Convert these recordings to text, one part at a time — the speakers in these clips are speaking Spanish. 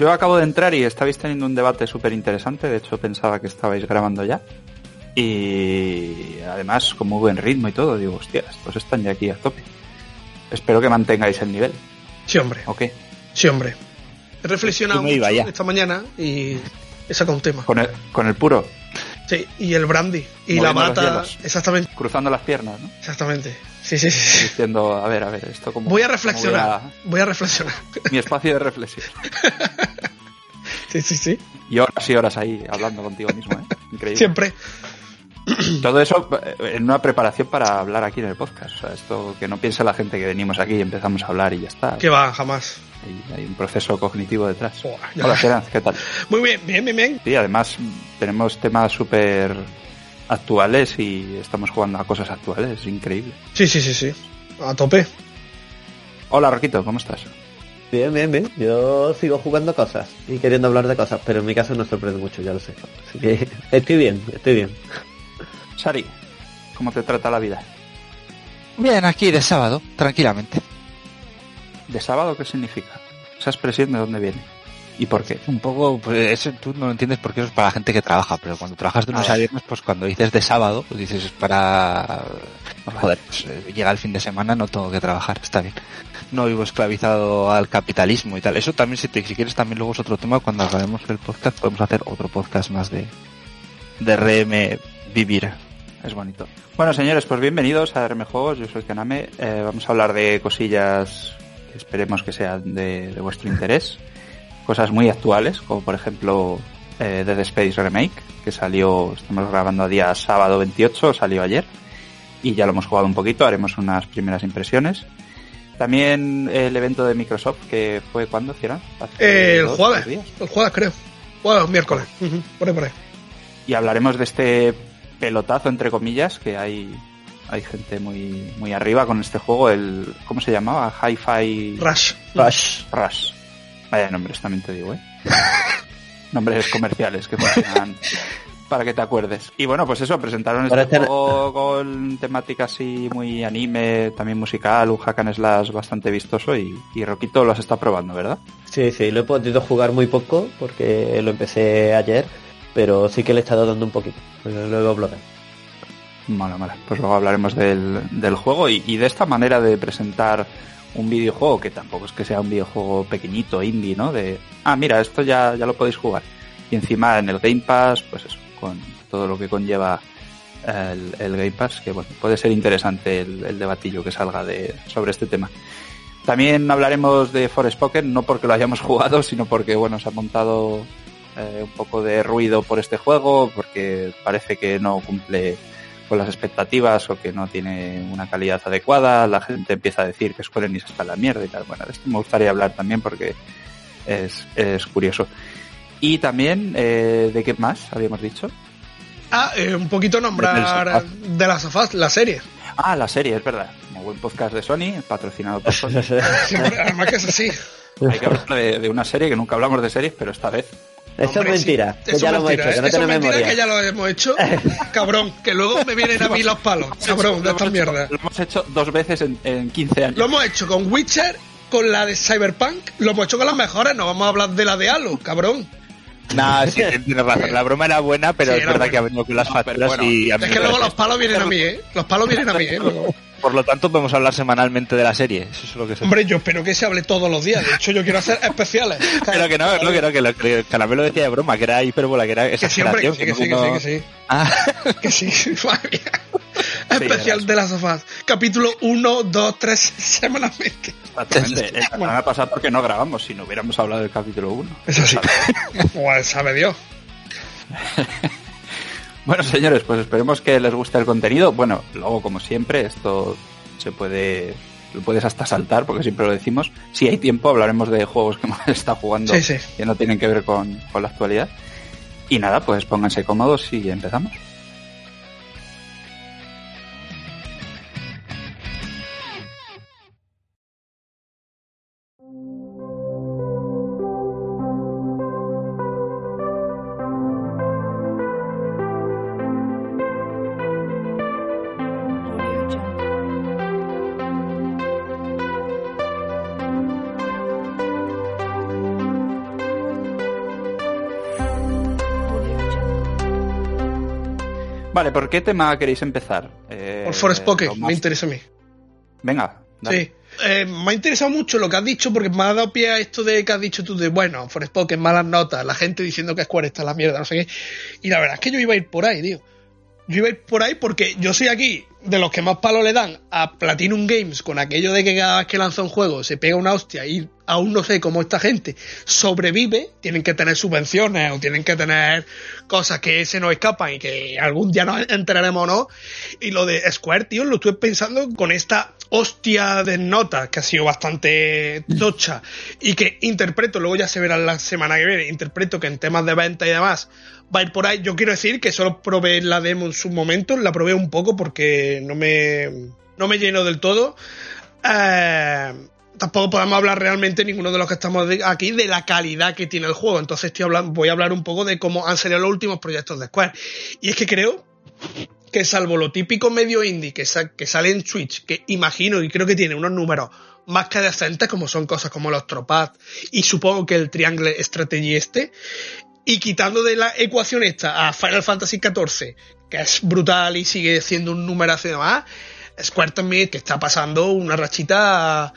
Yo acabo de entrar y estabais teniendo un debate súper interesante. De hecho, pensaba que estabais grabando ya. Y además, con muy buen ritmo y todo, digo, hostias, pues están ya aquí a tope. Espero que mantengáis el nivel. Sí, hombre. ¿O qué? Sí, hombre. He reflexionado iba ya. esta mañana y he sacado un tema. Con el, con el puro, Sí, y el brandy. Y Moviendo la bata. Exactamente. cruzando las piernas, ¿no? Exactamente. Sí, sí, sí. Diciendo, a ver, a ver, esto como... Voy a reflexionar. voy Voy a reflexionar. mi espacio de reflexión. Sí, sí, sí. Y horas y horas ahí hablando contigo mismo, ¿eh? Increíble. Siempre. Todo eso eh, en una preparación para hablar aquí en el podcast. O sea, esto que no piense la gente que venimos aquí y empezamos a hablar y ya está. Que va, jamás. Hay, hay un proceso cognitivo detrás. Ya. Hola, Geranz, ¿qué tal? Muy bien, bien, bien, bien. Sí, además tenemos temas súper actuales y estamos jugando a cosas actuales. Es increíble. Sí, sí, sí, sí. A tope. Hola, Roquito, ¿cómo estás? Bien, bien, bien. Yo sigo jugando cosas y queriendo hablar de cosas, pero en mi caso no sorprende mucho, ya lo sé. Así que estoy bien, estoy bien. Sari, ¿cómo te trata la vida? Bien, aquí de sábado, tranquilamente. ¿De sábado qué significa? Esa expresión de dónde viene y por qué. Un poco, pues eso tú no lo entiendes porque eso es para la gente que trabaja, pero cuando trabajas de lunes Ah, a viernes, pues cuando dices de sábado, pues dices es para... Joder, pues, eh, llega el fin de semana, no tengo que trabajar, está bien. No vivo esclavizado al capitalismo y tal. Eso también, si, te- si quieres, también luego es otro tema. Cuando acabemos el podcast, podemos hacer otro podcast más de, de RM Vivir. Es bonito. Bueno, señores, pues bienvenidos a RM Juegos. Yo soy Kaname. Eh, vamos a hablar de cosillas que esperemos que sean de, de vuestro interés. Cosas muy actuales, como por ejemplo eh, Dead Space Remake, que salió, estamos grabando a día sábado 28, salió ayer. Y ya lo hemos jugado un poquito, haremos unas primeras impresiones. También el evento de Microsoft, que fue cuando, Cierra? Eh, el dos, jueves. días. El jueves, creo. Jueves, miércoles. Ujú, Por ahí, por ahí. y hablaremos de este pelotazo entre comillas que hay hay gente muy muy arriba con este juego el cómo se llamaba Hi-Fi Rush. Rush. Rush vaya nombres también te digo eh nombres comerciales que funcionan para que te acuerdes y bueno pues eso presentaron este Parece- juego con temática así muy anime también musical un hack and slash bastante vistoso y, y Roquito lo has estado probando verdad Sí, sí, lo he podido jugar muy poco porque lo empecé ayer, pero sí que le he estado dando un poquito. Luego hablaré. Vale, vale. Pues luego hablaremos del, del juego y, y de esta manera de presentar un videojuego que tampoco es que sea un videojuego pequeñito, indie, ¿no? De, ah, mira, esto ya, ya lo podéis jugar. Y encima en el Game Pass, pues eso, con todo lo que conlleva el, Game Pass, que bueno, puede ser interesante el, el debatillo que salga de, sobre este tema. También hablaremos de Forspoken, no porque lo hayamos jugado, sino porque, bueno, se ha montado eh, un poco de ruido por este juego, porque parece que no cumple con las expectativas o que no tiene una calidad adecuada, la gente empieza a decir que Square Enix está en la mierda y tal. Bueno, de esto me gustaría hablar también porque es, es curioso. Y también, eh, ¿de qué más habíamos dicho? Ah, eh, un poquito nombrar de las sofás, la serie. Ah, la serie, es verdad. Como buen podcast de Sony, patrocinado por Sony. Además que es así. Hay que hablar de, de una serie que nunca hablamos de series, pero esta vez. Eso Hombre, es mentira, sí. que Eso ya es lo hemos mentira, hecho, que ¿eh? no es mentira memoria. que ya lo hemos hecho. Cabrón, que luego me vienen a mí los palos. Cabrón, de estas mierdas. Lo hemos hecho dos veces en, en 15 años. Lo hemos hecho con Witcher, con la de Cyberpunk, lo hemos hecho con las mejores, no vamos a hablar de la de Halo, cabrón. Nah, sí, tienes razón. La broma era buena, pero Sí, es verdad buena. que ha venido con las No, facturas bueno, y a mí Es que luego los palos vienen a mí, ¿eh? Los palos vienen a mí, ¿eh? Por lo tanto, podemos hablar semanalmente de la serie. Eso es lo que se... Hombre, yo espero que se hable todos los días. De hecho, yo quiero hacer especiales. Pero que no, no, que no, que lo que Caramelo decía de broma, que era hipérbola, que era Que siempre, que exageración. sí, que sí, que no- sí, que sí. Ah, Que sí. Especial de las sofás. Capítulo 1, 2, 3 semanalmente. Exactamente. La semana pasada porque no grabamos, si no hubiéramos hablado del capítulo 1. Eso sí. Pues sabe Dios. Bueno, señores, pues esperemos que les guste el contenido. Bueno, luego, como siempre, esto se puede. Lo puedes hasta saltar, porque siempre lo decimos. Si hay tiempo, hablaremos de juegos que hemos estado jugando Sí, sí. que no tienen que ver con, con la actualidad. Y nada, pues pónganse cómodos y empezamos. Vale, ¿por qué tema queréis empezar? Eh, por Forest Pocket, me interesa a mí. Venga. Sí. Eh, me ha interesado mucho lo que has dicho porque me ha dado pie a esto de que has dicho tú de, bueno, Forest Pocket, malas notas, la gente diciendo que está en la mierda, no sé qué. Y la verdad es que yo iba a ir por ahí, tío. Yo iba a ir por ahí porque yo soy aquí de los que más palo le dan a Platinum Games con aquello de que cada vez que lanza un juego se pega una hostia y aún no sé cómo esta gente sobrevive, tienen que tener subvenciones o tienen que tener cosas que se nos escapan y que algún día nos enteraremos o no. Y lo de Square, tío, lo estuve pensando con esta hostia de notas que ha sido bastante tocha y que interpreto, luego ya se verá la semana que viene, interpreto que en temas de venta y demás va a ir por ahí. Yo quiero decir que solo probé la demo en su momento, la probé un poco porque no me, no me llenó del todo. Eh, tampoco podemos hablar realmente ninguno de los que estamos aquí de la calidad que tiene el juego. Entonces estoy voy a hablar un poco de cómo han salido los últimos proyectos de Square. Y es que creo que salvo lo típico medio indie que, que sale en Switch, que imagino y creo que tiene unos números más que decentes, como son cosas como los Tropath y supongo que el Triangle Strategy este, y quitando de la ecuación esta a Final Fantasy XIV, que es brutal y sigue siendo un numerazo y demás, Square también que está pasando una rachita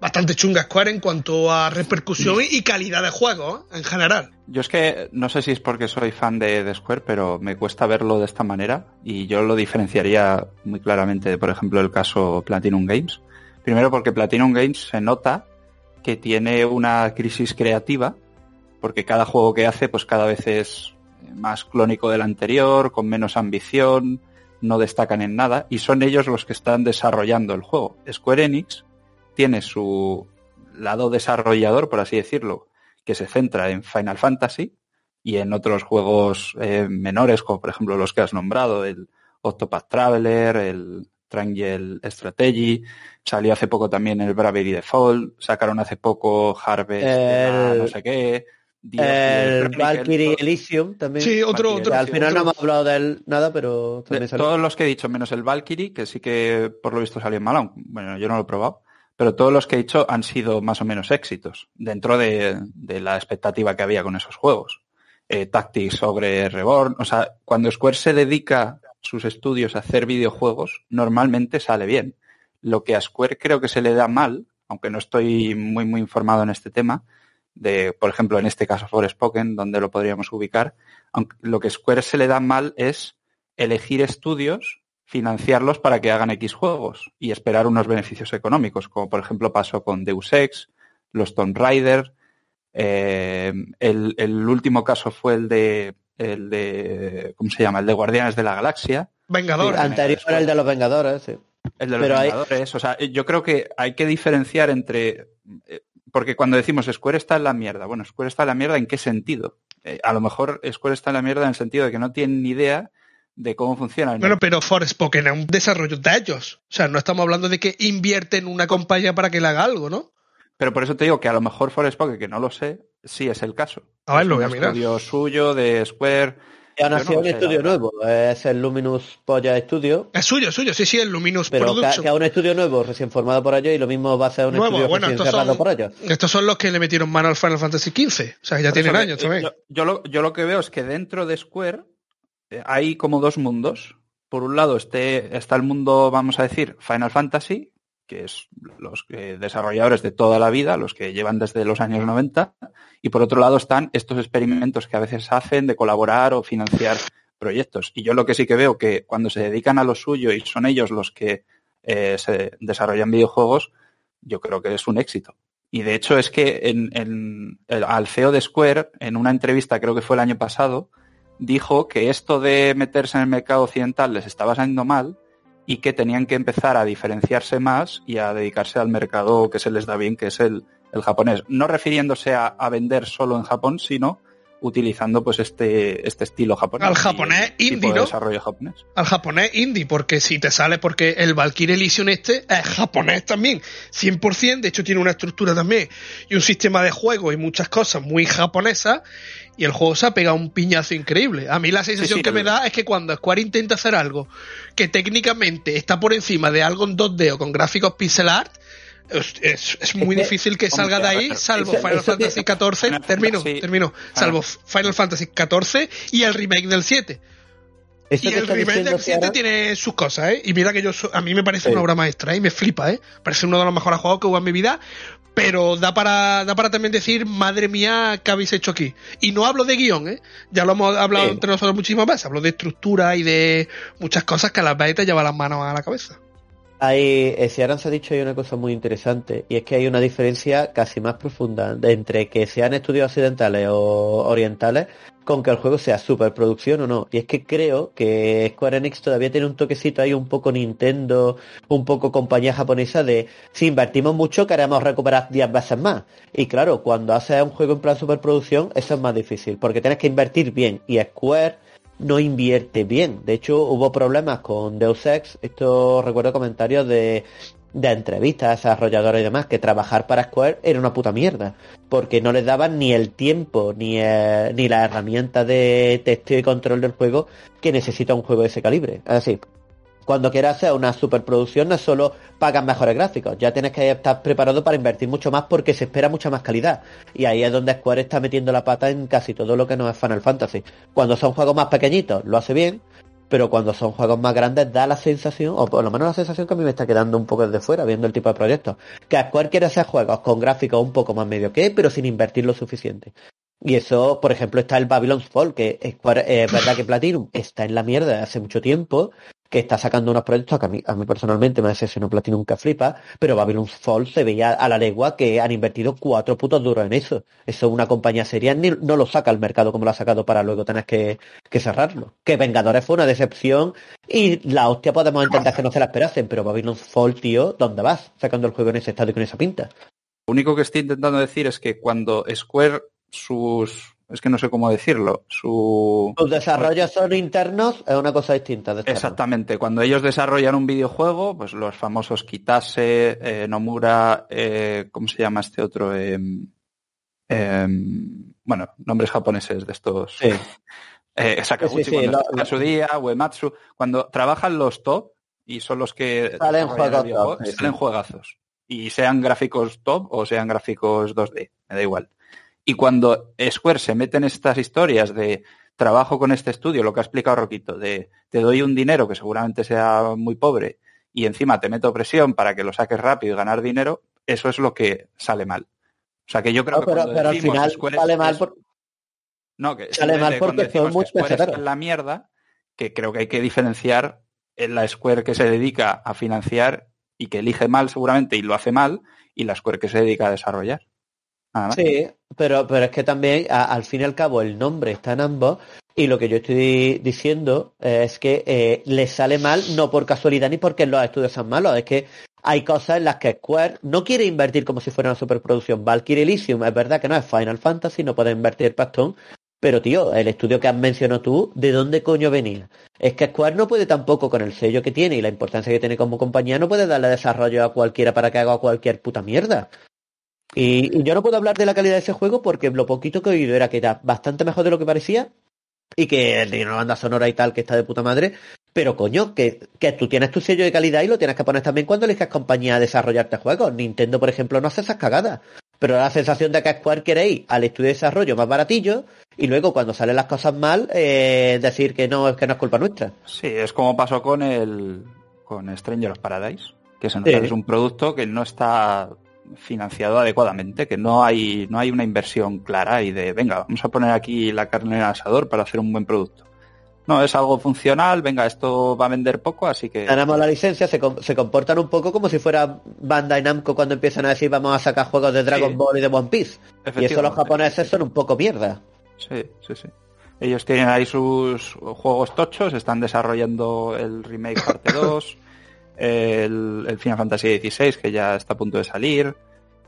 bastante chunga Square en cuanto a repercusión y calidad de juego ¿eh? en general. Yo es que no sé si es porque soy fan de, Square, pero me cuesta verlo de esta manera y yo lo diferenciaría muy claramente de, por ejemplo, el caso Platinum Games. Primero porque Platinum Games se nota que tiene una crisis creativa porque cada juego que hace pues cada vez es más clónico del anterior, con menos ambición, no destacan en nada y son ellos los que están desarrollando el juego. Square Enix tiene su lado desarrollador, por así decirlo, que se centra en Final Fantasy y en otros juegos eh, menores, como por ejemplo los que has nombrado, el Octopath Traveler, el Triangle Strategy, salió hace poco también el Bravery Default, sacaron hace poco Harvest, no sé qué, el Valkyrie Elysium también. Sí, otro, otro. Al final no hemos hablado de él nada, pero Todos los que he dicho, menos el Valkyrie, que sí que por lo visto salió mal, bueno, yo no lo he probado, pero todos los que he dicho han sido más o menos éxitos dentro de, la expectativa que había con esos juegos. Eh, Tactics sobre Reborn, o sea, cuando Square se dedica sus estudios a hacer videojuegos, normalmente sale bien. Lo que a Square creo que se le da mal, aunque no estoy muy muy informado en este tema, de, por ejemplo, en este caso Spoken, donde lo podríamos ubicar, aunque lo que Square se le da mal es elegir estudios, financiarlos para que hagan X juegos y esperar unos beneficios económicos, como por ejemplo pasó con Deus Ex, los Tomb Raider, eh, el, último caso fue el de el de ¿cómo se llama? el de Guardianes de la Galaxia. Vengadores. anterior el de los Vengadores, sí. El de los Vengadores. O sea, yo creo que hay que diferenciar entre eh, porque cuando decimos Square está en la mierda, bueno, Square está en la mierda, ¿en qué sentido? Eh, a lo mejor Square está en la mierda en el sentido de que no tienen ni idea de cómo funciona. Bueno, pero Forspoken es un desarrollo de ellos. O sea, no estamos hablando de que invierten una compañía para que le haga algo, ¿no? Pero por eso te digo que a lo mejor Forspoken, que no lo sé, sí es el caso. A ver, es lo voy a mirar. estudio suyo de Square ha nacido un estudio nuevo, es el Luminous Polla Studio. Es suyo, suyo, sí, sí, el Luminous Pero Production. Que, un estudio nuevo, recién formado por ellos, y lo mismo va a ser un estudio recién cerrado por ellos. Estos son los que le metieron mano al Final Fantasy XV, o sea, que ya tienen años también. Yo, lo, yo lo que veo es que dentro de Square eh, hay como dos mundos. Por un lado este, está el mundo, vamos a decir, Final Fantasy, que es los desarrolladores de toda la vida, los que llevan desde los años 90, y por otro lado están estos experimentos que a veces hacen de colaborar o financiar proyectos. Y yo lo que sí que veo que cuando se dedican a lo suyo y son ellos los que eh, se desarrollan videojuegos, yo creo que es un éxito. Y de hecho es que en, en, el, al CEO de Square, en una entrevista, creo que fue el año pasado, dijo que esto de meterse en el mercado occidental les estaba saliendo mal y que tenían que empezar a diferenciarse más y a dedicarse al mercado que se les da bien, que es el, el japonés. No refiriéndose a, a, vender solo en Japón, sino utilizando pues este, este estilo japonés. Al japonés indie, ¿no? desarrollo japonés. Al japonés indie, porque si te sale, porque el Valkyrie Elysium este es japonés también, 100%, de hecho tiene una estructura también y un sistema de juego y muchas cosas muy japonesas y el juego se ha pegado un piñazo increíble. A mí la sensación que me da es que cuando Square intenta hacer algo que técnicamente está por encima de algo en 2D o con gráficos pixel art, es, muy difícil que salga de ahí, salvo Final Fantasy XIV. Termino, termino. Salvo Final Fantasy XIV y el remake del 7. Eso Y el remake del 7 Ciara- tiene sus cosas, ¿eh? Y mira que yo so- a mí me parece Sí. una obra maestra, ¿eh? Y me flipa, ¿eh? Parece uno de los mejores juegos que he jugado en mi vida. Pero da para, da para también decir, madre mía, ¿qué habéis hecho aquí? Y no hablo de guion, ¿eh? Ya lo hemos hablado Sí. entre nosotros muchísimas veces. Hablo de estructura y de muchas cosas que a las veces te llevan las manos a la cabeza. Hay, eh, si se ha dicho hay una cosa muy interesante y es que hay una diferencia casi más profunda entre que sean estudios occidentales o orientales con que el juego sea superproducción o no. Y es que creo que Square Enix todavía tiene un toquecito ahí un poco Nintendo, un poco compañía japonesa de si invertimos mucho queremos recuperar 10 veces más. Y claro, cuando haces un juego en plan superproducción eso es más difícil porque tienes que invertir bien y Square no invierte bien. De hecho, hubo problemas con Deus Ex. Esto recuerdo comentarios de, de entrevistas a desarrolladores y demás, que trabajar para Square era una puta mierda. Porque no les daban ni el tiempo, ni, eh, ni las herramientas de testeo y control del juego que necesita un juego de ese calibre. Es decir, cuando quieras hacer una superproducción no solo pagan mejores gráficos, ya tienes que estar preparado para invertir mucho más porque se espera mucha más calidad. Y ahí es donde Square está metiendo la pata en casi todo lo que no es Final Fantasy. Cuando son juegos más pequeñitos lo hace bien, pero cuando son juegos más grandes da la sensación, o por lo menos la sensación que a mí me está quedando un poco desde fuera viendo el tipo de proyectos, que Square quiere hacer juegos con gráficos un poco más medio que, pero sin invertir lo suficiente. Y eso, por ejemplo, está el Babylon's Fall, que Square, eh, es verdad que Platinum está en la mierda hace mucho tiempo, que está sacando unos proyectos que a mí, a mí personalmente me decepcionó Platinum que flipa, pero Babylon's Fall se veía a la legua que han invertido cuatro putos duros en eso. Eso una compañía seria ni, no lo saca al mercado como lo ha sacado para luego tener que, que cerrarlo. Que Vengadores fue una decepción y la hostia podemos entender que no se la esperasen, pero Babylon's Fall, tío, ¿dónde vas? Sacando el juego en ese estado y con esa pinta. Lo único que estoy intentando decir es que cuando Square sus es que no sé cómo decirlo, su Los desarrollos son internos, es una cosa distinta. De. Exactamente, cuando ellos desarrollan un videojuego, pues los famosos Kitase, eh, Nomura, eh, ¿cómo se llama este otro? Em, em, bueno, nombres japoneses de estos. Sí. Eh, Sakaguchi Sí, cuando lo- su día, Uematsu, cuando trabajan los top y son los que Salen sí, salen juegazos. Y sean gráficos top o sean gráficos 2D, me da igual. Y cuando Square se mete en estas historias de trabajo con este estudio, lo que ha explicado Roquito, de te doy un dinero que seguramente sea muy pobre y encima te meto presión para que lo saques rápido y ganar dinero, eso es lo que sale mal. O sea que yo creo No, que pero, al final Square es- sale mal es- por- no, que Sale mal porque son muy en la mierda, que creo que hay que diferenciar en la Square que se dedica a financiar y que elige mal seguramente y lo hace mal, y la Square que se dedica a desarrollar. Más. Sí, pero, pero es que también, al fin y al cabo, el nombre está en ambos y lo que yo estoy diciendo eh, es que eh, les sale mal no por casualidad ni porque los estudios sean malos, es que hay cosas en las que Square no quiere invertir como si fuera una superproducción. Valkyrie Elysium es verdad que no es Final Fantasy, no puede invertir pastón, pero tío, el estudio que has mencionado tú, ¿de dónde coño venía? Es que Square no puede tampoco con el sello que tiene y la importancia que tiene como compañía, no puede darle desarrollo a cualquiera para que haga cualquier puta mierda. Y, y yo no puedo hablar de la calidad de ese juego porque lo poquito que he oído era que era bastante mejor de lo que parecía y que tiene una banda sonora y tal que está de puta madre. Pero coño, que, que tú tienes tu sello de calidad y lo tienes que poner también cuando eliges compañía a desarrollarte juegos. Nintendo, por ejemplo, no hace esas cagadas. Pero da la sensación de que Square quiere ir al estudio de desarrollo más baratillo y luego cuando salen las cosas mal, eh, decir que no, que no es culpa nuestra. Sí, es como pasó con el con Stranger of Paradise, que se nota Sí. que es un producto que no está financiado adecuadamente, que no hay no hay una inversión clara y de venga, vamos a poner aquí la carne en el asador para hacer un buen producto. No, es algo funcional, venga, esto va a vender poco, así que Ganamos la licencia, se, com- se comportan un poco como si fuera Bandai Namco cuando empiezan a decir vamos a sacar juegos de Dragon Sí. Ball y de One Piece. Y eso los japoneses son un poco mierda. Sí, sí, sí. Ellos tienen ahí sus juegos tochos, están desarrollando el remake parte 2, el, Final Fantasy XVI que ya está a punto de salir,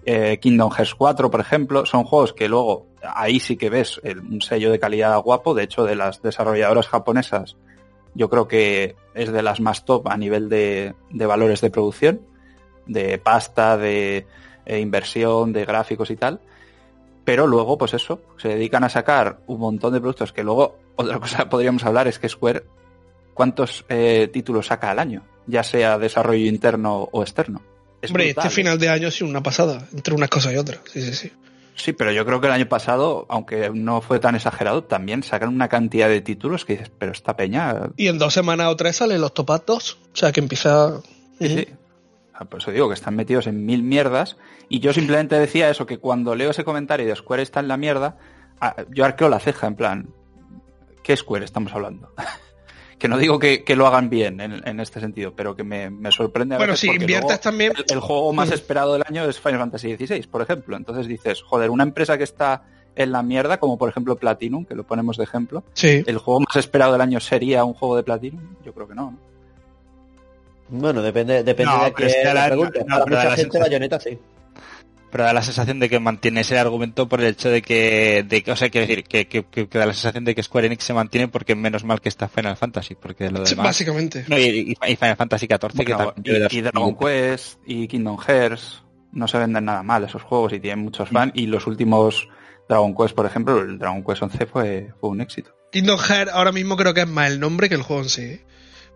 eh, Kingdom Hearts 4, por ejemplo, son juegos que luego ahí sí que ves un sello de calidad guapo, de hecho de las desarrolladoras japonesas yo creo que es de las más top a nivel de, valores de producción, de pasta, de eh, inversión, de gráficos y tal. Pero luego, pues eso, se dedican a sacar un montón de productos que luego, otra cosa podríamos hablar es que Square, ¿cuántos eh, títulos saca al año? Ya sea desarrollo interno o externo. Es Hombre, brutal, este final de año ha sido una pasada, entre unas cosas y otras. Sí, sí, sí. Sí, pero yo creo que el año pasado, aunque no fue tan exagerado, también sacan una cantidad de títulos que dices, pero esta peña. Y en dos semanas o tres salen los Topat 2. O sea que empieza. Sí, sí. Por eso digo que están metidos en mil mierdas. Y yo simplemente decía eso, que cuando leo ese comentario de Square está en la mierda, ah, yo arqueo la ceja, en plan, ¿qué Square estamos hablando? que no digo que, que lo hagan bien en, en, este sentido, pero que me, me sorprende a Bueno, veces si inviertes luego también. El, el juego más esperado del año es Final Fantasy XVI, por ejemplo. Entonces dices, joder, una empresa que está en la mierda, como por ejemplo Platinum, que lo ponemos de ejemplo, Sí. ¿el juego más esperado del año sería un juego de Platinum? Yo creo que no. ¿no? Bueno, depende, depende No, de es que la- pregunte. no, Para mucha la gente bayoneta sí. Pero da la sensación de que mantiene ese argumento por el hecho de que, de que o sea, quiero decir, que, que, que- que da la sensación de que Square Enix se mantiene porque menos mal que está Final Fantasy, porque lo Sí, demás... Básicamente. No, y, y- Final Fantasy XIV, que Bueno, también debe dar y, y Dragon. Quest y Kingdom Hearts no se venden nada mal esos juegos y tienen muchos fans. Y los últimos Dragon Quest, por ejemplo, el Dragon Quest 11 fue, fue un éxito. Kingdom Hearts ahora mismo creo que es más el nombre que el juego en sí. ¿eh?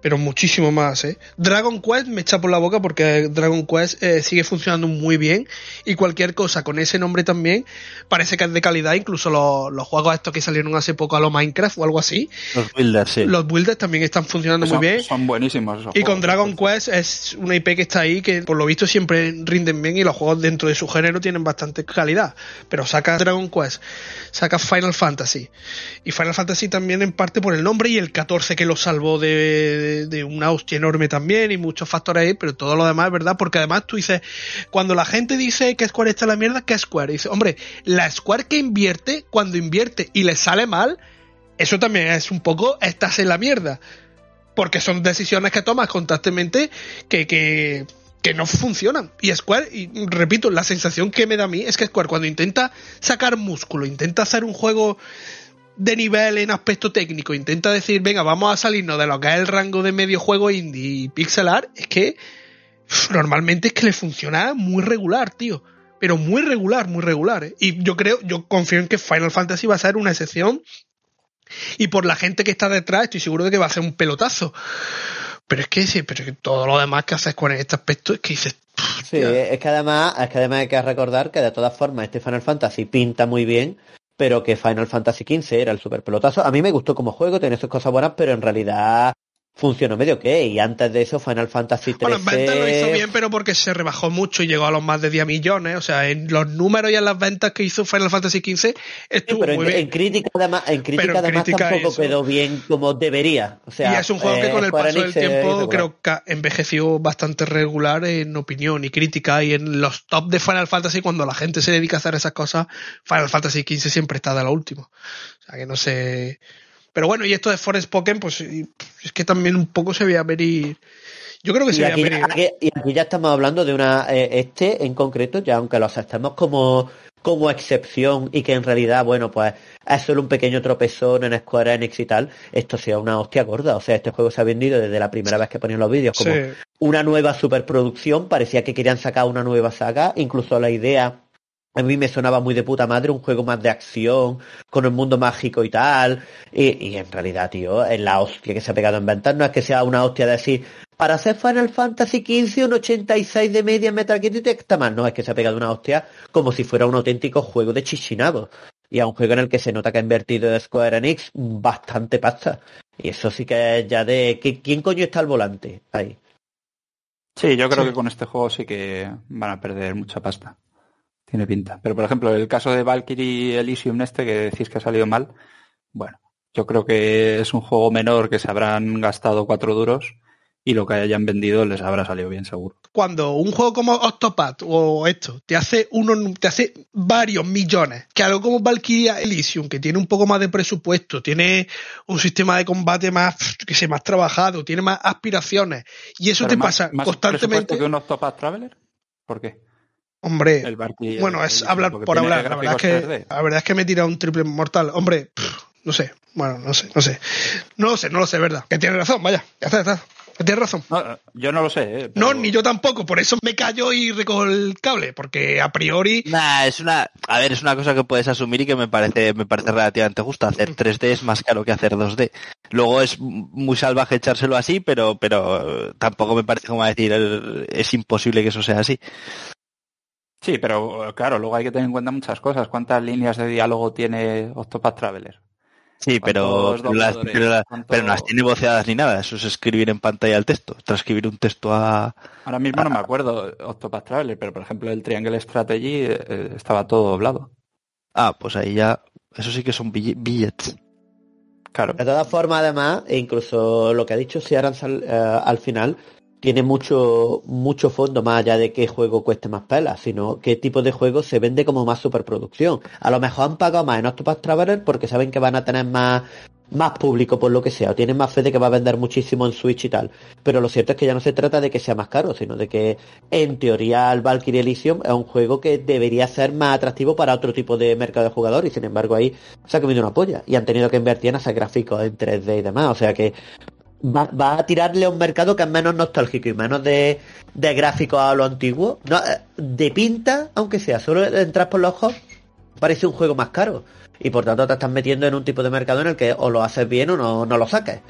Pero muchísimo más, ¿eh? Dragon Quest me echa por la boca porque Dragon Quest eh, sigue funcionando muy bien y cualquier cosa con ese nombre también parece que es de calidad. Incluso los, los juegos estos que salieron hace poco a lo Minecraft o algo así, Los builders, sí. los builders también están funcionando son, muy bien. son buenísimos esos Y con. Dragon Quest es una IP que está ahí que por lo visto siempre rinden bien y los juegos dentro de su género tienen bastante calidad. Pero saca Dragon Quest, saca Final Fantasy. Y Final Fantasy también en parte por el nombre y el 14 que lo salvó de, de, de una hostia enorme también y muchos factores ahí, pero todo lo demás es verdad porque además tú dices, cuando la gente dice que Square está en la mierda, ¿qué Square? dice, hombre, la Square que invierte, cuando invierte y le sale mal, eso también es un poco, estás en la mierda porque son decisiones que tomas constantemente que, que, que no funcionan. Y Square, y repito, la sensación que me da a mí es que Square cuando intenta sacar músculo, intenta hacer un juego de nivel en aspecto técnico, intenta decir, venga, vamos a salirnos de lo que es el rango de medio juego indie y pixel art, es que normalmente es que le funciona muy regular, tío. Pero muy regular, muy regular. ¿eh? Y yo creo, yo confío en que Final Fantasy va a ser una excepción y por la gente que está detrás estoy seguro de que va a ser un pelotazo. Pero es que sí, pero es que todo lo demás que hace Square en este aspecto es que dices, "Pff, Sí, tío". es que además, es que además hay que recordar que de todas formas este Final Fantasy pinta muy bien, pero que Final Fantasy XV era el super pelotazo. A mí me gustó como juego, tiene sus cosas buenas, pero en realidad funcionó medio que, y antes de eso Final Fantasy XIII... Bueno, en ventas lo hizo bien, pero porque se rebajó mucho y llegó a los más de 10 millones. O sea, en los números y en las ventas que hizo Final Fantasy XV Sí, estuvo pero muy en, bien. en crítica además, en crítica Pero además crítica tampoco eso. quedó bien como debería. O sea, y es un juego que eh, con el paso del tiempo creo que envejeció bastante regular en opinión y crítica y en los top de Final Fantasy cuando la gente se dedica a hacer esas cosas, Final Fantasy XV siempre está de lo último. O sea que no sé... Pero bueno, y esto de Forest Pokémon, pues es que también un poco se veía venir... Yo creo que Y se veía aquí, venir. ¿eh? aquí- y aquí ya estamos hablando de una eh, este en concreto ya aunque lo aceptemos como como excepción y que en realidad bueno pues es solo un pequeño tropezón en Square Enix y tal esto sea una hostia gorda o sea este juego se ha vendido desde la primera vez que ponían los vídeos como Sí. una nueva superproducción parecía que querían sacar una nueva saga incluso la idea a mí me sonaba muy de puta madre un juego más de acción, con el mundo mágico y tal. Y, y en realidad, tío, es la hostia que se ha pegado en ventas. No es que sea una hostia de decir, para hacer Final Fantasy XV un 86 de media en Metacritic está mal. No, es que se ha pegado una hostia como si fuera un auténtico juego de chichinado. Y a un juego en el que se nota que ha invertido Square Enix bastante pasta. Y eso sí que es ya de... ¿qui- ¿Quién coño está al volante? Ahí. Sí, yo creo Sí. que con este juego sí que van a perder mucha pasta. Tiene pinta. Pero por ejemplo, el caso de Valkyrie Elysium este que decís que ha salido mal, bueno, yo creo que es un juego menor que se habrán gastado cuatro duros y lo que hayan vendido les habrá salido bien seguro. cuando un juego como Octopath o esto te hace uno te hace varios millones, que algo como Valkyria Elysium, que tiene un poco más de presupuesto, tiene un sistema de combate más, que sé, más trabajado, tiene más aspiraciones, y eso Pero te más- pasa más constantemente. presupuesto que un Octopath Traveler? ¿Por qué? Hombre, El bueno, es hablar por hablar. La verdad, es que, 3D. la verdad es que me he tirado un triple mortal. Hombre, pff, no sé. Bueno, no sé, no sé. No lo sé, no lo sé, ¿verdad? Que tiene razón, vaya. Ya está, ya está. Que tiene razón. No, yo no lo sé. ¿eh? No, ni yo tampoco. Por eso me callo y recojo el cable. Porque a priori. Nah, es una, a ver, es una cosa que puedes asumir y que me parece, me parece relativamente justa. Hacer 3D es más caro que hacer 2D. Luego es muy salvaje echárselo así, pero, pero tampoco me parece como decir, eh, es imposible que eso sea así. Sí, pero claro, luego hay que tener en cuenta muchas cosas. ¿Cuántas líneas de diálogo tiene Octopath Traveler? Sí, pero, ¿Cuántos las, pero, la- ¿Cuánto- pero no las tiene voceadas ni nada. Eso es escribir en pantalla el texto. Transcribir un texto a... Ahora mismo no me acuerdo Octopath Traveler, pero por ejemplo el Triangle Strategy eh, estaba todo doblado. Ah, pues ahí ya... Eso sí que son bill- billets. Claro. De todas formas, además, e incluso lo que ha dicho Searan al, eh, al final, tiene mucho, mucho fondo más allá de qué juego cueste más pelas, sino qué tipo de juego se vende como más superproducción. A lo mejor han pagado más en Octopath Traveler porque saben que van a tener más, más público por lo que sea, o tienen más fe de que va a vender muchísimo en Switch y tal. Pero lo cierto es que ya no se trata de que sea más caro, sino de que en teoría el Valkyrie Elysium es un juego que debería ser más atractivo para otro tipo de mercado de jugador y sin embargo ahí se ha comido una polla y han tenido que invertir en hacer gráficos en 3D y demás. O sea que va, va a tirarle a un mercado que es menos nostálgico y menos de, de gráficos a lo antiguo. No, eh, de pinta, aunque sea, solo entrar por los ojos, parece un juego más caro. Y por tanto te estás metiendo en un tipo de mercado en el que o lo haces bien o no, no lo saques.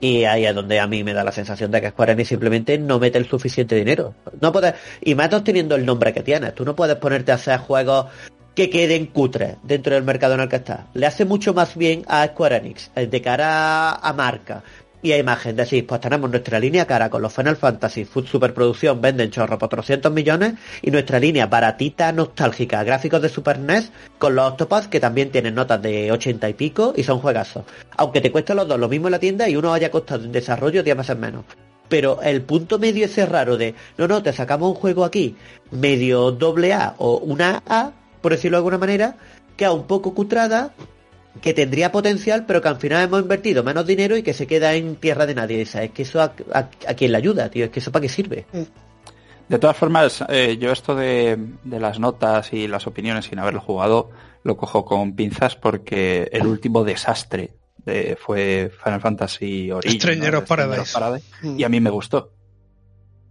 Y ahí es donde a mí me da la sensación de que Square Enix simplemente no mete el suficiente dinero. No puedes, y más teniendo el nombre que tienes. Tú no puedes ponerte a hacer juegos que queden cutres dentro del mercado en el que estás. Le hace mucho más bien a Square Enix, eh, de cara a, a marca y a imagen. Decir, pues tenemos nuestra línea cara con los Final Fantasy, Food Superproducción, venden chorro por 300 millones, y nuestra línea baratita, nostálgica, gráficos de Super NES, con los Octopath que también tienen notas de 80 y pico y son juegazos. Aunque te cuesten los dos lo mismo en la tienda y uno haya costado en desarrollo 10 veces menos. Pero el punto medio ese raro de, no, no, te sacamos un juego aquí, medio doble A o una A, por decirlo de alguna manera, que a un poco cutrada, que tendría potencial, pero que al final hemos invertido menos dinero y que se queda en tierra de nadie. Esa, es que eso a, a, a quién le ayuda, tío, es que eso para qué sirve. De todas formas, eh, yo esto de, de las notas y las opiniones sin haberlo jugado lo cojo con pinzas porque el último desastre de- fue Final Fantasy Origins. Stranger Stranger Paradise. Mm. Y a mí me gustó.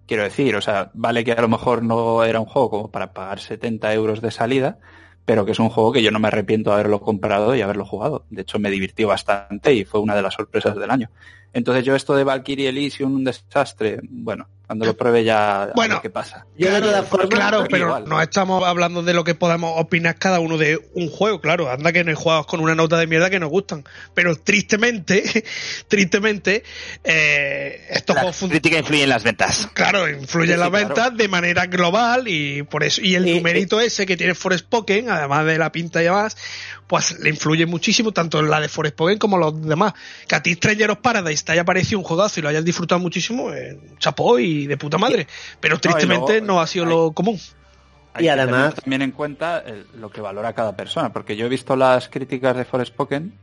Quiero decir, o sea, vale que a lo mejor no era un juego como para pagar 70 euros de salida, pero que es un juego que yo no me arrepiento de haberlo comprado y haberlo jugado. De hecho, me divirtió bastante y fue una de las sorpresas del año. Entonces yo esto de Valkyrie Elysium, un desastre, bueno, cuando lo pruebe ya a Bueno, ver qué pasa. Yo de Claro, todas formas, claro, pero igual. no estamos hablando de lo que podamos opinar cada uno de un juego, claro, anda que no hay juegos con una nota de mierda que nos gustan, pero tristemente, tristemente, eh, estos La juegos crítica influye en las ventas. claro, influyen Sí, en las sí, claro. ventas de manera global y por eso, y el Y- numerito ese que tiene Forspoken, además de la pinta y demás, pues le influye muchísimo, tanto la de Forspoken como los demás. Que a ti Stranger of Paradise te haya parecido un juegazo y lo hayas disfrutado muchísimo, eh, chapó y de puta madre. Pero tristemente luego- no ha sido hay- lo común. Hay Y que además- tener también en cuenta el- lo que valora cada persona, porque yo he visto las críticas de Forspoken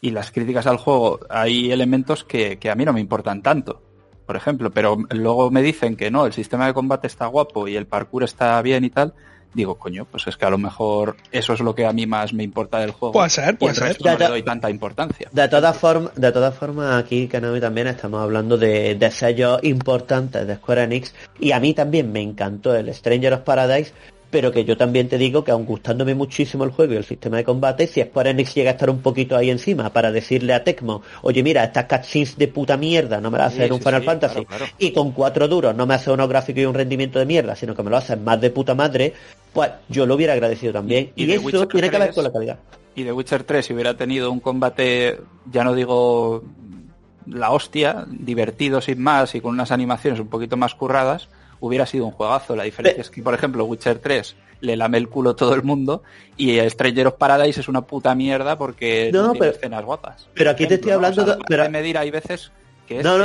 y las críticas al juego, hay elementos que, que a mí no me importan tanto, por ejemplo, pero luego me dicen que no, el sistema de combate está guapo y el parkour está bien y tal, digo, coño, pues es que a lo mejor eso es lo que a mí más me importa del juego. Puede ser, y puede el ser. resto no le doy tanta importancia. De todas formas, de todas formas aquí Kanami también estamos hablando de, de sellos importantes de Square Enix y a mí también me encantó el Stranger of Paradise, pero que yo también te digo que aun gustándome muchísimo el juego y el sistema de combate, si Square Enix llega a estar un poquito ahí encima para decirle a Tecmo, oye mira, estas cutscenes de puta mierda no me las hace Sí, un sí, Final sí, Fantasy claro, claro. y con cuatro duros no me hace unos gráficos y un rendimiento de mierda, sino que me lo hacen más de puta madre, pues yo lo hubiera agradecido también. Y- Y, y The eso Witcher tiene que ver 3, con la calidad. y The Witcher 3 si hubiera tenido un combate, ya no digo la hostia, divertido sin más y con unas animaciones un poquito más curradas, hubiera sido un juegazo. La diferencia Pe- es que, por ejemplo, Witcher 3 le lame el culo todo el mundo y Stranger of Paradise es una puta mierda porque No, no, tiene pero- escenas guapas. pero aquí te estoy hablando de- de... pero- medir hay veces que es No,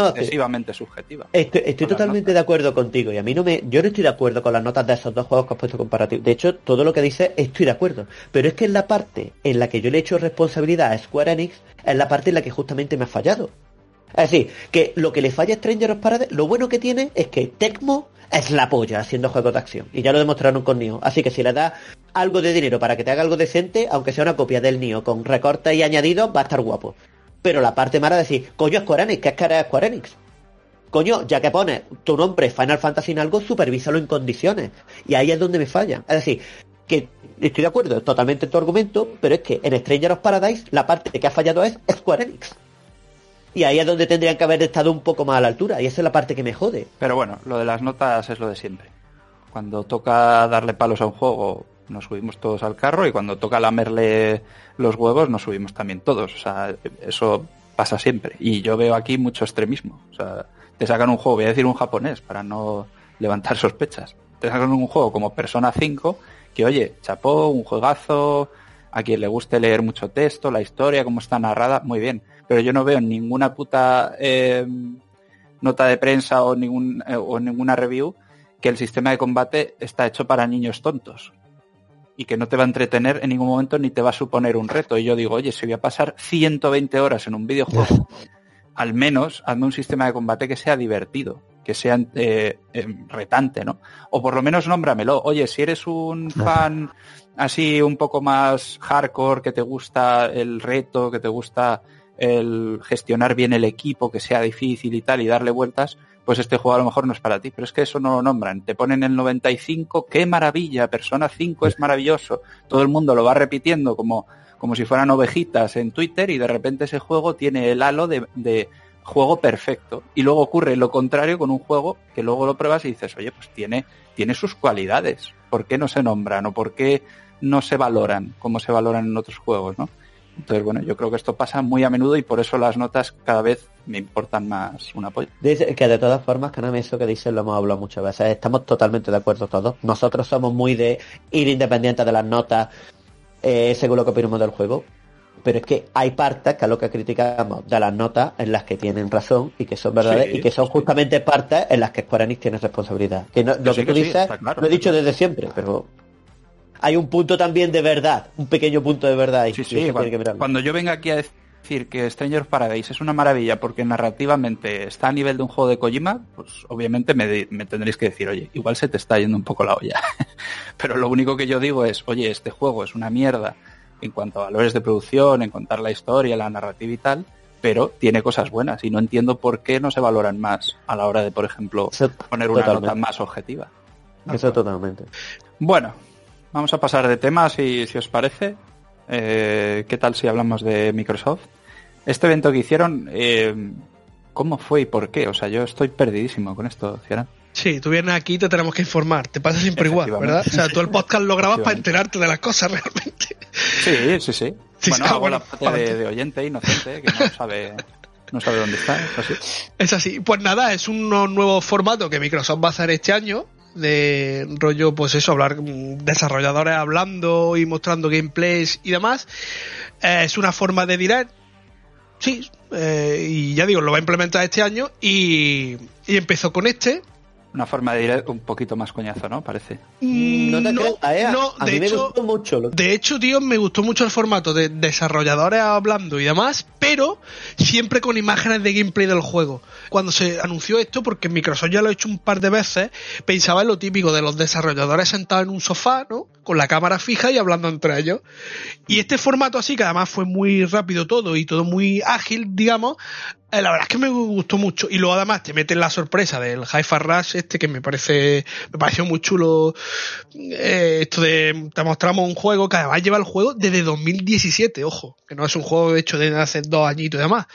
subjetiva. Estoy, totalmente de acuerdo contigo y a mí no me, yo no estoy de acuerdo con las notas de esos dos juegos que has puesto comparativos. De hecho, todo lo que dices estoy de acuerdo. Pero es que en la parte en la que yo le he hecho responsabilidad a Square Enix es la parte en la que justamente me ha fallado. Es decir, que lo que le falla a Stranger of Paradise, lo bueno que tiene es que Tecmo es la polla haciendo juegos de acción. Y ya lo demostraron con Nioh. Así que si le das algo de dinero para que te haga algo decente, aunque sea una copia del Nioh con recortes y añadidos, va a estar guapo. Pero la parte mala es decir, coño Square Enix, que es que eres Square Enix. Coño, ya que pones tu nombre Final Fantasy en algo, supervísalo en condiciones. Y ahí es donde me falla. Es decir, que estoy de acuerdo totalmente en tu argumento, pero es que en Stranger of Paradise la parte que ha fallado es Square Enix. Y ahí es donde tendrían que haber estado un poco más a la altura. Y esa es la parte que me jode. Pero bueno, lo de las notas es lo de siempre. Cuando toca darle palos a un juego, nos subimos todos al carro y cuando toca lamerle los huevos, nos subimos también todos. O sea, eso pasa siempre. Y yo veo aquí mucho extremismo. O sea, te sacan un juego, voy a decir un japonés para no levantar sospechas. Te sacan un juego como Persona 5, que oye, chapó, un juegazo, a quien le guste leer mucho texto, la historia, cómo está narrada, muy bien. Pero yo no veo ninguna puta eh, nota de prensa o, ningún, eh, o ninguna review que el sistema de combate está hecho para niños tontos y que no te va a entretener en ningún momento ni te va a suponer un reto. Y yo digo, oye, si voy a pasar 120 horas en un videojuego, al menos hazme un sistema de combate que sea divertido, que sea eh, em, retante, ¿no? O por lo menos nómbramelo. Oye, si eres un fan así un poco más hardcore, que te gusta el reto, que te gusta el gestionar bien el equipo, que sea difícil y tal, y darle vueltas, pues este juego a lo mejor no es para ti. Pero es que eso no lo nombran. Te ponen el 95, qué maravilla, Persona 5 es maravilloso. Todo el mundo lo va repitiendo como, como si fueran ovejitas en Twitter y de repente ese juego tiene el halo de, juego perfecto. Y luego ocurre lo contrario con un juego que luego lo pruebas y dices, oye, pues tiene, tiene sus cualidades. ¿Por qué no se nombran o por qué no se valoran como se valoran en otros juegos, no? Entonces, bueno, yo creo que esto pasa muy a menudo y por eso las notas cada vez me importan más un apoyo. Dice que de todas formas, Kaname, eso que dices lo hemos hablado muchas veces. Estamos totalmente de acuerdo todos. Nosotros somos muy de ir independientes de las notas eh, según lo que opinamos del juego. Pero es que hay partes que a lo que criticamos de las notas en las que tienen razón y que son verdades Sí, y que son justamente partes en las que Square Enix tiene responsabilidad. Que no- lo que tú sí, dices claro, lo he dicho desde siempre, pero hay un punto también de verdad, un pequeño punto de verdad. Sí, sí, cuando, yo venga aquí a decir que Stranger Paradise es una maravilla porque narrativamente está a nivel de un juego de Kojima, pues obviamente me, tendréis que decir, oye, igual se te está yendo un poco la olla. Pero lo único que yo digo es, oye, este juego es una mierda en cuanto a valores de producción, en contar la historia, la narrativa y tal, pero tiene cosas buenas y no entiendo por qué no se valoran más a la hora de, por ejemplo, poner una totalmente. nota más objetiva. Eso totalmente. Bueno, vamos a pasar de tema si, si os parece. Eh, ¿Qué tal si hablamos de Microsoft? Este evento que hicieron, eh, ¿cómo fue y por qué? O sea, yo estoy perdidísimo con esto, Ciaran. Sí, tú vienes aquí y te tenemos que informar. Te pasa siempre igual. ¿verdad? O sea, tú el podcast lo grabas para enterarte de las cosas realmente. Sí, sí, sí. Sí, bueno, hago bueno, la parte de, de oyente inocente que no sabe, no sabe dónde está. es así. Es así. Pues nada, es un nuevo formato que Microsoft va a hacer este año. De rollo, pues eso, hablar mm, desarrolladores hablando y mostrando gameplays y demás. Eh, es una forma de direct. Sí, eh, y ya digo, lo va a implementar este año y, y empezó con este. Una forma de ir un poquito más coñazo, ¿no? Parece. Mm, No te no, a de mí me hecho, gustó mucho. Lo... De hecho, tío, me gustó mucho el formato de desarrolladores hablando y demás, pero siempre con imágenes de gameplay del juego. Cuando se anunció esto, porque Microsoft ya lo ha hecho un par de veces, pensaba en lo típico de los desarrolladores sentados en un sofá, ¿no? Con la cámara fija y hablando entre ellos. Y este formato así, que además fue muy rápido todo y todo muy ágil, digamos, eh, la verdad es que me gustó mucho. Y luego además te meten la sorpresa del Hi-Fi Rush este que me parece, me pareció muy chulo. eh, esto de, te mostramos un juego que además lleva el juego desde 2017, ojo, que no es un juego hecho desde hace dos añitos y demás.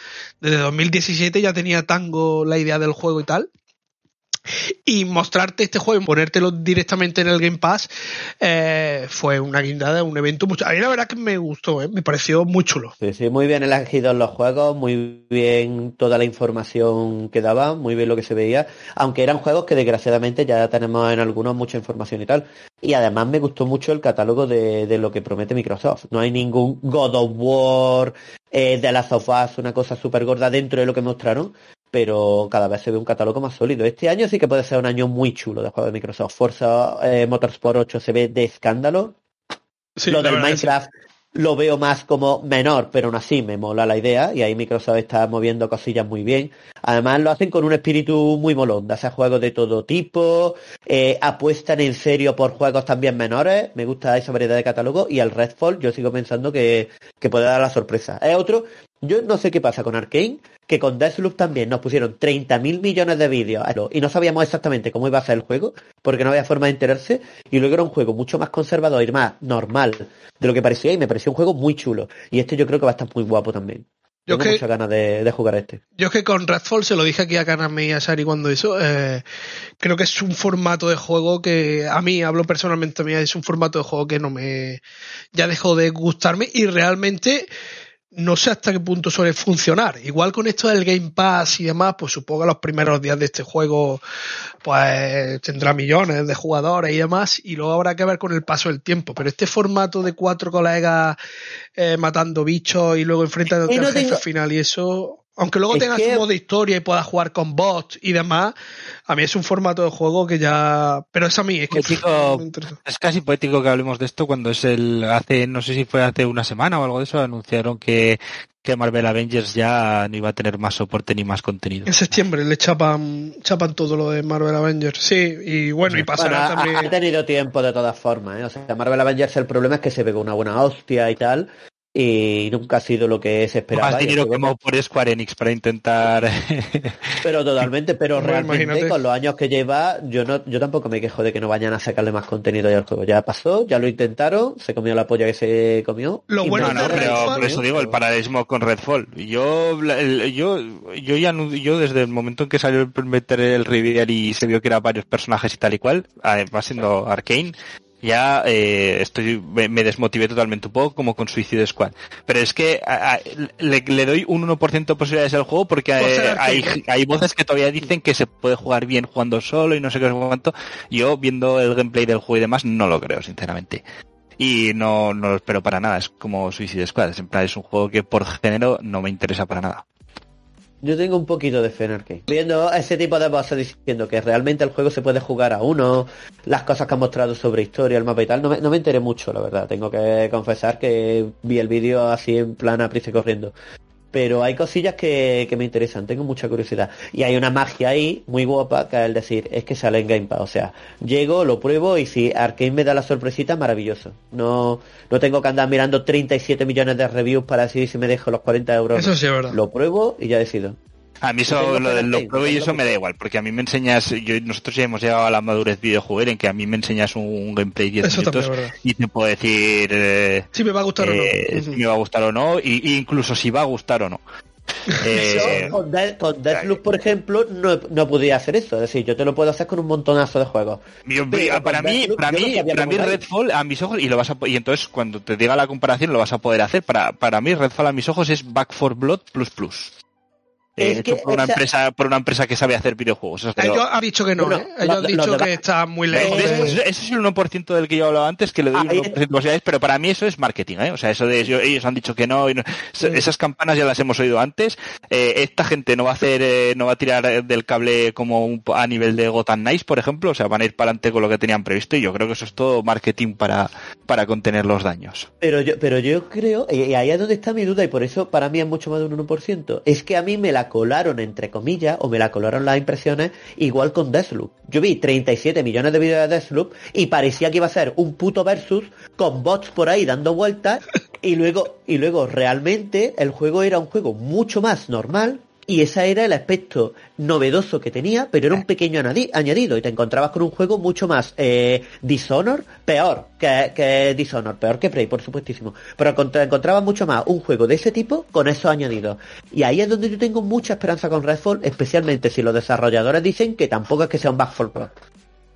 Desde 2017 ya tenía Tango la idea del juego y tal. Y mostrarte este juego y ponértelo directamente en el Game Pass eh, fue una guindada, un evento mucho. A mí la verdad que me gustó, ¿eh? me pareció muy chulo. Sí, sí, muy bien elegidos los juegos, muy bien toda la información que daban, muy bien lo que se veía, aunque eran juegos que desgraciadamente ya tenemos en algunos mucha información y tal. Y además me gustó mucho el catálogo de, de lo que promete Microsoft. No hay ningún God of War, eh, de Last of Us, una cosa súper gorda dentro de lo que mostraron, pero cada vez se ve un catálogo más sólido. Este año sí que puede ser un año muy chulo de juegos de Microsoft. Forza eh, Motorsport 8 se ve de escándalo, Sí, lo del sí. Minecraft lo veo más como menor, pero aún así me mola la idea y ahí Microsoft está moviendo cosillas muy bien. Además lo hacen con un espíritu muy molón, de hacer juegos de todo tipo, eh, apuestan en serio por juegos también menores, me gusta esa variedad de catálogo y el Redfall yo sigo pensando que, que puede dar la sorpresa. Es otro, yo no sé qué pasa con Arkane, que con Deathloop también nos pusieron 30.000 millones de vídeos y no sabíamos exactamente cómo iba a ser el juego, porque no había forma de enterarse, y luego era un juego mucho más conservador y más normal de lo que parecía, y me pareció un juego muy chulo. Y este yo creo que va a estar muy guapo también. Yo Tengo que- muchas ganas de, de jugar este. Yo es que con Redfall se lo dije aquí a Kaname y a Sari cuando hizo. eh, creo que es un formato de juego que a mí, hablo personalmente a mí, es un formato de juego que no me. ya dejó de gustarme y realmente no sé hasta qué punto suele funcionar. Igual con esto del Game Pass y demás, pues supongo que los primeros días de este juego pues tendrá millones de jugadores y demás y luego habrá que ver con el paso del tiempo. Pero este formato de cuatro colegas eh, matando bichos y luego enfrentándote no al final y eso... Aunque luego Es tenga que- su modo historia y pueda jugar con bots y demás, a mí es un formato de juego que ya... Pero es a mí, es que... Es casi poético que hablemos de esto cuando es el hace no sé si fue hace una semana o algo de eso anunciaron que que Marvel Avengers ya no iba a tener más soporte ni más contenido. En septiembre le chapan, chapan todo lo de Marvel Avengers. Sí, y bueno, y pasará Bueno, ha- también... ha, tenido tiempo de todas formas, ¿eh? O sea, Marvel Avengers el problema es que se pegó una buena hostia y tal, y nunca ha sido lo que se esperaba. más dinero juego- quemado por Square Enix para intentar Pero totalmente, pero Bueno, realmente imagínate. con los años que lleva, yo no, yo tampoco me quejo de que no vayan a sacarle más contenido ya al juego. Ya pasó, ya lo intentaron, se comió la polla que se comió. Lo bueno no, no, pero Redfall- por eso digo el paralelismo con Redfall. Yo, el- yo, yo ya yo desde el momento en que salió el meter el reveal y se vio que eran varios personajes y tal y cual, va siendo Arcane, ya eh, estoy me, me desmotivé totalmente un poco como con Suicide Squad. Pero es que a- a- le, le doy un 1% de posibilidades al juego porque eh, hay, hay voces que todavía dicen que se puede jugar bien jugando solo y no sé qué cuánto. Yo viendo el gameplay del juego y demás no lo creo sinceramente. Y no, no lo espero para nada, es como Suicide Squad, es, en plan, es un juego que por género no me interesa para nada. Yo tengo un poquito de fe en. Viendo ese tipo de voces diciendo que realmente el juego se puede jugar a uno, las cosas que han mostrado sobre historia, el mapa y tal, no me, no me enteré mucho, la verdad. Tengo que confesar que vi el vídeo así en plan a prisa corriendo. Pero hay cosillas que, que me interesan, tengo mucha curiosidad. Y hay una magia ahí muy guapa que es el decir, es que sale en Game Pass. O sea, llego, lo pruebo y si Arkane me da la sorpresita, maravilloso. No, no tengo que andar mirando 37 millones de reviews para decidir si me dejo los 40 euros. Eso sí es verdad. Lo pruebo y ya decido. A mí eso, lo, del- lo Arcane, pruebo y eso me da igual, porque a mí me enseñas, yo, nosotros ya hemos llegado a la madurez videojuguera en que a mí me enseñas un, un gameplay 10 Eso también minutos y te puedo decir eh, Si me va a gustar eh, o no. si me va a gustar o no, y, y incluso si va a gustar o no. Eh, Yo con, Death- con Deathloop, por ejemplo, no, no podía hacer eso. Es decir, yo te lo puedo hacer con un montonazo de juegos. Yo- para mí, Deathloop para no mí, para mí. Redfall a mis ojos y lo vas a y entonces cuando te diga la comparación lo vas a poder hacer. Para para mí Redfall a mis ojos es Back for Blood plus plus. Eh, Es hecho que por una esa- empresa por una empresa que sabe hacer videojuegos. Eso te lo- Ellos han dicho que no, Bueno, ¿eh? Ellos lo- han dicho que está muy ¿Ves? lejos. Ese es el 1% del que yo hablaba antes, que le doy un Ahí- 1% de posibilidades, pero para mí eso es marketing, ¿eh? O sea, eso de ellos, ellos han dicho que no, y no- es- esas campanas ya las hemos oído antes. Eh, esta gente no va a hacer, eh, no va a tirar eh, del cable como un a nivel de Gotham Knights, por ejemplo, o sea, van a ir para adelante con lo que tenían previsto y yo creo que eso es todo marketing para, para contener los daños. Pero yo, pero yo creo, y y ahí es donde está mi duda, y por eso para mí es mucho más de un 1%, es que a mí me la colaron, entre comillas, o me la colaron las impresiones, igual con Deathloop. Yo vi 37 millones de vídeos de Deathloop y parecía que iba a ser un puto versus con bots por ahí dando vueltas, y luego, y luego realmente el juego era un juego mucho más normal, y ese era el aspecto novedoso que tenía, pero era un pequeño anadi- añadido y te encontrabas con un juego mucho más eh, Dishonor, peor que, que Dishonor, peor que Prey, por supuestísimo. Pero te encontrabas mucho más un juego de ese tipo con esos añadidos. Y ahí es donde yo tengo mucha esperanza con Redfall, especialmente si los desarrolladores dicen que tampoco es que sea un Back for Blood.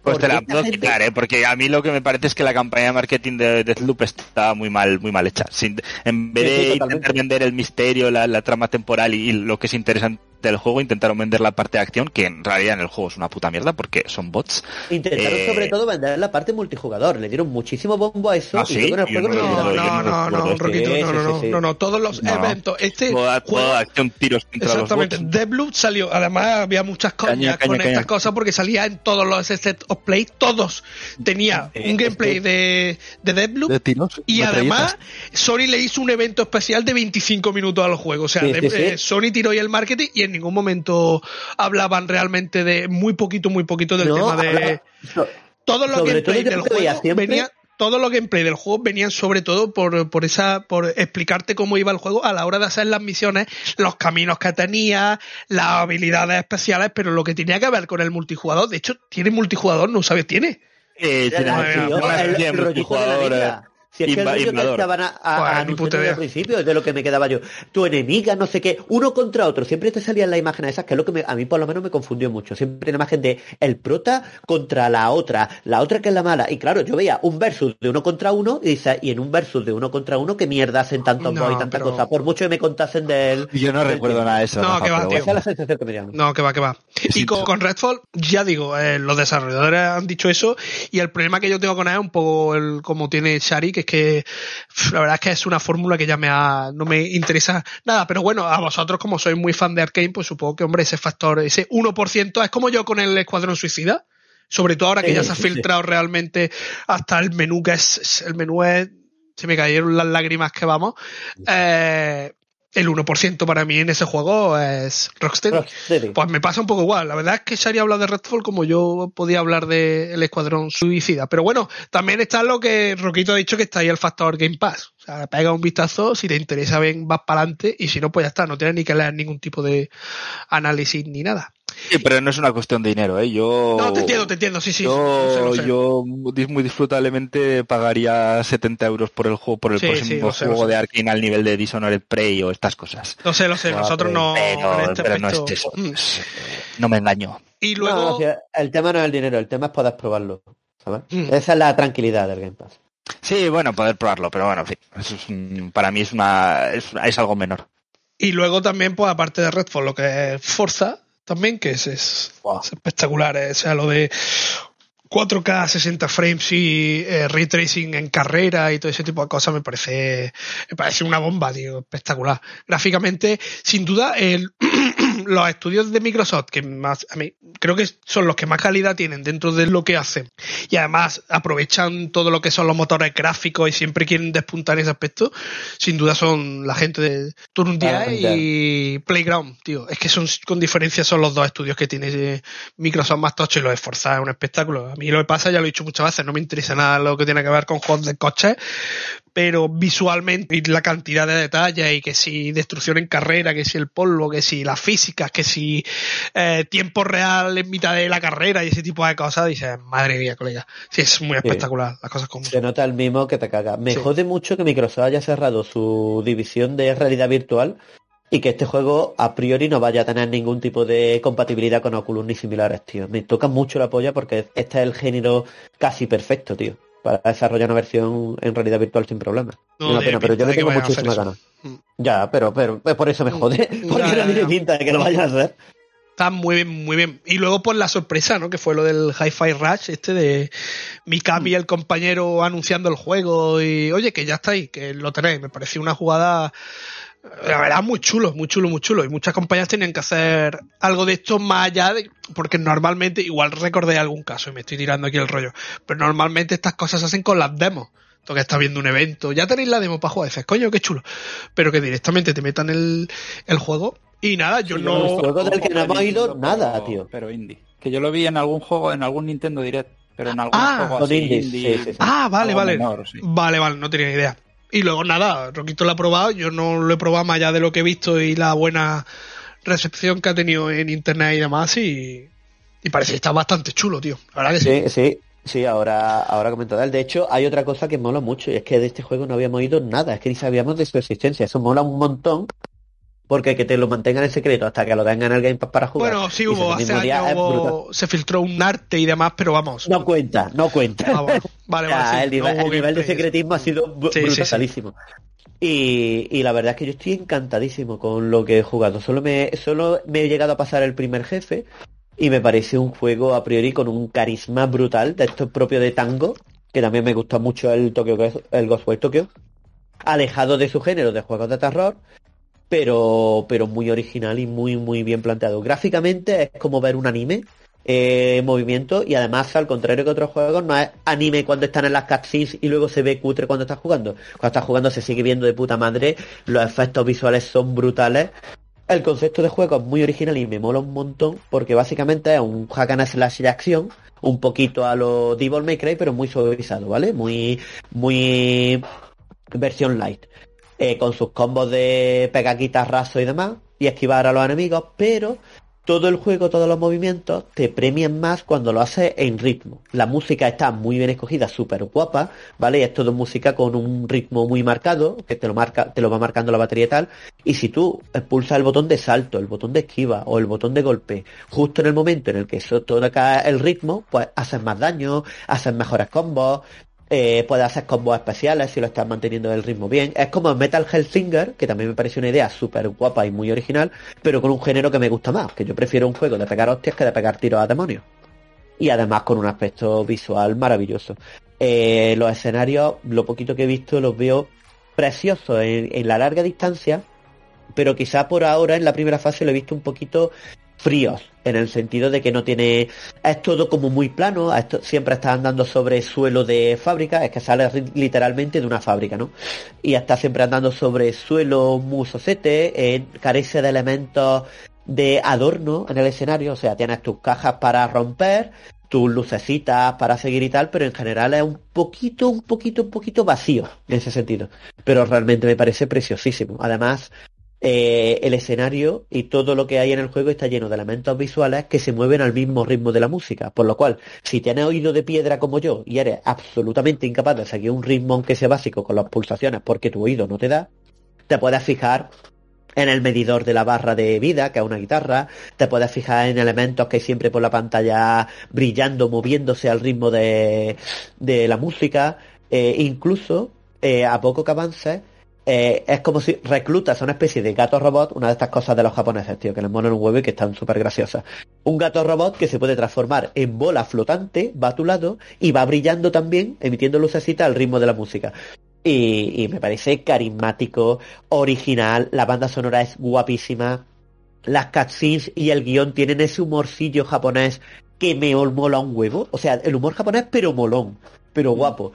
Pues te la puedo gente- quitar, ¿eh? Porque a mí lo que me parece es que la campaña de marketing de Deathloop está muy mal, muy mal hecha. Sin- en vez Sí, sí, de intentar vender el misterio, la, la trama temporal y, y lo que es interesante del juego, intentaron vender la parte de acción, que en realidad en el juego es una puta mierda porque son bots. Intentaron Eh, sobre todo vender la parte multijugador, le dieron muchísimo bombo a eso ¿Ah, y sí? luego en el Yo juego no no, No, no, no no, no. Roquito, no, no, sí, no, sí. no, no, todos los No. eventos. Este Toda, juego, toda acción, tiros contra exactamente. Deathloop salió, además había muchas coñas Caña, caña, con caña. estas cosas porque salía en todos los set of play, todos tenía Eh, un gameplay que- de, de Deathloop De tiros, y además Sony le hizo un evento especial de 25 minutos al juego. O sea, Sí, de- sí, sí. eh, Sony tiró ahí el marketing y en ningún momento hablaban realmente de muy poquito, muy poquito del No, tema de hablaba- no, todos los sobre todo del lo que veía juego siempre- venían todos los gameplay del juego venían sobre todo por, por esa por explicarte cómo iba el juego a la hora de hacer las misiones, los caminos que tenía, las habilidades especiales, pero lo que tenía que ver con el multijugador, de hecho, tiene multijugador, no sabes, tiene. Eh, tiene el- el multijugador, vida. Si es que es lo que estaban a, a- a puta el principio, es de lo que me quedaba yo. Tu enemiga, no sé qué, uno contra otro. Siempre te salían las imágenes esas, que es lo que me- a mí por lo menos me confundió mucho. Siempre la imagen de el prota contra la otra, la otra que es la mala. Y claro, yo veía un versus de uno contra uno y dice, y en un versus de uno contra uno, ¿qué mierda hacen tantos No, y tantas pero- cosas? Por mucho que me contasen del... Yo no del recuerdo tiempo. nada de eso. No, que va, tío. Esa es la sensación que me. No, que va, que va. Y con, con Redfall, ya digo, eh, los desarrolladores han dicho eso y el problema que yo tengo con él es un poco el, como tiene Shari, que es que la verdad es que es una fórmula que ya me ha, no me interesa nada, pero bueno, a vosotros como sois muy fan de Arkane, pues supongo que, hombre, ese factor, ese 1% es como yo con el Escuadrón Suicida, sobre todo ahora que Sí, ya se ha sí. filtrado realmente hasta el menú, que es, es- el menú es, se me cayeron las lágrimas que vamos, eh, el 1% para mí en ese juego es Rocksteady. Rocksteady. Pues me pasa un poco igual. La verdad es que Shari ha hablado de Redfall como yo podía hablar del Escuadrón Suicida. Pero bueno, también está lo que Roquito ha dicho que está ahí el factor Game Pass. O sea, pega un vistazo, si te interesa bien vas para adelante y si no, pues ya está. No tienes ni que leer ningún tipo de análisis ni nada. Sí, pero no es una cuestión de dinero, ¿eh? Yo... No, te entiendo, te entiendo, sí, sí. yo, lo sé, lo sé. yo dis- muy disfrutablemente pagaría 70 euros por el juego, por el Sí, próximo sé, juego sé. de Arkane al nivel de Dishonored Prey o estas cosas. Lo sé, lo sé. Nosotros no. pero, este pero no es aspecto- eso. Mm. Es- No me engaño. Y No, luego. el tema no es el dinero, el tema es poder probarlo. ¿sabes? Mm. Esa es la tranquilidad del Game Pass. Sí, bueno, poder probarlo, pero bueno, en fin, eso es un- para mí es una es, es algo menor. Y luego también, pues aparte de Redfall, lo que es Forza, también, que es, es, es espectacular. eh, O sea, lo de 4K, 60 frames y eh, ray tracing en carrera y todo ese tipo de cosas me parece, me parece una bomba, tío, espectacular. Gráficamente, sin duda, el, los estudios de Microsoft, que más, a mí, creo que son los que más calidad tienen dentro de lo que hacen. Y además aprovechan todo lo que son los motores gráficos y siempre quieren despuntar ese aspecto. Sin duda son la gente de Turn y Playground, tío. Es que son, con diferencia, son los dos estudios que tiene eh, Microsoft más tocho y lo de Forza es un espectáculo. A mí lo que pasa, ya lo he dicho muchas veces, no me interesa nada lo que tiene que ver con juegos de coches, pero visualmente y la cantidad de detalles y que si destrucción en carrera, que si el polvo, que si las físicas, que si eh, tiempo real en mitad de la carrera y ese tipo de cosas, dices, madre mía, colega. Sí, es muy espectacular, las cosas como Se nota el mismo que te caga. Me Sí. jode mucho que Microsoft haya cerrado su división de realidad virtual y que este juego a priori no vaya a tener ningún tipo de compatibilidad con Oculus ni similares, tío. Me toca mucho la polla porque este es el género casi perfecto, tío. Para desarrollar una versión en realidad virtual sin problemas. No Una tiene pena, pero yo le tengo vayan a hacer muchísimas eso. ganas. Mm. Ya, pero, pero por eso me jode. Porque Ya, no tiene pinta de que lo vayan a hacer. Está muy bien, muy bien. Y luego pues la sorpresa, ¿no? Que fue lo del Hi-Fi Rush, este de Mikami el compañero anunciando el juego y oye, que ya está ahí, que lo tenéis. Me pareció una jugada, la verdad, muy chulo, muy chulo, muy chulo. Y muchas compañías tenían que hacer algo de esto más allá de, porque normalmente, igual recordé algún caso y me estoy tirando aquí el rollo, pero normalmente estas cosas se hacen con las demos. Tú que estás viendo un evento, ya tenéis la demo para jugar, dices, coño, qué chulo. Pero que directamente te metan el, el juego y nada, yo Sí, no... visto juego del que no hemos nada, pero- tío. Pero indie. Que yo lo vi en algún juego, en algún Nintendo Direct, pero en algún Ah, juego con así indies, indie. sí, sí, sí. Ah, vale, vale. menor, sí. Vale, vale, no tenía idea. Y luego nada, Roquito lo ha probado, yo no lo he probado más allá de lo que he visto y la buena recepción que ha tenido en internet y demás y, y parece que está bastante chulo, tío. La que sí. Sí, sí, sí, ahora, ahora él. De hecho, hay otra cosa que mola mucho, y es que de este juego no habíamos oído nada, es que ni sabíamos de su existencia. Eso mola un montón, porque que te lo mantengan en secreto hasta que lo tengan en el Game Pass para jugar. Bueno, sí hubo, hace años hubo- se filtró un arte y demás, pero vamos. No cuenta, no cuenta. vamos, vale, Ya, vale, sí, el nivel, no el nivel de secretismo ha sido Sí, sí. brutalísimo. Y, y la verdad es que yo estoy encantadísimo con lo que he jugado. Solo me, solo me he llegado a pasar el primer jefe y me parece un juego a priori con un carisma brutal, de esto propio de Tango, que también me gusta mucho el Tokyo, el Ghostwire Tokyo, alejado de su género de juegos de terror, pero, pero muy original y muy, muy bien planteado. Gráficamente es como ver un anime eh, en movimiento y además, al contrario que otros juegos, no es anime cuando están en las cutscenes y luego se ve cutre cuando estás jugando. Cuando estás jugando se sigue viendo de puta madre, los efectos visuales son brutales. El concepto de juego es muy original y me mola un montón porque básicamente es un hack and slash de acción, un poquito a lo Devil May Cry, pero muy suavizado, ¿vale? Muy, muy versión light. Eh, con sus combos de pegar guitarrazo y demás y esquivar a los enemigos, pero todo el juego, todos los movimientos te premian más cuando lo haces en ritmo. La música está muy bien escogida, súper guapa, ¿vale? Y es todo música con un ritmo muy marcado, que te lo marca, te lo va marcando la batería y tal. Y si tú pulsas el botón de salto, el botón de esquiva o el botón de golpe, justo en el momento en el que eso toca el ritmo, pues haces más daño, haces mejores combos, eh, puede hacer combos especiales si lo estás manteniendo el ritmo bien. Es como Metal Hellsinger, que también me parece una idea súper guapa y muy original, pero con un género que me gusta más, que yo prefiero un juego de pegar hostias que de pegar tiros a demonios. Y además con un aspecto visual maravilloso. Eh, los escenarios, lo poquito que he visto, los veo preciosos en, la larga distancia, pero quizá por ahora en la primera fase lo he visto un poquito fríos, en el sentido de que no tiene, es todo como muy plano, siempre está andando sobre suelo de fábrica, es que sale literalmente de una fábrica, ¿no? Y está siempre andando sobre suelo musosete, eh, carece de elementos de adorno en el escenario, o sea, tienes tus cajas para romper, tus lucecitas para seguir y tal, pero en general es un poquito, un poquito, un poquito vacío en ese sentido. Pero realmente me parece preciosísimo. Además, eh, el escenario y todo lo que hay en el juego está lleno de elementos visuales que se mueven al mismo ritmo de la música. Por lo cual, si tienes oído de piedra como yo y eres absolutamente incapaz de seguir un ritmo aunque sea básico con las pulsaciones porque tu oído no te da, te puedes fijar en el medidor de la barra de vida, que es una guitarra, te puedes fijar en elementos que hay siempre por la pantalla brillando, moviéndose al ritmo de, la música, eh, incluso eh, a poco que avances, eh, es como si reclutas a una especie de gato robot, una de estas cosas de los japoneses, tío, que les molan un huevo y que están súper graciosas. Un gato robot que se puede transformar en bola flotante, va a tu lado y va brillando también, emitiendo lucecita al ritmo de la música. Y, me parece carismático, original, la banda sonora es guapísima, las cutscenes y el guion tienen ese humorcillo japonés que me mola un huevo. O sea, el humor japonés pero molón, pero guapo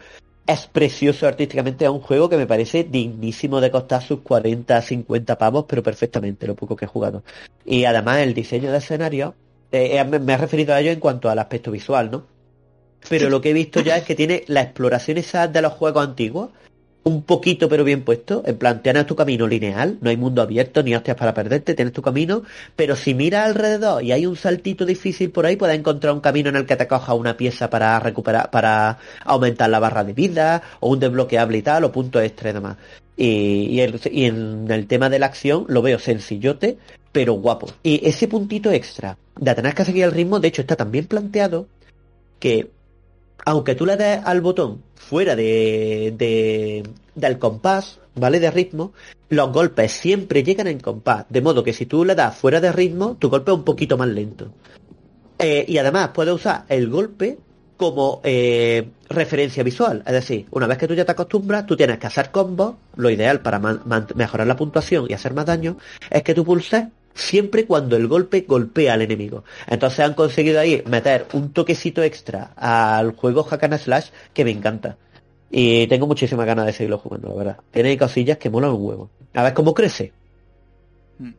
es precioso artísticamente, es un juego que me parece dignísimo de costar sus 40, 50 pavos, pero perfectamente lo poco que he jugado. Y además el diseño de escenario, eh, eh, me, he referido a ello en cuanto al aspecto visual, ¿no? Pero lo que he visto ya es que tiene la exploración esa de los juegos antiguos, un poquito pero bien puesto, en plan, tu camino lineal, no hay mundo abierto ni hostias para perderte, tienes tu camino, pero si miras alrededor y hay un saltito difícil por ahí, puedes encontrar un camino en el que te coja una pieza para recuperar, para aumentar la barra de vida, o un desbloqueable y tal, o punto extra y demás. Y, y, en el tema de la acción lo veo sencillote, pero guapo. Y ese puntito extra de tener que seguir el ritmo, de hecho está tan bien planteado que aunque tú le des al botón fuera de, de, del compás, ¿vale? De ritmo, los golpes siempre llegan en compás. De modo que si tú le das fuera de ritmo, tu golpe es un poquito más lento. Eh, y además puedes usar el golpe como eh, referencia visual. Es decir, una vez que tú ya te acostumbras, tú tienes que hacer combos. Lo ideal para mejorar la puntuación y hacer más daño es que tú pulses siempre cuando el golpe golpea al enemigo. Entonces han conseguido ahí meter un toquecito extra al juego Hack and Slash que me encanta. Y tengo muchísimas ganas de seguirlo jugando, la verdad. Tiene cosillas que molan un huevo. A ver cómo crece. Hmm.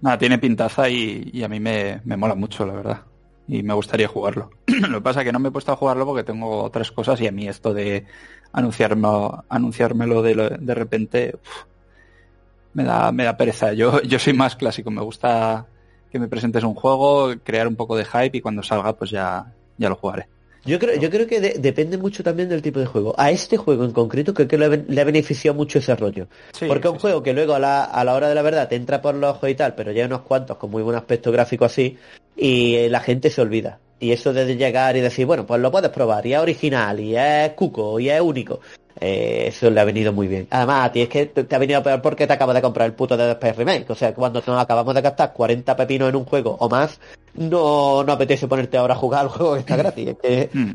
Nada, tiene pintaza y, a mí me, mola mucho, la verdad. Y me gustaría jugarlo. lo que pasa es que no me he puesto a jugarlo porque tengo otras cosas y a mí esto de anunciarme, anunciármelo de, de repente me da, me da pereza. Yo, yo soy más clásico, me gusta que me presentes un juego, crear un poco de hype y cuando salga pues ya, ya lo jugaré. Yo creo, yo creo que depende mucho también del tipo de juego. A este juego en concreto creo que le, ha beneficiado mucho ese rollo. Porque es un juego que luego a la, a la hora de la verdad te entra por los ojos y tal, pero ya hay unos cuantos con muy buen aspecto gráfico así, y la gente se olvida. Y eso de llegar y decir, bueno, pues lo puedes probar, y es original, y es cuco, y es único. Eh, eso le ha venido muy bien. Además, a ti es que te ha venido peor porque te acabas de comprar el puto de Space Remake. O sea, cuando nos acabamos de gastar 40 pepinos en un juego o más, no, no apetece ponerte ahora a jugar al juego que está gratis. Hmm.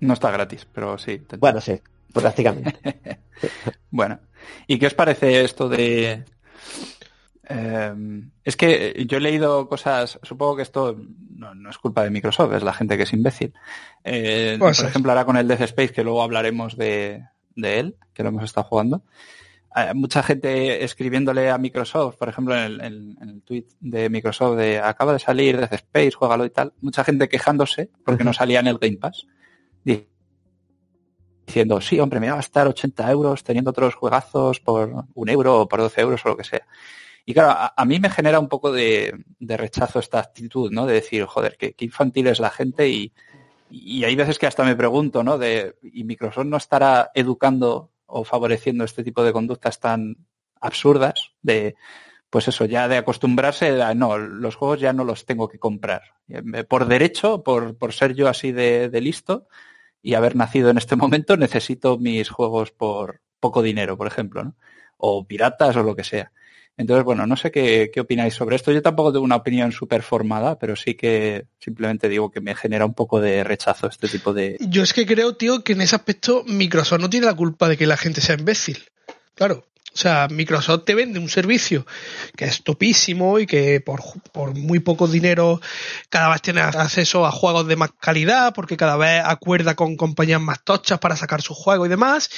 No está gratis, pero sí. Bueno, sí, prácticamente. bueno, ¿y qué os parece esto de Em, es que yo he leído cosas, supongo que esto no, es culpa de Microsoft, es la gente que es imbécil. Eh, por ejemplo, ahora con el Death Space, que luego hablaremos de, él, que lo hemos estado jugando. Mucha gente escribiéndole a Microsoft, por ejemplo, en el, en el tweet de Microsoft de acaba de salir Death Space, juégalo y tal. Mucha gente quejándose porque no salía en el Game Pass. Diciendo, sí, hombre, me va a gastar 80 euros teniendo otros juegazos por un euro o por 12 euros o lo que sea. Y claro, a, mí me genera un poco de, rechazo esta actitud, ¿no? De decir, joder, qué, infantil es la gente y, y hay veces que hasta me pregunto, ¿no? De, ¿y Microsoft no estará educando o favoreciendo este tipo de conductas tan absurdas de pues eso, ya de acostumbrarse a, no, los juegos ya no los tengo que comprar. Eh, por derecho, por, por ser yo así de, listo y haber nacido en este momento, necesito mis juegos por poco dinero, por ejemplo, ¿no? O piratas o lo que sea. Entonces, bueno, no sé qué, qué opináis sobre esto. Yo tampoco tengo una opinión súper formada, pero sí que simplemente digo que me genera un poco de rechazo este tipo de... Yo es que creo, tío, que en ese aspecto Microsoft no tiene la culpa de que la gente sea imbécil. Claro, o sea, Microsoft te vende un servicio que es topísimo y que por, por, muy poco dinero cada vez tienes acceso a juegos de más calidad porque cada vez acuerda con compañías más tochas para sacar sus juegos y demás.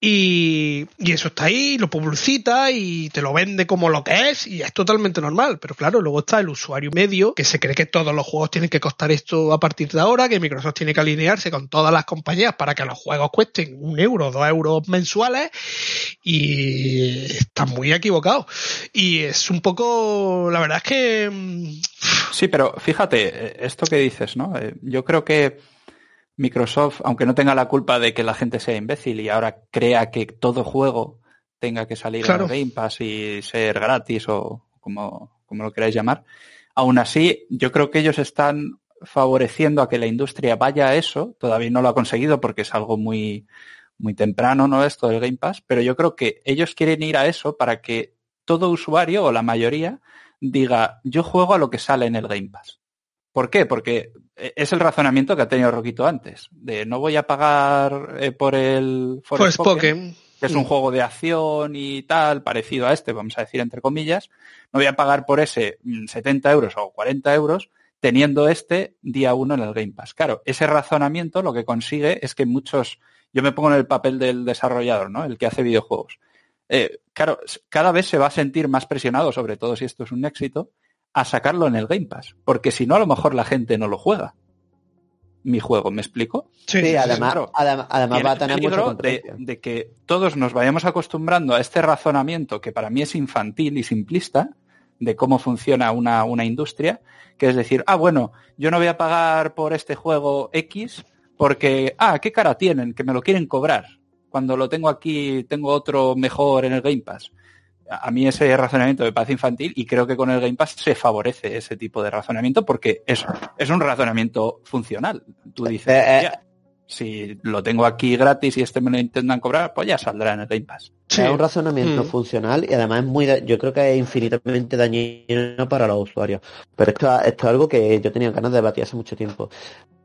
Y, eso está ahí, lo publicita y te lo vende como lo que es y es totalmente normal. Pero claro, luego está el usuario medio que se cree que todos los juegos tienen que costar esto a partir de ahora, que Microsoft tiene que alinearse con todas las compañías para que los juegos cuesten un euro, dos euros mensuales y está muy equivocado. Y es un poco, la verdad es que... Mm, sí, pero fíjate, esto que dices, ¿no? Eh, yo creo que Microsoft, aunque no tenga la culpa de que la gente sea imbécil y ahora crea que todo juego tenga que salir en Game Pass y ser gratis o como, como lo queráis llamar, aún así yo creo que ellos están favoreciendo a que la industria vaya a eso, todavía no lo ha conseguido porque es algo muy, muy temprano, ¿no? Esto del Game Pass, pero yo creo que ellos quieren ir a eso para que todo usuario o la mayoría diga, yo juego a lo que sale en el Game Pass. ¿Por qué? Porque es el razonamiento que ha tenido Roquito antes, de no voy a pagar eh, por el Forspoken, que es un mm. juego de acción y tal, parecido a este, vamos a decir entre comillas, no voy a pagar por ese 70 mm, euros o 40 euros teniendo este día uno en el Game Pass. Claro, ese razonamiento lo que consigue es que muchos, yo me pongo en el papel del desarrollador, ¿no? El que hace videojuegos. Eh, claro, cada vez se va a sentir más presionado, sobre todo si esto es un éxito, a sacarlo en el Game Pass, porque si no a lo mejor la gente no lo juega. Mi juego, ¿me explico? Sí, además, además, va a tener mucho de, de que todos nos vayamos acostumbrando a este razonamiento que para mí es infantil y simplista de cómo funciona una, una industria, que es decir, ah, bueno, yo no voy a pagar por este juego X porque, ah, qué cara tienen, que me lo quieren cobrar. Cuando lo tengo aquí, tengo otro mejor en el Game Pass a mí ese razonamiento me parece infantil y creo que con el Game Pass se favorece ese tipo de razonamiento porque es, es un razonamiento funcional. Tú dices, eh, eh. si lo tengo aquí gratis y este me lo intentan cobrar, pues ya saldrá en el Game Pass. Es un razonamiento mm. funcional y además es muy, yo creo que es infinitamente dañino para los usuarios. Pero esto, esto es algo que yo tenía ganas de debatir hace mucho tiempo.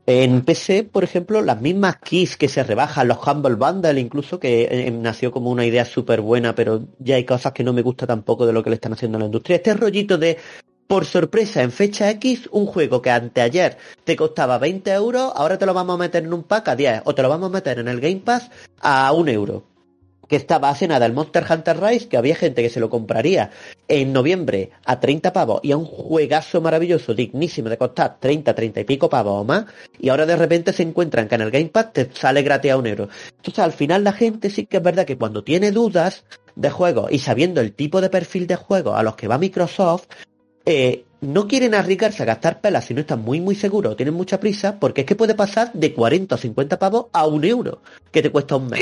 En PC, por ejemplo, las mismas keys que se rebajan, los Humble Bundle incluso, que eh, nació como una idea súper buena, pero ya hay cosas que no me gusta tampoco de lo que le están haciendo a la industria. Este rollito de, por sorpresa, en fecha X, un juego que anteayer te costaba 20 euros, ahora te lo vamos a meter en un pack a 10, o te lo vamos a meter en el Game Pass a un euro que estaba hace el Monster Hunter Rise, que había gente que se lo compraría en noviembre a 30 pavos y a un juegazo maravilloso, dignísimo de costar 30, 30 y pico pavos o más, y ahora de repente se encuentran que en el Game Pass te sale gratis a un euro. Entonces al final la gente sí que es verdad que cuando tiene dudas de juegos y sabiendo el tipo de perfil de juegos a los que va Microsoft, eh, no quieren arriesgarse a gastar pelas si no están muy muy seguros o tienen mucha prisa, porque es que puede pasar de 40 o 50 pavos a un euro, que te cuesta un mes.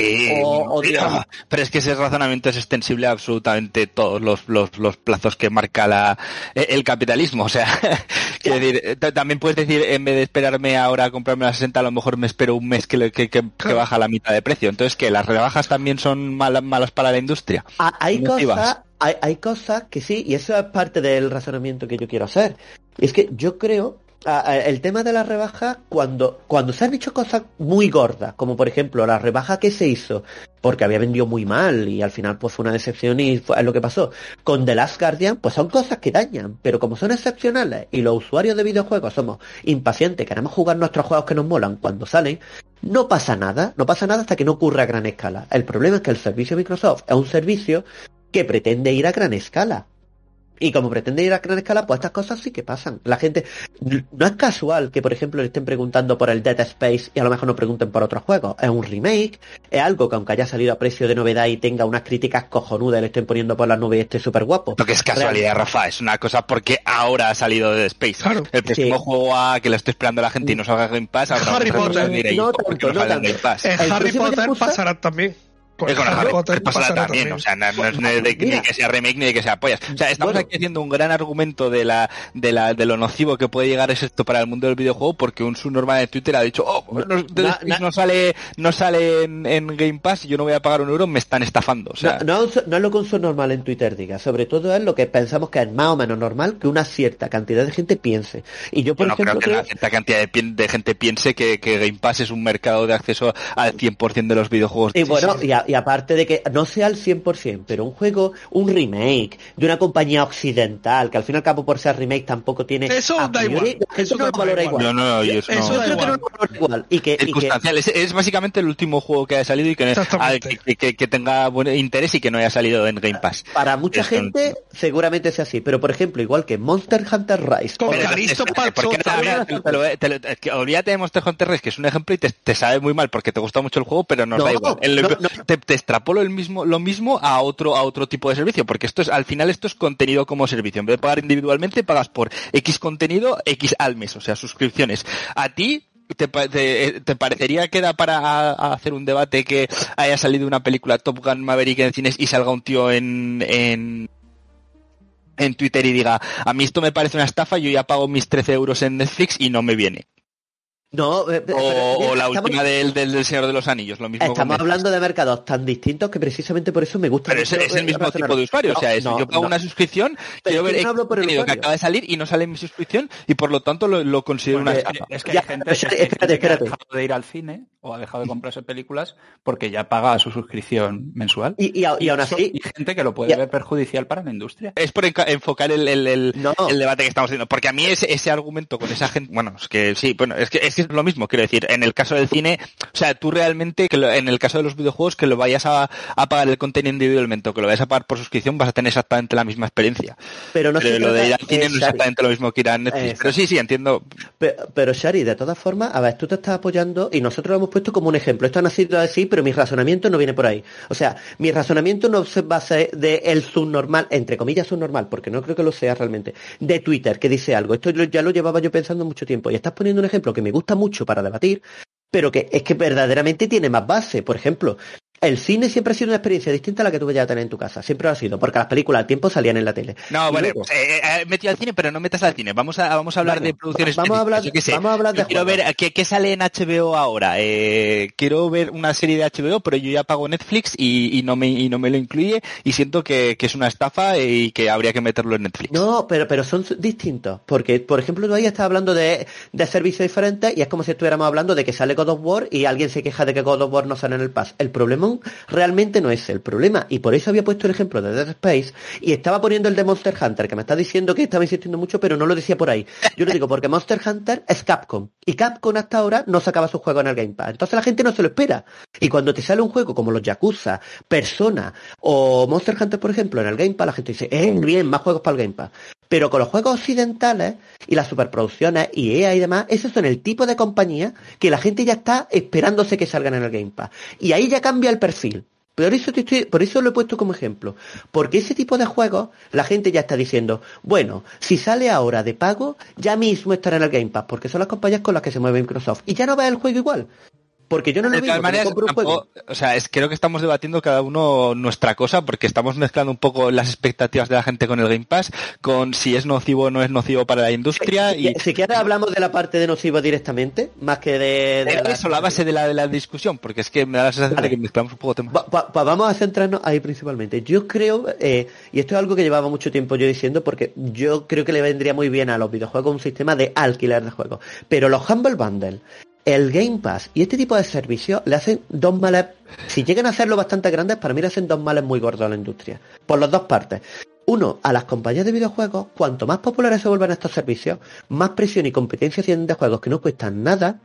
pero es que ese razonamiento es extensible a absolutamente todos los, los, plazos que marca la, e, el capitalismo. O sea, decir, eh, también puedes decir, en vez de esperarme ahora a comprarme la 60, a lo mejor me espero un mes que, que, que, baja la mitad de precio. Entonces, que las rebajas también son malas, malas para la industria. Ah, hay cosas hay, cosas que sí, y eso es parte del razonamiento que yo quiero hacer. Es que yo creo el tema de la rebaja, cuando, cuando se han hecho cosas muy gordas, como por ejemplo la rebaja que se hizo, porque había vendido muy mal y al final pues fue una decepción y fue lo que pasó, con The Last Guardian, pues son cosas que dañan, pero como son excepcionales y los usuarios de videojuegos somos impacientes, queremos jugar nuestros juegos que nos molan cuando salen, no pasa nada, no pasa nada hasta que no ocurra a gran escala. El problema es que el servicio Microsoft es un servicio que pretende ir a gran escala. Y como pretende ir a gran escala, pues estas cosas sí que pasan. La gente, no es casual que, por ejemplo, le estén preguntando por el Dead Space y a lo mejor no pregunten por otros juegos. Es un remake, es algo que aunque haya salido a precio de novedad y tenga unas críticas cojonudas y le estén poniendo por las nubes y esté súper guapo. Lo que es casualidad, Rafa, es una cosa porque ahora ha salido Dead Space. Claro. El próximo Sí. juego a que le estoy esperando a la gente y no salga Game Pass, ahora Harry Potter. No ¿por qué tanto, no sale en tanto. Game Pass? En El Harry Potter pasará también. Con Es con Harry Potter pasará pasará también, o sea, no, no es ni de, ni que sea remake ni de que sea pollas. O sea, estamos Bueno. aquí haciendo un gran argumento de la, de la, de lo nocivo que puede llegar es esto para el mundo del videojuego porque un subnormal de Twitter ha dicho, oh, no, na- na- no sale, no sale en, en Game Pass y yo no voy a pagar un euro, me están estafando. O sea, no, no, es- lo que un normal en Twitter diga, sobre todo es lo que pensamos que es más o menos normal que una cierta cantidad de gente piense. Y yo, por yo no ejemplo, creo que creo- la cierta cantidad de, de gente piense que, que Game Pass es un mercado de acceso al 100% de los videojuegos. Y bueno, y, a- y aparte de que no sea al 100%, pero un juego, un remake de una compañía occidental, que al fin y al cabo por ser remake tampoco tiene... Eso a da priori, igual, eso no da lo valora igual. igual. No, no, eso Eso no- da que igual. igual. Y que, y que-. Es, es básicamente el último juego que haya salido y que, ah, que, que- que tenga buen interés y que no haya salido en Game Pass. para mucha Eso gente seguramente sea así, pero por ejemplo, igual que Monster Hunter Rise, Con Calisto espérate, ¿por qué no Pachoza. hablas- te lo- te lo- te- que olvídate de Monster Hunter Rise, que es un ejemplo y te, te sabe muy mal porque te gusta mucho el juego, pero nos No, da igual. El- no, no. Te, te extrapolo el mismo, lo mismo a otro, a otro tipo de servicio, porque esto es, al final esto es contenido como servicio. En vez de pagar individualmente, pagas por X contenido, X al mes, o sea, suscripciones. A ti, ¿Te, te- te parecería que da para hacer un debate que haya salido una película Top Gun Maverick en cines y salga un tío en, en, en Twitter y diga, a mí esto me parece una estafa, yo ya pago mis 13 euros en Netflix y no me viene? No, eh, pero, O, la estamos- última del, del, del Señor de los Anillos, lo mismo. Estamos hablando de mercados tan distintos que precisamente por eso me gusta. Pero es, mucho, es el eh, mismo razonar. tipo de usuario, o sea, es- no, yo pago no. una suscripción, Pero quiero ver hablo por el que acaba de salir y no sale en mi suscripción y por lo tanto lo, lo considero una estafa. es que Ya, hay gente, pero es que hay espérate, gente que ha dejado de ir al cine o ha dejado de comprarse películas porque ya paga su suscripción mensual. Y, y, a- y aún así, y gente que lo puede Ya. ver perjudicial para la industria. Es por enfocar el, el, el- No. el debate que estamos haciendo. Porque a mí ese, ese argumento con esa gente, bueno, es que sí, bueno, es que es, lo mismo, quiero decir, en el caso del cine, o sea, tú realmente, que lo- en el caso de los videojuegos, que lo vayas a, a pagar el contenido individualmente o que lo vayas a pagar por suscripción, vas a tener exactamente la misma experiencia. pero no Pero lo de ir al cine no es Shari, exactamente lo mismo que ir a Netflix. Exacto. Pero sí, sí, entiendo. Pe- Pero, Shari, de todas formas, a ver, tú te estás apoyando y nosotros lo hemos puesto como un ejemplo. Esto ha nacido así, pero mi razonamiento no viene por ahí. O sea, mi razonamiento no se basa de el subnormal, entre comillas subnormal, porque no creo que lo sea realmente, de Twitter, que dice algo. Esto ya lo llevaba yo pensando mucho tiempo. Y estás poniendo un ejemplo que me gusta mucho para debatir, pero que es que verdaderamente tiene más base. Por ejemplo, el cine siempre ha sido una experiencia distinta a la que tú vayas a tener en tu casa. Siempre lo ha sido, porque las películas al tiempo salían en la tele. No, Y vale, luego- pues, eh, eh, metido al cine, pero no metas al cine. Vamos a, vamos a hablar Bueno, de producciones vamos a hablar- vamos a hablar de quiero ver ¿qué, qué sale en HBO ahora. Eh, quiero ver una serie de HBO, pero yo ya pago Netflix y, y no me y no me lo incluye y siento que, que es una estafa y que habría que meterlo en Netflix. No, pero, pero son distintos. Porque, por ejemplo, tú ahí estás hablando de, de servicios diferentes y es como si estuviéramos hablando de que sale God of War y alguien se queja de que God of War no sale en el Pass. El problema realmente no es el problema. Y por eso había puesto el ejemplo de Dead Space y estaba poniendo el de Monster Hunter, que me está diciendo que estaba insistiendo mucho, pero no lo decía por ahí. Yo lo digo porque Monster Hunter es Capcom. Y Capcom hasta ahora no sacaba sus juegos en el Game Pass. Entonces la gente no se lo espera. Y cuando te sale un juego como los Yakuza, Persona o Monster Hunter, por ejemplo, en el Game Pass, la gente dice, eh, bien, más juegos para el Game Pass. Pero con los juegos occidentales y las superproducciones y EA y demás, esos son el tipo de compañía que la gente ya está esperándose que salgan en el Game Pass. Y ahí ya cambia el perfil. Por eso, te por eso lo he puesto como ejemplo. Porque ese tipo de juegos, la gente ya está diciendo, bueno, si sale ahora de pago, ya mismo estará en el Game Pass, porque son las compañías con las que se mueve Microsoft. Y ya no va el juego igual. Porque yo no lo juego. tampoco- o sea, es, creo que estamos debatiendo cada uno nuestra cosa porque estamos mezclando un poco las expectativas de la gente con el Game Pass, con si es nocivo o no es nocivo para la industria y Si quieres hablamos de la parte de nocivo directamente, más que de... de era eso la base de la, de la discusión, porque es que me da la sensación Vale. de que mezclamos un poco temas. Va- va- va- vamos a centrarnos ahí principalmente. Yo creo, eh, y esto es algo que llevaba mucho tiempo yo diciendo, porque yo creo que le vendría muy bien a los videojuegos un sistema de alquiler de juegos. Pero los Humble Bundle, el Game Pass y este tipo de servicios le hacen dos males, si llegan a hacerlo bastante grandes, para mí le hacen dos males muy gordos a la industria. Por las dos partes. Uno, a las compañías de videojuegos, cuanto más populares se vuelvan estos servicios, más presión y competencia tienen de juegos que no cuestan nada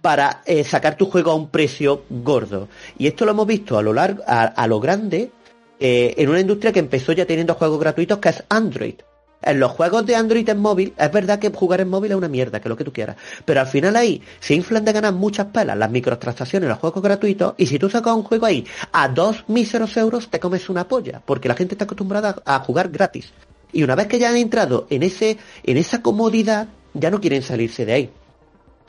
para eh, sacar tu juego a un precio gordo. Y esto lo hemos visto a lo largo, a, a lo grande, eh, en una industria que empezó ya teniendo juegos gratuitos, que es Android. En los juegos de Android en móvil, es verdad que jugar en móvil es una mierda, que lo que tú quieras. Pero al final ahí se inflan de ganar muchas pelas las microtransacciones, los juegos gratuitos, y si tú sacas un juego ahí a dos míseros euros, te comes una polla, porque la gente está acostumbrada a jugar gratis. Y una vez que ya han entrado en ese, en esa comodidad, ya no quieren salirse de ahí.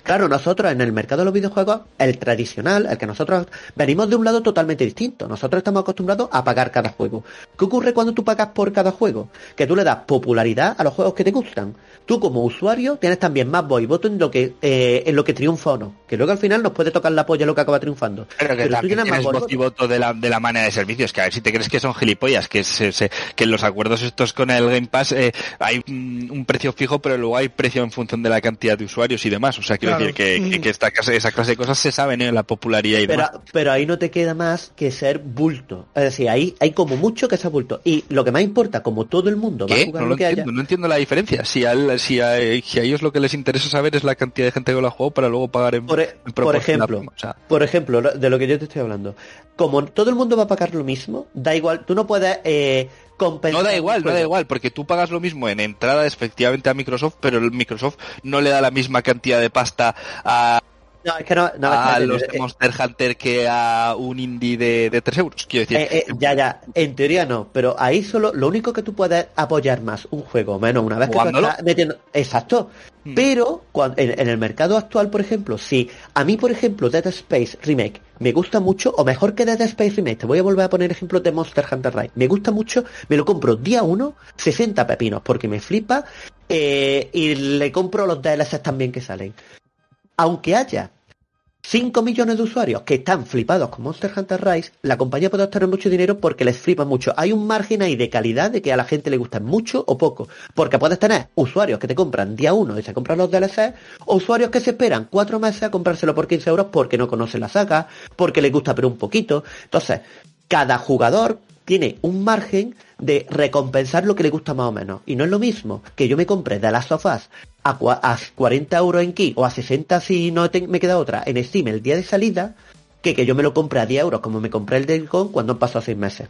Claro, nosotros en el mercado de los videojuegos, el tradicional, el que nosotros venimos de un lado totalmente distinto. Nosotros estamos acostumbrados a pagar cada juego. ¿Qué ocurre cuando tú pagas por cada juego? Que tú le das popularidad a los juegos que te gustan. Tú como usuario tienes también más voz y voto en lo que eh, en lo que triunfa o no. Que luego al final nos puede tocar la polla lo que acaba triunfando. Pero que tú tienes más voz y voto de la, de la manera de servicios. Que a ver si te crees que son gilipollas, que, se, que en los acuerdos estos con el Game Pass eh, hay un, precio fijo, pero luego hay precio en función de la cantidad de usuarios y demás. O sea, quiero decir que, que, esta clase, esa clase de cosas se saben en ¿eh? la popularidad y pero, demás. Pero ahí no te queda más que ser bulto. Es decir, ahí hay como mucho que ser bulto. Y lo que más importa, como todo el mundo va a jugar no lo, que entiendo, No entiendo la diferencia. Si, al, si, a, si, a, ellos lo que les interesa saber es la cantidad de gente que lo ha jugado para luego pagar en, por, e- por ejemplo, o sea, por ejemplo, de lo que yo te estoy hablando. Como todo el mundo va a pagar lo mismo, da igual, tú no puedes eh, no da igual, no da igual, porque tú pagas lo mismo en entrada efectivamente a Microsoft, pero el Microsoft no le da la misma cantidad de pasta a no, es que no, no a los de Monster Hunter que a un indie de, de 3 euros, quiero decir. Eh, eh, ya, ya, en teoría no, pero ahí solo, lo único que tú puedes apoyar más un juego, menos una vez que estás metiendo... Exacto. Hmm. Pero cuando, en, el mercado actual, por ejemplo, si a mí, por ejemplo, Dead Space Remake me gusta mucho, o mejor que Dead Space Remake, te voy a volver a poner ejemplos de Monster Hunter Rise, me gusta mucho, me lo compro día 1, 60 pepinos, porque me flipa, eh, y le compro los DLCs también que salen. Aunque haya 5 millones de usuarios que están flipados con Monster Hunter Rise, la compañía puede obtener mucho dinero porque les flipa mucho. Hay un margen ahí de calidad de que a la gente le gusta mucho o poco. Porque puedes tener usuarios que te compran día 1 y se compran los DLC, o usuarios que se esperan 4 meses a comprárselo por 15 euros porque no conocen la saga, porque les gusta pero un poquito. Entonces, cada jugador tiene un margen de recompensar lo que le gusta más o menos. Y no es lo mismo que yo me compre de las sofás a, a 40 euros en Key o a 60 si no me queda otra en Steam el día de salida que que yo me lo compre a 10 euros como me compré el del cuando han pasado 6 meses.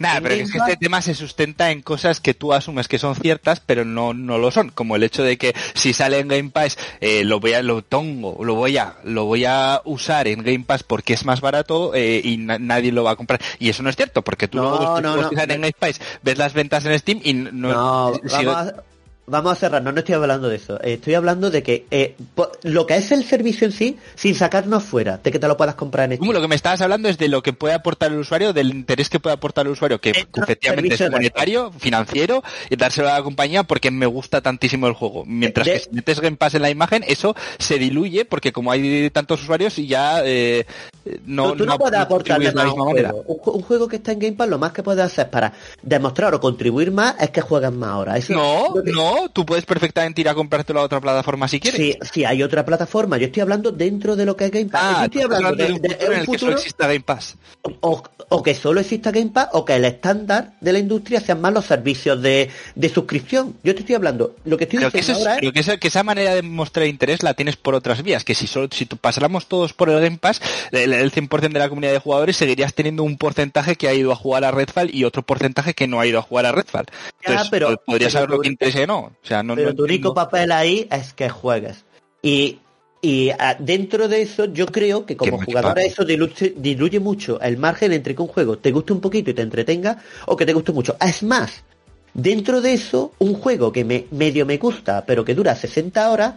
Nada, pero es que este tema se sustenta en cosas que tú asumes que son ciertas, pero no, no lo son. Como el hecho de que si sale en Game Pass, eh, lo voy a, lo tongo, lo voy a, lo voy a usar en Game Pass porque es más barato eh, y nadie lo va a comprar. Y eso no es cierto, porque tú no, luego no, en Game Pass, ves las ventas en Steam y no, vamos a cerrar, no, no estoy hablando de eso. Estoy hablando de que eh, lo que es el servicio en sí, sin sacarnos fuera, de que te lo puedas comprar en Steam. Lo que me estabas hablando es de lo que puede aportar el usuario, del interés que puede aportar el usuario, que, efectivamente es monetario, financiero, y dárselo a la compañía porque me gusta tantísimo el juego. Mientras que si metes Game Pass en la imagen, eso se diluye porque como hay tantos usuarios y ya eh, no, tú, no, puedes aportar de la misma manera. Un, juego que está en Game Pass, lo más que puedes hacer para demostrar o contribuir más es que juegues más ahora. no, no, tú puedes perfectamente ir a comprártelo a otra plataforma si quieres. Sí, sí, hay otra plataforma. Yo estoy hablando dentro de lo que es Game Pass. Ah, yo estoy hablando, de, un futuro en el que solo exista Game Pass. O, que solo exista Game Pass o que el estándar de la industria sean más los servicios de, suscripción. Yo te estoy hablando. Lo que estoy diciendo ahora es, que, que, esa manera de mostrar interés la tienes por otras vías. Que si solo si pasáramos todos por el Game Pass, el, el 100% de la comunidad de jugadores seguirías teniendo un porcentaje que ha ido a jugar a Redfall y otro porcentaje que no ha ido a jugar a Redfall. Entonces, pero, podría saber lo que interesa o no. O sea, pero tu único papel ahí es que juegues. Y, y ah, dentro de eso yo creo que como jugador eso diluye, mucho el margen entre que un juego te guste un poquito y te entretenga o que te guste mucho. Es más, dentro de eso, un juego que me, medio me gusta pero que dura 60 horas,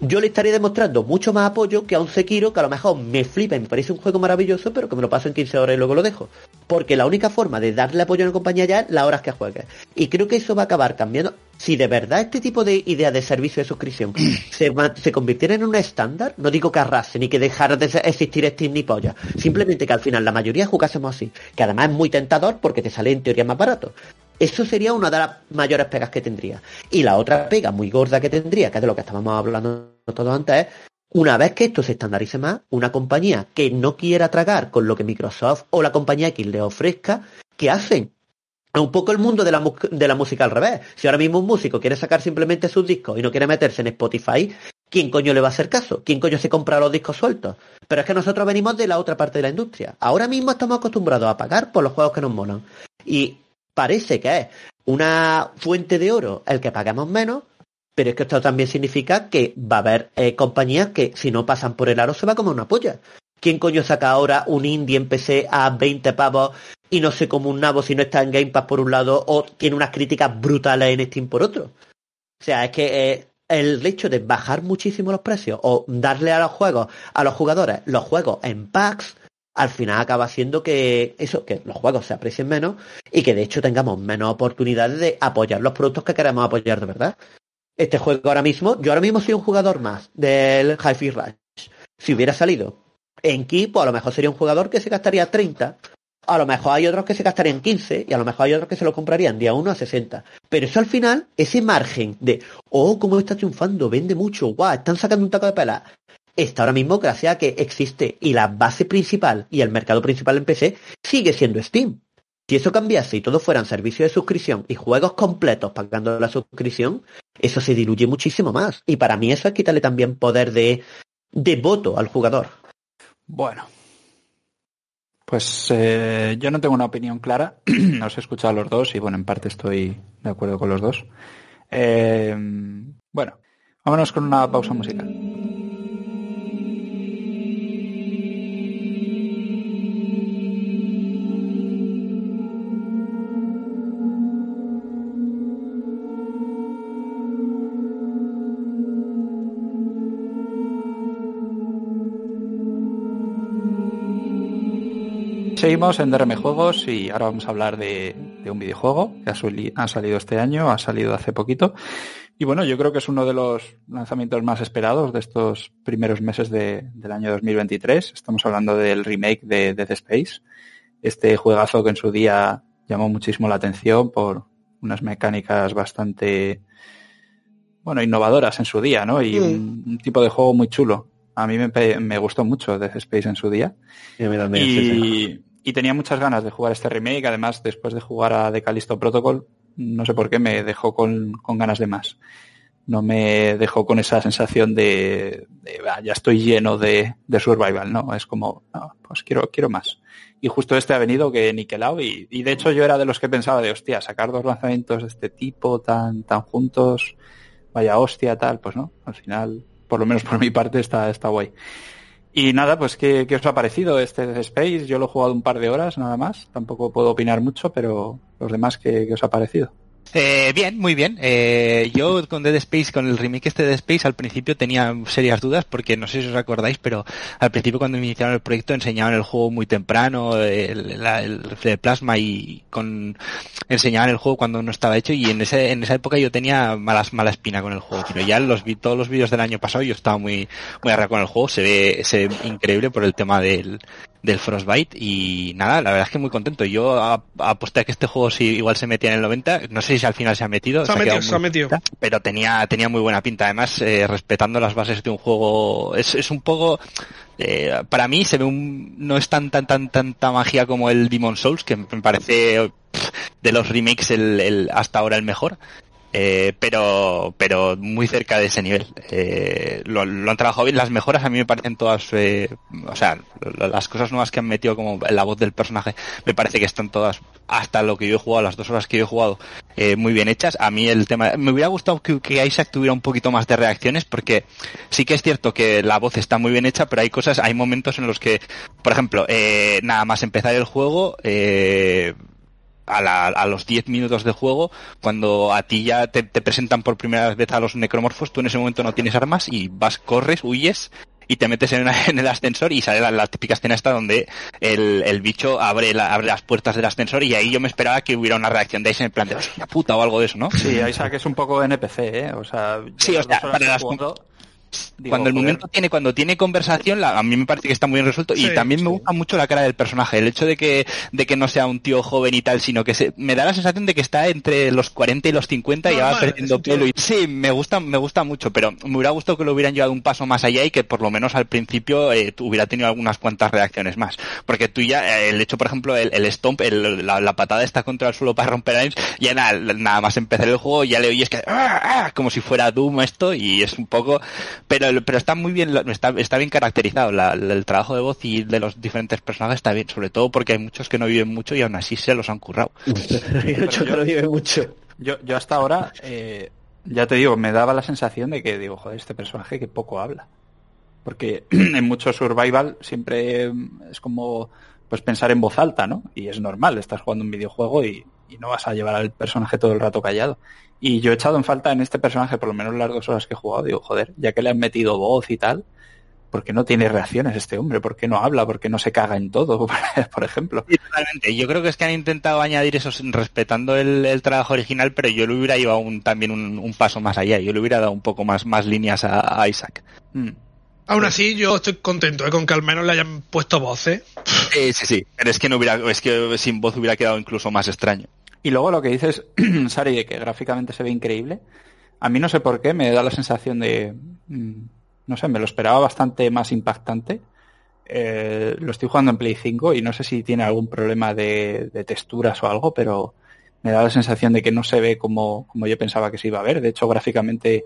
yo le estaría demostrando mucho más apoyo que a un Sekiro que a lo mejor me flipa y me parece un juego maravilloso, pero que me lo paso en 15 horas y luego lo dejo. Porque la única forma de darle apoyo a una compañía ya es las horas que juegues. Y creo que eso va a acabar cambiando. Si de verdad este tipo de idea de servicio de suscripción se, se convirtiera en un estándar, no digo que arrase ni que dejara de existir Steam ni polla. Simplemente que al final la mayoría jugásemos así. Que además es muy tentador porque te sale en teoría más barato. Eso sería una de las mayores pegas que tendría. Y la otra pega muy gorda que tendría, que es de lo que estábamos hablando todos antes, es una vez que esto se estandarice más, una compañía que no quiera tragar con lo que Microsoft o la compañía X le ofrezca, ¿qué hacen? Un poco el mundo de la, de la música al revés. Si ahora mismo un músico quiere sacar simplemente sus discos y no quiere meterse en Spotify, ¿quién coño le va a hacer caso? ¿Quién coño se compra los discos sueltos? Pero es que nosotros venimos de la otra parte de la industria. Ahora mismo estamos acostumbrados a pagar por los juegos que nos molan. Y parece que es una fuente de oro el que paguemos menos, pero es que esto también significa que va a haber eh, compañías que si no pasan por el aro se va como una polla. ¿Quién coño saca ahora un indie en PC a 20 pavos y no sé cómo un nabo si no está en Game Pass por un lado o tiene unas críticas brutales en Steam por otro? O sea, es que eh, el hecho de bajar muchísimo los precios o darle a los juegos, a los jugadores, los juegos en packs, al final acaba haciendo que eso, que los juegos se aprecien menos y que de hecho tengamos menos oportunidades de apoyar los productos que queremos apoyar de verdad. Este juego ahora mismo, yo ahora mismo soy un jugador más del Hi-Fi Rush. Si hubiera salido en Keep, pues a lo mejor sería un jugador que se gastaría 30. A lo mejor hay otros que se gastarían 15 y a lo mejor hay otros que se lo comprarían día 1 a 60. Pero eso al final, ese margen de, oh, cómo está triunfando, vende mucho, guau, están sacando un taco de pela, está ahora mismo gracias a que existe y la base principal y el mercado principal en PC sigue siendo Steam. Si eso cambiase y todo fueran servicios de suscripción y juegos completos pagando la suscripción, eso se diluye muchísimo más. Y para mí eso es quitarle también poder de, voto al jugador. Bueno. Pues eh, yo no tengo una opinión clara. Os he escuchado los dos y bueno, en parte estoy de acuerdo con los dos. Eh, bueno, vámonos con una pausa musical. Seguimos en DRM Juegos y ahora vamos a hablar de, un videojuego que ha, salido este año, ha salido hace poquito. Y bueno, yo creo que es uno de los lanzamientos más esperados de estos primeros meses del año 2023. Estamos hablando del remake de Dead Space, este juegazo que en su día llamó muchísimo la atención por unas mecánicas bastante, bueno, innovadoras en su día, ¿no? Y un, un tipo de juego muy chulo. A mí me, gustó mucho Death Space en su día. Y, y, tenía muchas ganas de jugar este remake. Además, después de jugar a The Callisto Protocol, no sé por qué me dejó con, ganas de más. No me dejó con esa sensación de, ya estoy lleno de, survival, ¿no? Es como, pues quiero, quiero más. Y justo este ha venido que niquelado y, y de hecho yo era de los que pensaba de, hostia, sacar dos lanzamientos de este tipo tan, tan juntos, vaya hostia, tal, pues no, al final por lo menos por mi parte está, está guay. Y nada, pues ¿qué, os ha parecido este Space? Yo lo he jugado un par de horas nada más, tampoco puedo opinar mucho, pero los demás, ¿qué, os ha parecido? Eh, bien, muy bien. Eh, yo con Dead Space, con el remake este de Dead Space, al principio tenía serias dudas porque no sé si os acordáis, pero al principio cuando iniciaron el proyecto enseñaban el juego muy temprano, el, el, plasma y con enseñaban el juego cuando no estaba hecho y en ese en esa época yo tenía malas mala espina con el juego. Pero ya los vi todos los vídeos del año pasado yo estaba muy muy arra con el juego, se ve se ve increíble por el tema del del Frostbite y nada, la verdad es que muy contento. Yo aposté a que este juego si igual se metía en el 90, no sé si al final se ha metido, se, ha, metido, se ha metido. pero tenía tenía muy buena pinta. Además, eh, respetando las bases de un juego, es, es un poco eh, para mí se ve un no es tan tan tan tanta magia como el Demon Souls que me parece de los remakes el, el hasta ahora el mejor eh, pero pero muy cerca de ese nivel. Eh, lo, han trabajado bien. Las mejoras a mí me parecen todas, eh, o sea, las cosas nuevas que han metido como la voz del personaje, me parece que están todas, hasta lo que yo he jugado, las dos horas que yo he jugado, eh, muy bien hechas. A mí el tema, me hubiera gustado que, que, Isaac tuviera un poquito más de reacciones, porque sí que es cierto que la voz está muy bien hecha, pero hay cosas, hay momentos en los que, por ejemplo, eh, nada más empezar el juego, eh, a, los 10 minutos de juego, cuando a ti ya te, presentan por primera vez a los necromorfos, tú en ese momento no tienes armas y vas, corres, huyes y te metes en, el ascensor y sale la, típica escena esta donde el, bicho abre, abre las puertas del ascensor y ahí yo me esperaba que hubiera una reacción de Isaac en plan de hostia puta o algo de eso, ¿no? Sí, Isaac es un poco NPC, ¿eh? O sea, sí, o sea, para las, cuando el momento tiene, cuando tiene conversación, a mí me parece que está muy bien resuelto. Y también me gusta mucho la cara del personaje, el hecho de que, de que no sea un tío joven y tal, sino que se, me da la sensación de que está entre los 40 y los 50 y ya va perdiendo pelo y sí, me gusta, me gusta mucho, pero me hubiera gustado que lo hubieran llevado un paso más allá y que por lo menos al principio eh, hubiera tenido algunas cuantas reacciones más, porque tú ya, eh, el hecho por ejemplo, el, el stomp, la, patada está contra el suelo para romper años, ya nada, nada más empezar el juego ya le oyes que, ¡ah, ah! como si fuera Doom esto y es un poco, Pero, pero está muy bien, está, está bien caracterizado. el trabajo de voz y de los diferentes personajes está bien, sobre todo porque hay muchos que no viven mucho y aún así se los han currado. yo, no vive mucho. Yo, yo hasta ahora, eh, ya te digo, me daba la sensación de que digo, joder, este personaje que poco habla. Porque en mucho survival siempre es como pues pensar en voz alta, ¿no? Y es normal, estás jugando un videojuego y, y no vas a llevar al personaje todo el rato callado. Y yo he echado en falta en este personaje, por lo menos las dos horas que he jugado, digo, joder, ya que le han metido voz y tal, ¿por qué no tiene reacciones este hombre? ¿Por qué no habla? ¿Por qué no se caga en todo, por ejemplo? totalmente. Yo creo que es que han intentado añadir eso respetando el, trabajo original, pero yo le hubiera llevado también un, paso más allá. Yo le hubiera dado un poco más, más líneas a, Isaac. Mm. Aún así, yo estoy contento ¿eh? con que al menos le hayan puesto voces. Sí, sí, sí. Pero es que no hubiera, es que sin voz hubiera quedado incluso más extraño. Y luego lo que dices, Sari, de que gráficamente se ve increíble, a mí no sé por qué me da la sensación de, mm, no sé, me lo esperaba bastante más impactante. Eh, lo estoy jugando en Play 5 y no sé si tiene algún problema de, texturas o algo, pero me da la sensación de que no se ve como, como yo pensaba que se iba a ver. De hecho, gráficamente,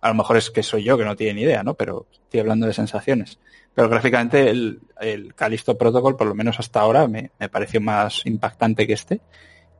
a lo mejor es que soy yo que no tiene ni idea, ¿no? Pero estoy hablando de sensaciones. Pero gráficamente el, el Callisto Protocol, por lo menos hasta ahora, me, me pareció más impactante que este.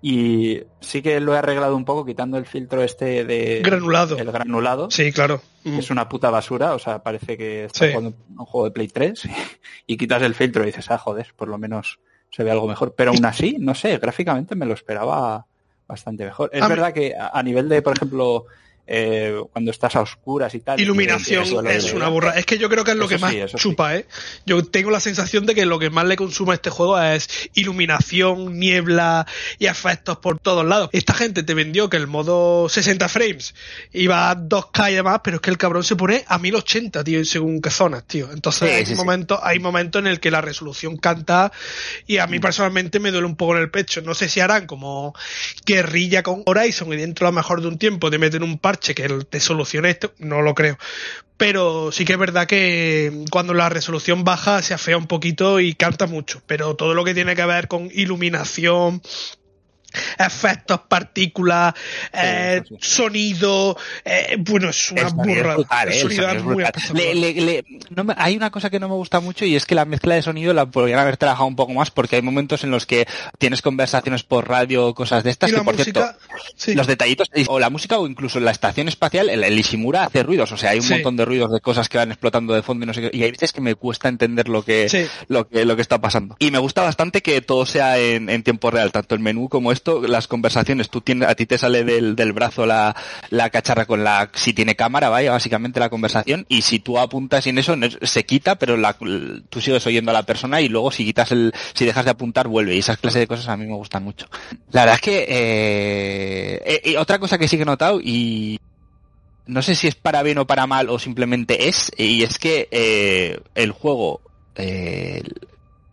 Y sí que lo he arreglado un poco quitando el filtro este de... Granulado. El granulado. Sí, claro. Es una puta basura, o sea, parece que está jugando un juego de Play 3 y quitas el filtro y dices, ah, joder, por lo menos se ve algo mejor. Pero aún así, no sé, gráficamente me lo esperaba bastante mejor. Es verdad que a nivel de, por ejemplo, eh, cuando estás a oscuras y tal. Iluminación es una burra. Es que yo creo que es lo que más chupa, ¿eh? Yo tengo la sensación de que lo que más le consume a este juego es iluminación, niebla y efectos por todos lados. Esta gente te vendió que el modo 60 frames iba a 2K y demás, pero es que el cabrón se pone a 1080, tío, según qué zonas, tío. Entonces hay, momentos, hay momentos en el que la resolución canta y a mí mm. personalmente me duele un poco en el pecho. No sé si harán como guerrilla con Horizon y dentro a lo mejor de un tiempo de meter un par que te solucione esto, no lo creo. Pero sí que es verdad que cuando la resolución baja se afea un poquito y canta mucho. Pero todo lo que tiene que ver con iluminación, efectos, partículas, eh, sonido, eh, bueno, es una burra. hay una cosa que no me gusta mucho y es que la mezcla de sonido la podrían haber trabajado un poco más porque hay momentos en los que tienes conversaciones por radio o cosas de estas que, por cierto, los detallitos, o la música o incluso la estación espacial, el, Ishimura hace ruidos, o sea, hay un montón de ruidos de cosas que van explotando de fondo y no sé qué, y hay veces que me cuesta entender lo que, lo que, lo que está pasando. Y me gusta bastante que todo sea en, en tiempo real, tanto el menú como esto las conversaciones, tú tienes, a ti te sale del, del brazo la, la, cacharra con la, si tiene cámara, vaya, básicamente la conversación, y si tú apuntas en eso se quita, pero la, tú sigues oyendo a la persona y luego si quitas el, si dejas de apuntar vuelve, y esas clases de cosas a mí me gustan mucho. La verdad es que, eh, eh otra cosa que sí que he notado y, no sé si es para bien o para mal o simplemente es, y es que eh, el juego, eh,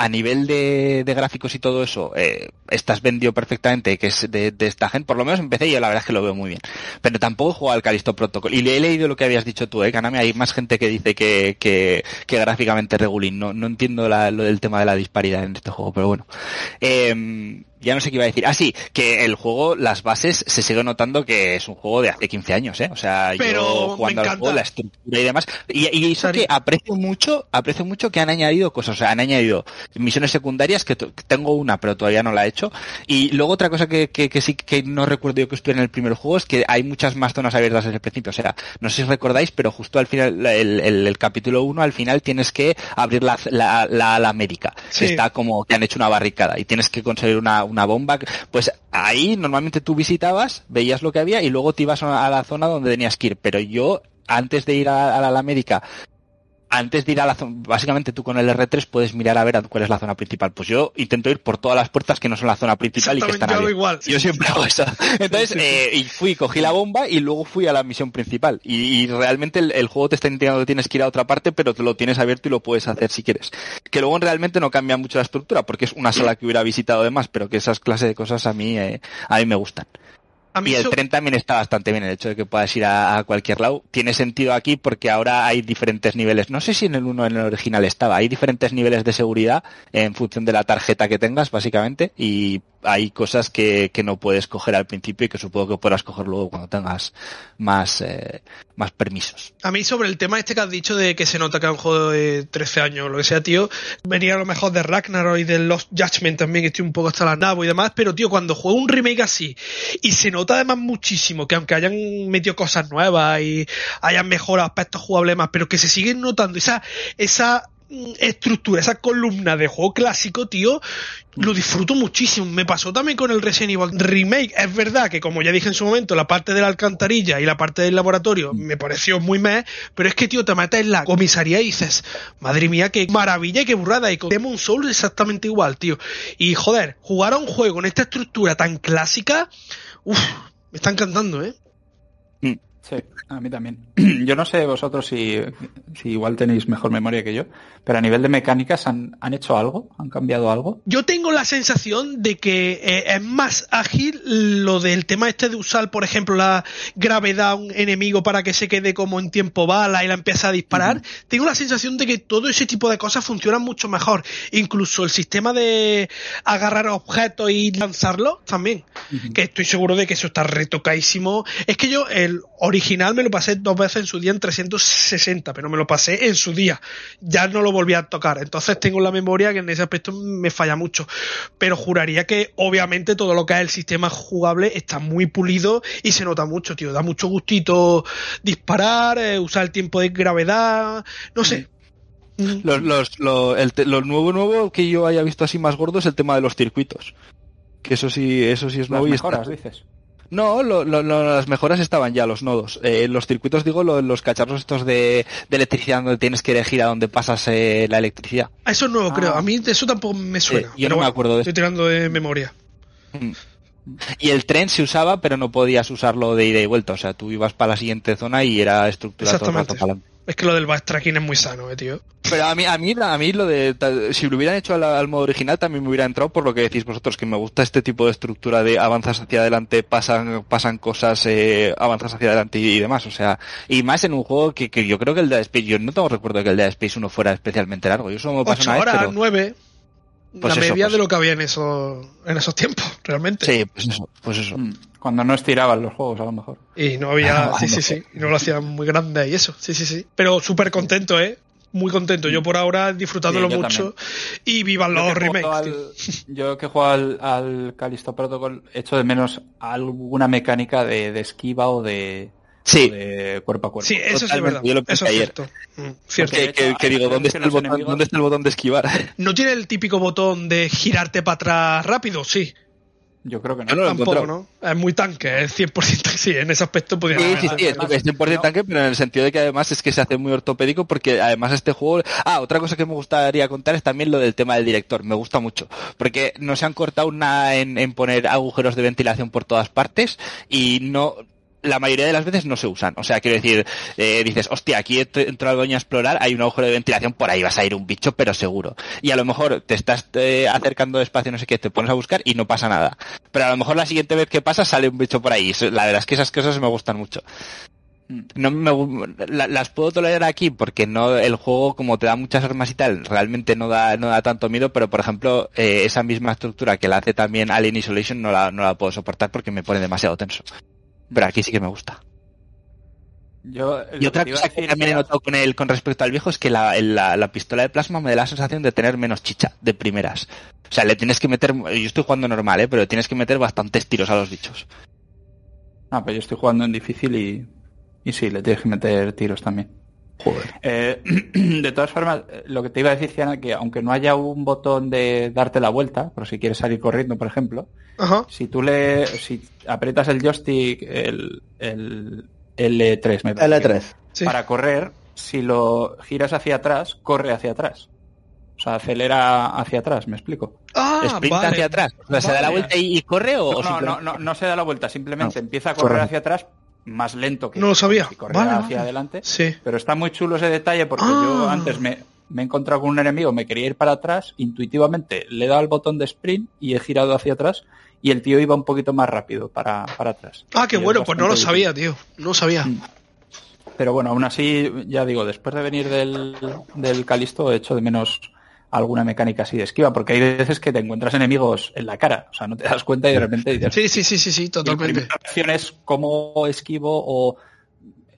a nivel de, gráficos y todo eso, eh, estás vendido perfectamente, que es de, esta gente, por lo menos empecé y yo la verdad es que lo veo muy bien. Pero tampoco he jugado al Calisto Protocol. Y le he leído lo que habías dicho tú, eh, Kaname, hay más gente que dice que, que, que gráficamente regulín. No, no entiendo lo del tema de la disparidad en este juego, pero bueno. Eh, ya no sé qué iba a decir. Ah, sí, que el juego, las bases, se sigue notando que es un juego de hace 15 años, ¿eh? O sea, yo jugando al juego, la estructura y demás. Y, y eso que aprecio mucho, aprecio mucho que han añadido cosas, o sea, han añadido misiones secundarias, que tengo una, pero todavía no la he hecho. Y luego otra cosa que, que, sí que no recuerdo yo que estuve en el primer juego es que hay muchas más zonas abiertas desde el principio. O sea, no sé si recordáis, pero justo al final, el, el, capítulo 1, al final tienes que abrir la, la, la, la médica. está como que han hecho una barricada y tienes que conseguir una una bomba, pues ahí normalmente tú visitabas, veías lo que había y luego te ibas a la zona donde tenías que ir. Pero yo, antes de ir a, a la América antes de ir a la zona, básicamente tú con el R3 puedes mirar a ver cuál es la zona principal. Pues yo intento ir por todas las puertas que no son la zona principal y que están yo igual. Yo siempre hago eso. Entonces, eh, y fui, cogí la bomba y luego fui a la misión principal. Y, realmente el, juego te está indicando que tienes que ir a otra parte, pero te lo tienes abierto y lo puedes hacer si quieres. Que luego realmente no cambia mucho la estructura, porque es una sala que hubiera visitado además, pero que esas clases de cosas a mí, eh, a mí me gustan y el tren también está bastante bien, el hecho de que puedas ir a, cualquier lado. Tiene sentido aquí porque ahora hay diferentes niveles. No sé si en el uno en el original estaba. Hay diferentes niveles de seguridad en función de la tarjeta que tengas, básicamente. Y hay cosas que, que no puedes coger al principio y que supongo que podrás coger luego cuando tengas más, eh, más permisos. A mí sobre el tema este que has dicho de que se nota que es un juego de 13 años o lo que sea, tío, venía a lo mejor de Ragnarok y de Lost Judgment también, que estoy un poco hasta la nabo y demás, pero tío, cuando juego un remake así y se nota además muchísimo que aunque hayan metido cosas nuevas y hayan mejorado aspectos jugables más, pero que se siguen notando esa, esa mm, estructura, esa columna de juego clásico, tío, lo disfruto muchísimo. Me pasó también con el Resident Evil Remake. Es verdad que, como ya dije en su momento, la parte de la alcantarilla y la parte del laboratorio me pareció muy meh, pero es que, tío, te metes en la comisaría y dices, madre mía, qué maravilla y qué burrada. Y con Demon Souls exactamente igual, tío. Y, joder, jugar a un juego en esta estructura tan clásica, uff, me está encantando, ¿eh? Sí, a mí también. Yo no sé vosotros si, si, igual tenéis mejor memoria que yo, pero a nivel de mecánicas, ¿han, han hecho algo? ¿Han cambiado algo? Yo tengo la sensación de que eh, es más ágil lo del tema este de usar, por ejemplo, la gravedad a un enemigo para que se quede como en tiempo bala y la empieza a disparar. Uh -huh. Tengo la sensación de que todo ese tipo de cosas funcionan mucho mejor. Incluso el sistema de agarrar objetos y lanzarlos también. Uh -huh. Que estoy seguro de que eso está retocadísimo. Es que yo, el original me lo pasé dos veces en su día en 360, pero me lo pasé en su día. Ya no lo volví a tocar. Entonces tengo la memoria que en ese aspecto me falla mucho. Pero juraría que obviamente todo lo que es el sistema jugable está muy pulido y se nota mucho, tío. Da mucho gustito disparar, eh, usar el tiempo de gravedad, no sé. Los, los, lo, el, lo nuevo nuevo que yo haya visto así más gordo es el tema de los circuitos. Que eso sí, eso sí es nuevo Las y mejoras, está... dices. No, lo, lo, las mejoras estaban ya, los nodos. Eh, los circuitos, digo, los cacharros estos de, de, electricidad donde tienes que elegir a dónde pasas eh, la electricidad. Eso es nuevo, ah. creo. A mí eso tampoco me suena. Eh, yo no me acuerdo de Estoy tirando de memoria. Mm. Y el tren se usaba, pero no podías usarlo de ida y vuelta. O sea, tú ibas para la siguiente zona y era estructurado todo el rato para adelante. Es que lo del backtracking es muy sano, eh, tío. Pero a mí, a mí, a mí lo de, si lo hubieran hecho al, al, modo original también me hubiera entrado por lo que decís vosotros, que me gusta este tipo de estructura de avanzas hacia adelante, pasan, pasan cosas, eh, avanzas hacia adelante y, y, demás. O sea, y más en un juego que, que yo creo que el Dead Space, yo no tengo recuerdo de que el Dead Space 1 fuera especialmente largo. Yo solo me pasó Ocho una horas, vez, pero... nueve. Pues la eso, media pues- de lo que había en, eso, en esos tiempos, realmente. Sí, pues eso, pues eso. Mm, Cuando no estiraban los juegos, a lo mejor. Y no había, Ah, sí, sí, no. sí, y no lo hacían muy grande y eso, sí, sí, sí. Pero súper contento, ¿eh? Muy contento. Yo por ahora disfrutándolo Sí, mucho y vivan los remakes. al- yo que juego al, al Callisto Protocol, echo de menos alguna mecánica de, de esquiva o de, Sí. o de cuerpo a cuerpo. Sí, eso es verdad. yo lo pensé Eso es ayer. cierto. Mm, cierto. Que, que, que digo, ¿dónde está, el botón, enemigos- ¿dónde está el botón de esquivar? ¿No tiene el típico botón de girarte para atrás rápido? Sí. Yo creo que no. Yo no lo Tampoco, encontrado. ¿no? Es muy tanque, es 100% sí, en ese aspecto podría Sí, sí, sí, es, es 100% tanque, pero en el sentido de que además es que se hace muy ortopédico porque además este juego... Ah, otra cosa que me gustaría contar es también lo del tema del director, me gusta mucho, porque no se han cortado nada en, en poner agujeros de ventilación por todas partes y no... La mayoría de las veces no se usan. O sea, quiero decir, eh, dices, hostia, aquí ent- entro al baño a explorar, hay un agujero de ventilación, por ahí vas a ir un bicho, pero seguro. Y a lo mejor te estás eh, acercando despacio, no sé qué, te pones a buscar y no pasa nada. Pero a lo mejor la siguiente vez que pasa sale un bicho por ahí. La verdad es que esas cosas me gustan mucho. No me, la- las puedo tolerar aquí porque no el juego como te da muchas armas y tal realmente no da no da tanto miedo pero por ejemplo eh, esa misma estructura que la hace también Alien Isolation no la, no la puedo soportar porque me pone demasiado tenso pero aquí sí que me gusta. Yo, y otra cosa que también he notado con el con respecto al viejo es que la, la, la pistola de plasma me da la sensación de tener menos chicha de primeras. O sea le tienes que meter yo estoy jugando normal eh pero le tienes que meter bastantes tiros a los bichos. Ah, pues yo estoy jugando en difícil y, y sí, le tienes que meter tiros también. Joder Eh, de todas formas, lo que te iba a decir, Ciana, que aunque no haya un botón de darte la vuelta, por si quieres salir corriendo, por ejemplo, Ajá. si tú le, si aprietas el joystick, el, el L3, me parece que L3. Sí. para correr, si lo giras hacia atrás, corre hacia atrás. O sea, acelera hacia atrás, ¿me explico? Ah, vale. hacia atrás o sea, se da la vuelta y, y corre o, No, no, no, no, no se da la vuelta, simplemente No, empieza a correr corre. hacia atrás más lento que No lo sabía. Vale, hacia vale. adelante. Sí. Pero está muy chulo ese detalle porque yo Ah. antes me, me he encontrado con un enemigo, me quería ir para atrás, intuitivamente le he dado el botón de sprint y he girado hacia atrás y el tío iba un poquito más rápido para, para atrás. Ah, qué Y bueno, pues no lo sabía, tío. No lo sabía. Mm. Pero bueno, aún así, ya digo, después de venir del, del Calisto he hecho de menos alguna mecánica así de esquiva, porque hay veces que te encuentras enemigos en la cara, o sea, no te das cuenta y de repente dices... Sí, sí, sí, sí, sí totalmente. La opción es cómo esquivo o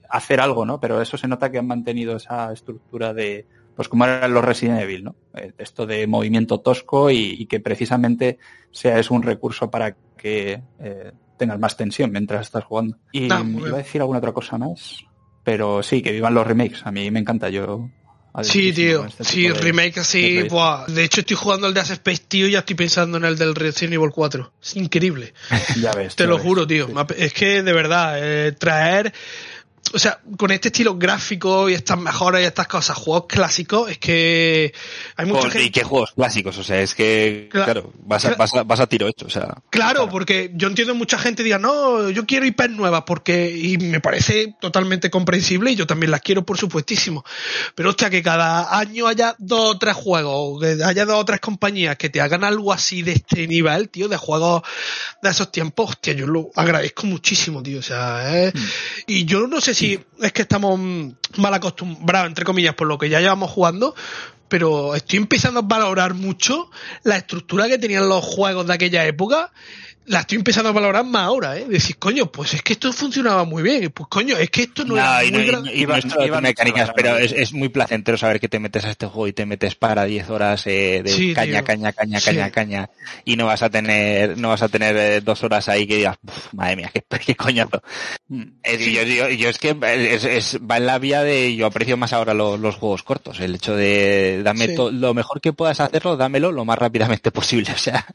hacer algo, ¿no? Pero eso se nota que han mantenido esa estructura de, pues como eran los Resident Evil, ¿no? Eh, esto de movimiento tosco y, que precisamente sea es un recurso para que eh, tengas más tensión mientras estás jugando. Y ah, iba a decir alguna otra cosa más, pero sí, que vivan los remakes, a mí me encanta, yo Sí, tío. Este sí, remake así. De, buah. de hecho, estoy jugando el de Ace Space, tío, y ya estoy pensando en el del Resident Evil 4. Es increíble. ya ves. Te lo juro, tío. Es que, de verdad, eh, traer o sea, con este estilo gráfico y estas mejoras y estas cosas, juegos clásicos, es que hay mucha gente... ¿Y qué juegos clásicos? O sea, es que, claro, vas, a, vas, a, vas, a, tiro hecho, o sea... Claro, porque yo entiendo mucha gente diga, no, yo quiero IPs nuevas, porque, y me parece totalmente comprensible, y yo también las quiero, por supuestísimo. Pero hostia, que cada año haya dos o tres juegos, que haya dos o tres compañías que te hagan algo así de este nivel, tío, de juegos de esos tiempos, hostia, yo lo agradezco muchísimo, tío, o sea, mm. y yo no sé si es que estamos mal acostumbrados, entre comillas, por lo que ya llevamos jugando, pero estoy empezando a valorar mucho la estructura que tenían los juegos de aquella época la estoy empezando a valorar más ahora, ¿eh? Decir, coño, pues es que esto funcionaba muy bien. Pues coño, es que esto no, era muy no, mecánicas, pero es, es, muy placentero saber que te metes a este juego y te metes para 10 horas eh, de caña, caña, caña, caña, caña, y no vas a tener, no vas a tener eh, dos horas ahí que digas, madre mía, qué, qué coñazo. Mm. Eh, yo, yo, es que es, es, va en la vía de, yo aprecio más ahora los, los juegos cortos, el hecho de dame lo mejor que puedas hacerlo, dámelo lo más rápidamente posible, o sea.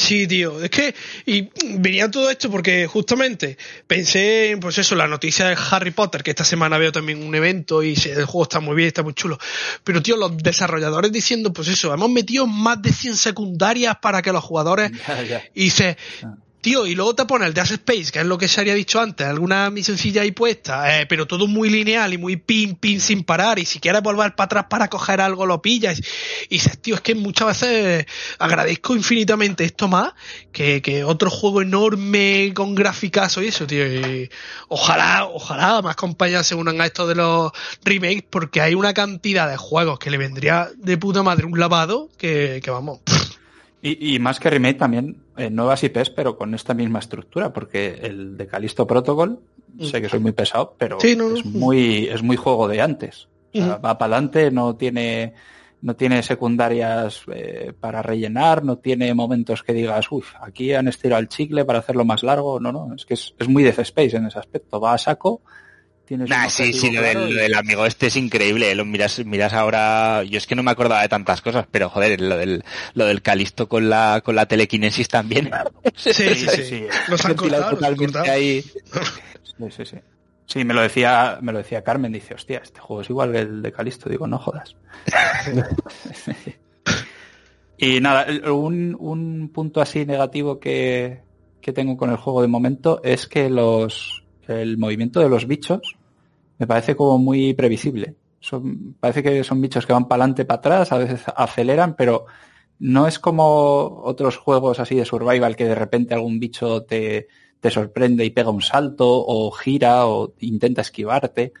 Sí, tío, es que y venía todo esto porque justamente pensé en pues eso, la noticia de Harry Potter, que esta semana veo también un evento y el juego está muy bien, está muy chulo. Pero tío, los desarrolladores diciendo, pues eso, hemos metido más de 100 secundarias para que los jugadores y dice, ah. Tío, y luego te pone el Death Space, que es lo que se había dicho antes, alguna misioncilla ahí puesta, eh, pero todo muy lineal y muy pin, pin sin parar, y si quieres volver para atrás para coger algo lo pillas. Y dices, tío, es que muchas veces agradezco infinitamente esto más que, que otro juego enorme con graficazo y eso, tío. Y ojalá, ojalá más compañías se unan a esto de los remakes, porque hay una cantidad de juegos que le vendría de puta madre un lavado que, que vamos. Y, más que remake también eh, nuevas IPs, pero con esta misma estructura, porque el de Calisto Protocol, sé que soy muy pesado, pero es muy es muy juego de antes. Va para adelante, no tiene no tiene secundarias eh, para rellenar, no tiene momentos que digas, uy, aquí han estirado el chicle para hacerlo más largo. No, no, es que es, es muy Death Space en ese aspecto. Va a saco Nah, sí, sí, lo del, amigo este es increíble. Lo miras, miras ahora, yo es que no me acordaba de tantas cosas, pero joder, lo del, lo del Calisto con la, con la telequinesis también. Sí, sí, sí. Los han cortado, Ahí. Sí, sí, sí. Sí, me lo decía, me lo decía Carmen, dice, hostia, este juego es igual que el de Calisto. Digo, no jodas. y nada, un, un punto así negativo que, que tengo con el juego de momento es que los, el movimiento de los bichos me parece como muy previsible. Son, parece que son bichos que van para adelante, para atrás, a veces aceleran, pero no es como otros juegos así de survival que de repente algún bicho te, te sorprende y pega un salto o gira o intenta esquivarte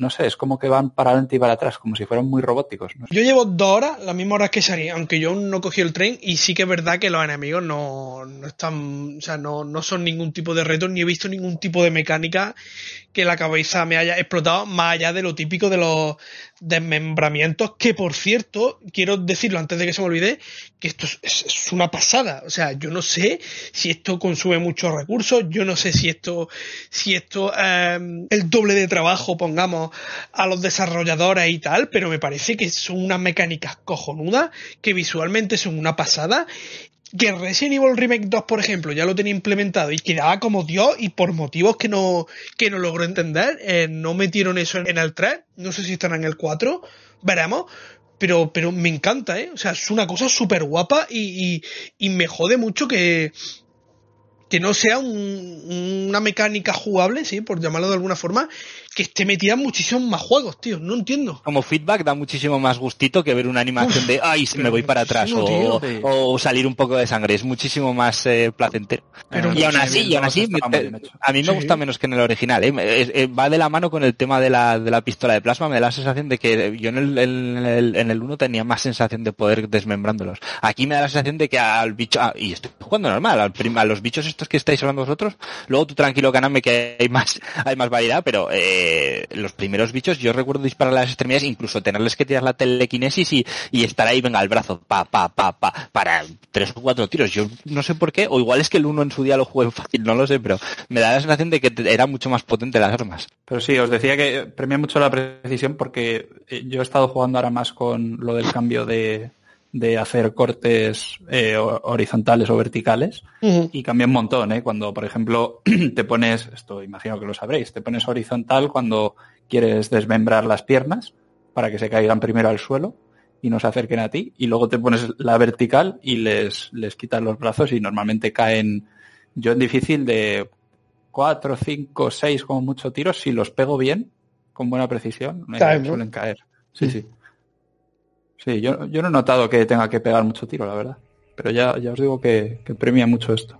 no sé, es como que van para adelante y para atrás, como si fueran muy robóticos. Yo llevo dos horas, las mismas horas que Shari, aunque yo no cogí el tren, y sí que es verdad que los enemigos no, no están, o sea, no, no son ningún tipo de reto, ni he visto ningún tipo de mecánica que la cabeza me haya explotado, más allá de lo típico de los desmembramientos, que por cierto, quiero decirlo antes de que se me olvide, que esto es, una pasada. O sea, yo no sé si esto consume muchos recursos, yo no sé si esto, si esto, eh, el doble de trabajo, pongamos, a los desarrolladores y tal, pero me parece que son unas mecánicas cojonudas, que visualmente son una pasada que Resident Evil Remake 2, por ejemplo, ya lo tenía implementado y quedaba como Dios y por motivos que no, que no entender, eh, no metieron eso en, el 3, no sé si estará en el 4, veremos, pero, pero me encanta, ¿eh? O sea, es una cosa súper guapa y, y, me jode mucho que, que no sea un- una mecánica jugable, sí, por llamarlo de alguna forma, que esté metida en muchísimos más juegos, tío. No entiendo. Como feedback da muchísimo más gustito que ver una animación de ay, se me voy para atrás o, tío. o salir un poco de sangre. Es muchísimo más eh, placentero. Pero y aún así, y aún así, a mí me Sí. gusta menos que en el original. ¿eh? Es- eh, va de la mano con el tema de la, de la pistola de plasma. Me da la sensación de que yo en el, en el, en el 1 tenía más sensación de poder desmembrándolos. Aquí me da la sensación de que al bicho, ah, y estoy jugando normal, al prim- a los bichos estos que estáis hablando vosotros, luego tú tranquilo, ganame que hay más, hay más variedad, pero eh, los primeros bichos yo recuerdo disparar a las extremidades, incluso tenerles que tirar la telequinesis y, estar ahí, venga, al brazo, pa, pa, pa, pa, para tres o cuatro tiros. Yo no sé por qué, o igual es que el uno en su día lo jugué fácil, no lo sé, pero me da la sensación de que era mucho más potente las armas. Pero sí, os decía que premia mucho la precisión porque eh, yo he estado jugando ahora más con lo del cambio de, de hacer cortes eh, ho- horizontales o verticales y cambia un montón, ¿eh? Cuando, por ejemplo, te pones, esto imagino que lo sabréis, te pones horizontal cuando quieres desmembrar las piernas para que se caigan primero al suelo y no se acerquen a ti y luego te pones la vertical y les, les quitas los brazos y normalmente caen, yo en difícil de 4, 5, 6 como mucho tiros, si los pego bien, con buena precisión, me suelen caer. Sí, sí. Sí, yo, yo no he notado que tenga que pegar mucho tiro, la verdad. Pero ya, ya os digo que, que premia mucho esto.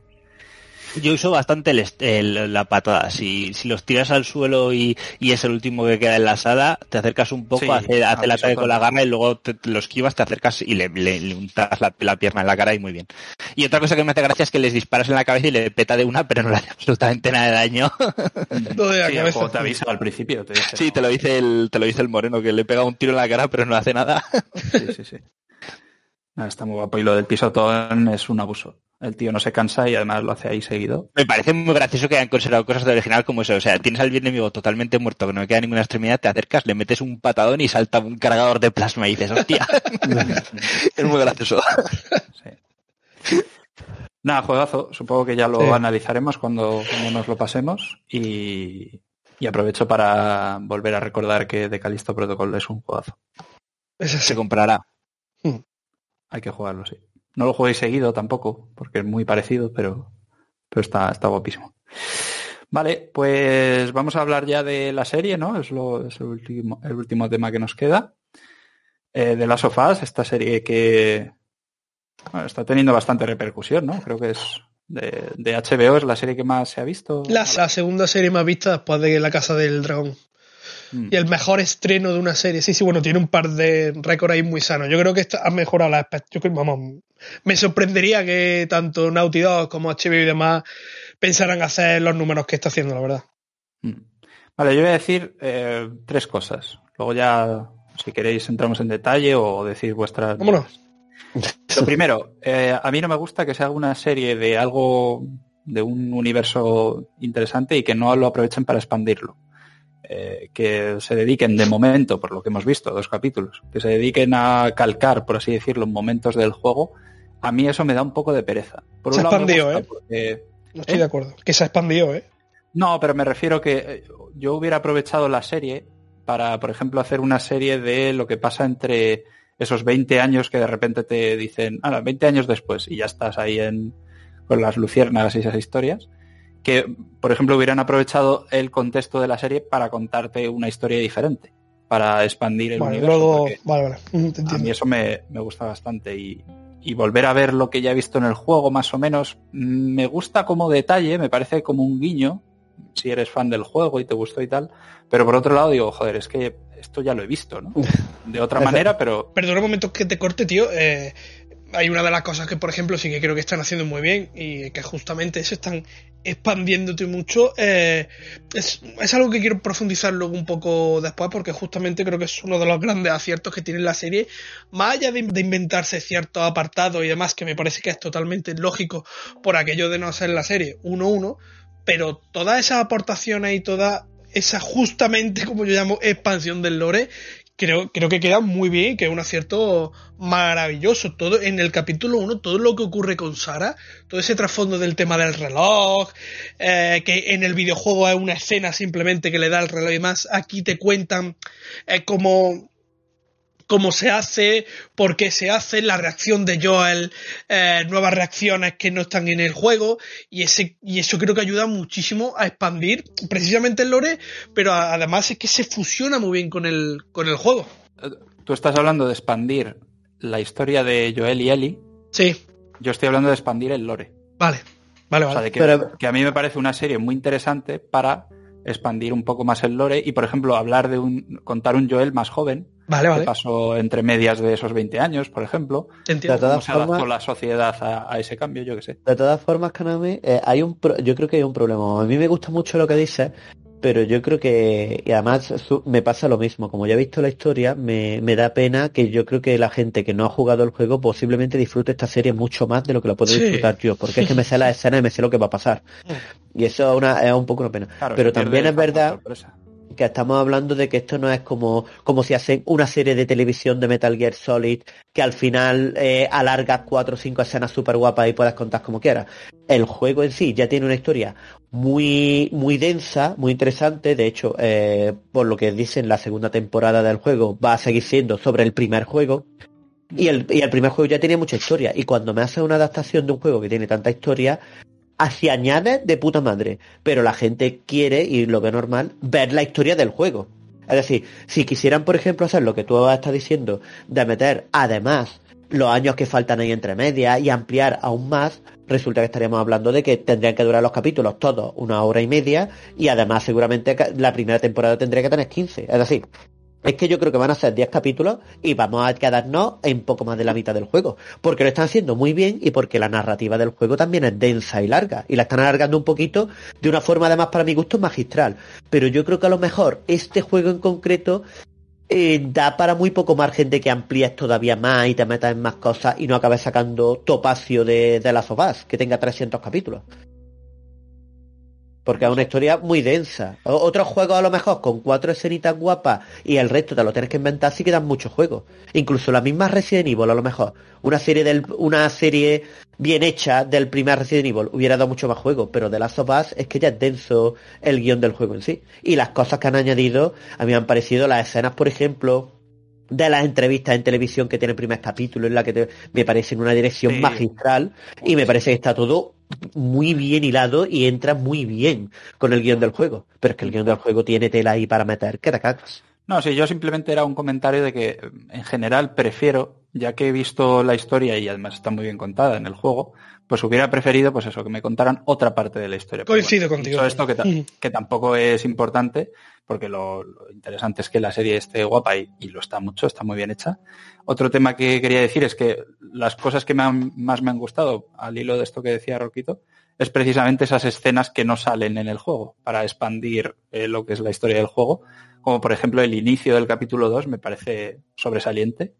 Yo uso bastante el est- el- la patada. Si, si los tiras al suelo y, y es el último que queda en la sala, te acercas un poco, Sí, hace, hace el eso ataque con la garra y luego te, te lo esquivas, te acercas y le, le- le untas la, la pierna en la cara y muy bien. Y otra cosa que me hace gracia es que les disparas en la cabeza y le peta de una, pero no le hace absolutamente nada de daño. Lo de Sí, el cabeza. te avisa al principio. Te dice, sí, no, te lo dice el, te lo dice el moreno, que le pega un tiro en la cara pero no hace nada. Sí, sí, sí. Nada, está muy guapo. Y lo del pisotón es un abuso. El tío no se cansa y además lo hace ahí seguido. Me parece muy gracioso que hayan conservado cosas de original como eso. O sea, tienes al enemigo totalmente muerto, que no le queda ninguna extremidad, te acercas, le metes un patadón y salta un cargador de plasma y dices, hostia. es muy gracioso. Sí. Nada, juegazo. Supongo que ya lo Sí. analizaremos cuando, cuando nos lo pasemos. Y, y aprovecho para volver a recordar que The Callisto Protocol es un juegazo. Se comprará. Hay que jugarlo, sí. No lo juguéis seguido tampoco, porque es muy parecido, pero, pero está, está guapísimo. Vale, pues vamos a hablar ya de la serie, ¿no? Es, lo, es el, último, el último tema que nos queda. Eh, de Last of Us, esta serie que está teniendo bastante repercusión, ¿no? Creo que es de, HBO, es la serie que más se ha visto. La segunda serie más vista después de La Casa del Dragón. Mm. Y el mejor estreno de una serie. Sí, sí, bueno, tiene un par de récords ahí muy sanos. Yo creo que ha mejorado la expectativa. Vamos, me sorprendería que tanto Naughty Dog como HBO y demás pensaran hacer los números que está haciendo, la verdad. Mm. Vale, yo voy a decir eh, tres cosas. Luego ya, si queréis, entramos en detalle o decir vuestras... Vámonos. Lo primero, eh, a mí no me gusta que se haga una serie de algo, de un universo interesante y que no lo aprovechen para expandirlo. Eh, que se dediquen de momento, por lo que hemos visto, dos capítulos, que se dediquen a calcar, por así decirlo, momentos del juego, a mí eso me da un poco de pereza. Por Se un gusta ¿eh? porque- No estoy ¿Eh? de acuerdo. Que se ha expandido, ¿eh? no, pero me refiero que eh, yo hubiera aprovechado la serie para, por ejemplo, hacer una serie de lo que pasa entre esos 20 años que de repente te dicen, ah, 20 años después y ya estás ahí en, con las luciérnagas y esas historias. Que, por ejemplo, hubieran aprovechado el contexto de la serie para contarte una historia diferente, para expandir el Vale, universo. luego. Vale, vale. Mm, te a mí eso me, me gusta bastante y, y volver a ver lo que ya he visto en el juego más o menos mm, me gusta como detalle, me parece como un guiño, si eres fan del juego y te gustó y tal, pero por otro lado digo, joder, es que esto ya lo he visto, ¿no? De otra manera, pero Perdona un momento que te corte, tío. Eh, hay una de las cosas que, por ejemplo, sí que creo que están haciendo muy bien y que justamente se están expandiéndote mucho. eh, es, es algo que quiero profundizar luego un poco después porque justamente creo que es uno de los grandes aciertos que tiene la serie. Más allá de, de inventarse ciertos apartados y demás, que me parece que es totalmente lógico por aquello de no hacer la serie 1-1, pero todas esas aportaciones y toda esa justamente, como yo llamo, expansión del lore, creo, creo que queda muy bien, que es un acierto maravilloso. Todo en el capítulo 1, todo lo que ocurre con Sara, todo ese trasfondo del tema del reloj, eh, que en el videojuego es una escena simplemente que le da el reloj y más, aquí te cuentan eh, cómo cómo se hace, por qué se hace, la reacción de Joel, eh, nuevas reacciones que no están en el juego, y, ese, y eso creo que ayuda muchísimo a expandir precisamente el lore, pero además es que se fusiona muy bien con el, con el juego. Tú estás hablando de expandir la historia de Joel y Ellie. Sí. Yo estoy hablando de expandir el lore. Vale, vale, vale. O sea, de que, que a mí me parece una serie muy interesante para expandir un poco más el lore y, por ejemplo, hablar de un, contar un Joel más joven, vale, vale. que pasó entre medias de esos 20 años, por ejemplo. Entiendo. De todas ¿Cómo se adaptó formas- la sociedad a, a ese cambio? Yo qué sé. De todas formas, Kaname, eh, hay un pro- yo creo que hay un problema. A mí me gusta mucho lo que dices, pero yo creo que, y además me pasa lo mismo. Como ya he visto la historia, me, me da pena que yo creo que la gente que no ha jugado el juego posiblemente disfrute esta serie mucho más de lo que la puedo Sí. disfrutar yo, porque es que me sé la escena y me sé lo que va a pasar. Y eso es, una, es un poco una pena. Claro, pero también es verdad sorpresa. Que estamos hablando de que esto no es como, como si hacen una serie de televisión de Metal Gear Solid que al final eh, alargas cuatro o cinco escenas súper guapas y puedas contar como quieras. El juego en sí ya tiene una historia muy, muy densa, muy interesante. De hecho, eh, por lo que dicen, la segunda temporada del juego va a seguir siendo sobre el primer juego. Y el, y el primer juego ya tenía mucha historia. Y cuando me hace una adaptación de un juego que tiene tanta historia, así añade de puta madre. Pero la gente quiere, y lo ve normal, ver la historia del juego. Es decir, si quisieran, por ejemplo, hacer lo que tú estás diciendo, de meter además los años que faltan ahí entre medias y ampliar aún más, resulta que estaríamos hablando de que tendrían que durar los capítulos todos una hora y media y además seguramente la primera temporada tendría que tener 15. Es decir, es que yo creo que van a ser 10 capítulos y vamos a quedarnos en poco más de la mitad del juego. Porque lo están haciendo muy bien y porque la narrativa del juego también es densa y larga. Y la están alargando un poquito de una forma además para mi gusto magistral. Pero yo creo que a lo mejor este juego en concreto eh, da para muy poco margen de que amplíes todavía más y te metas en más cosas y no acabes sacando topacio de, de las que tenga 300 capítulos. Porque es una historia muy densa. Otros juegos a lo mejor con cuatro escenitas guapas y el resto te lo tienes que inventar, sí quedan muchos juegos. Incluso la misma Resident Evil a lo mejor. Una serie del, una serie bien hecha del primer Resident Evil hubiera dado mucho más juego, pero de Last of Us es que ya es denso el guion del juego en sí. Y las cosas que han añadido, a mí me han parecido las escenas, por ejemplo, de las entrevistas en televisión que tiene el primer capítulo, en la que te- me parece en una dirección Sí. magistral y me parece que está todo muy bien hilado y entra muy bien con el guion del juego. Pero es que el guion del juego tiene tela ahí para meter que te cagas. No, sí, yo simplemente era un comentario de que en general prefiero, ya que he visto la historia y además está muy bien contada en el juego, pues hubiera preferido, pues eso, que me contaran otra parte de la historia. Coincido bueno, contigo. esto, que, ta- Mm. que tampoco es importante, porque lo, lo interesante es que la serie esté guapa y, y lo está mucho, está muy bien hecha. Otro tema que quería decir es que las cosas que me han- más me han gustado, al hilo de esto que decía Roquito, es precisamente esas escenas que no salen en el juego, para expandir eh, lo que es la historia del juego como por ejemplo el inicio del capítulo 2 me parece sobresaliente.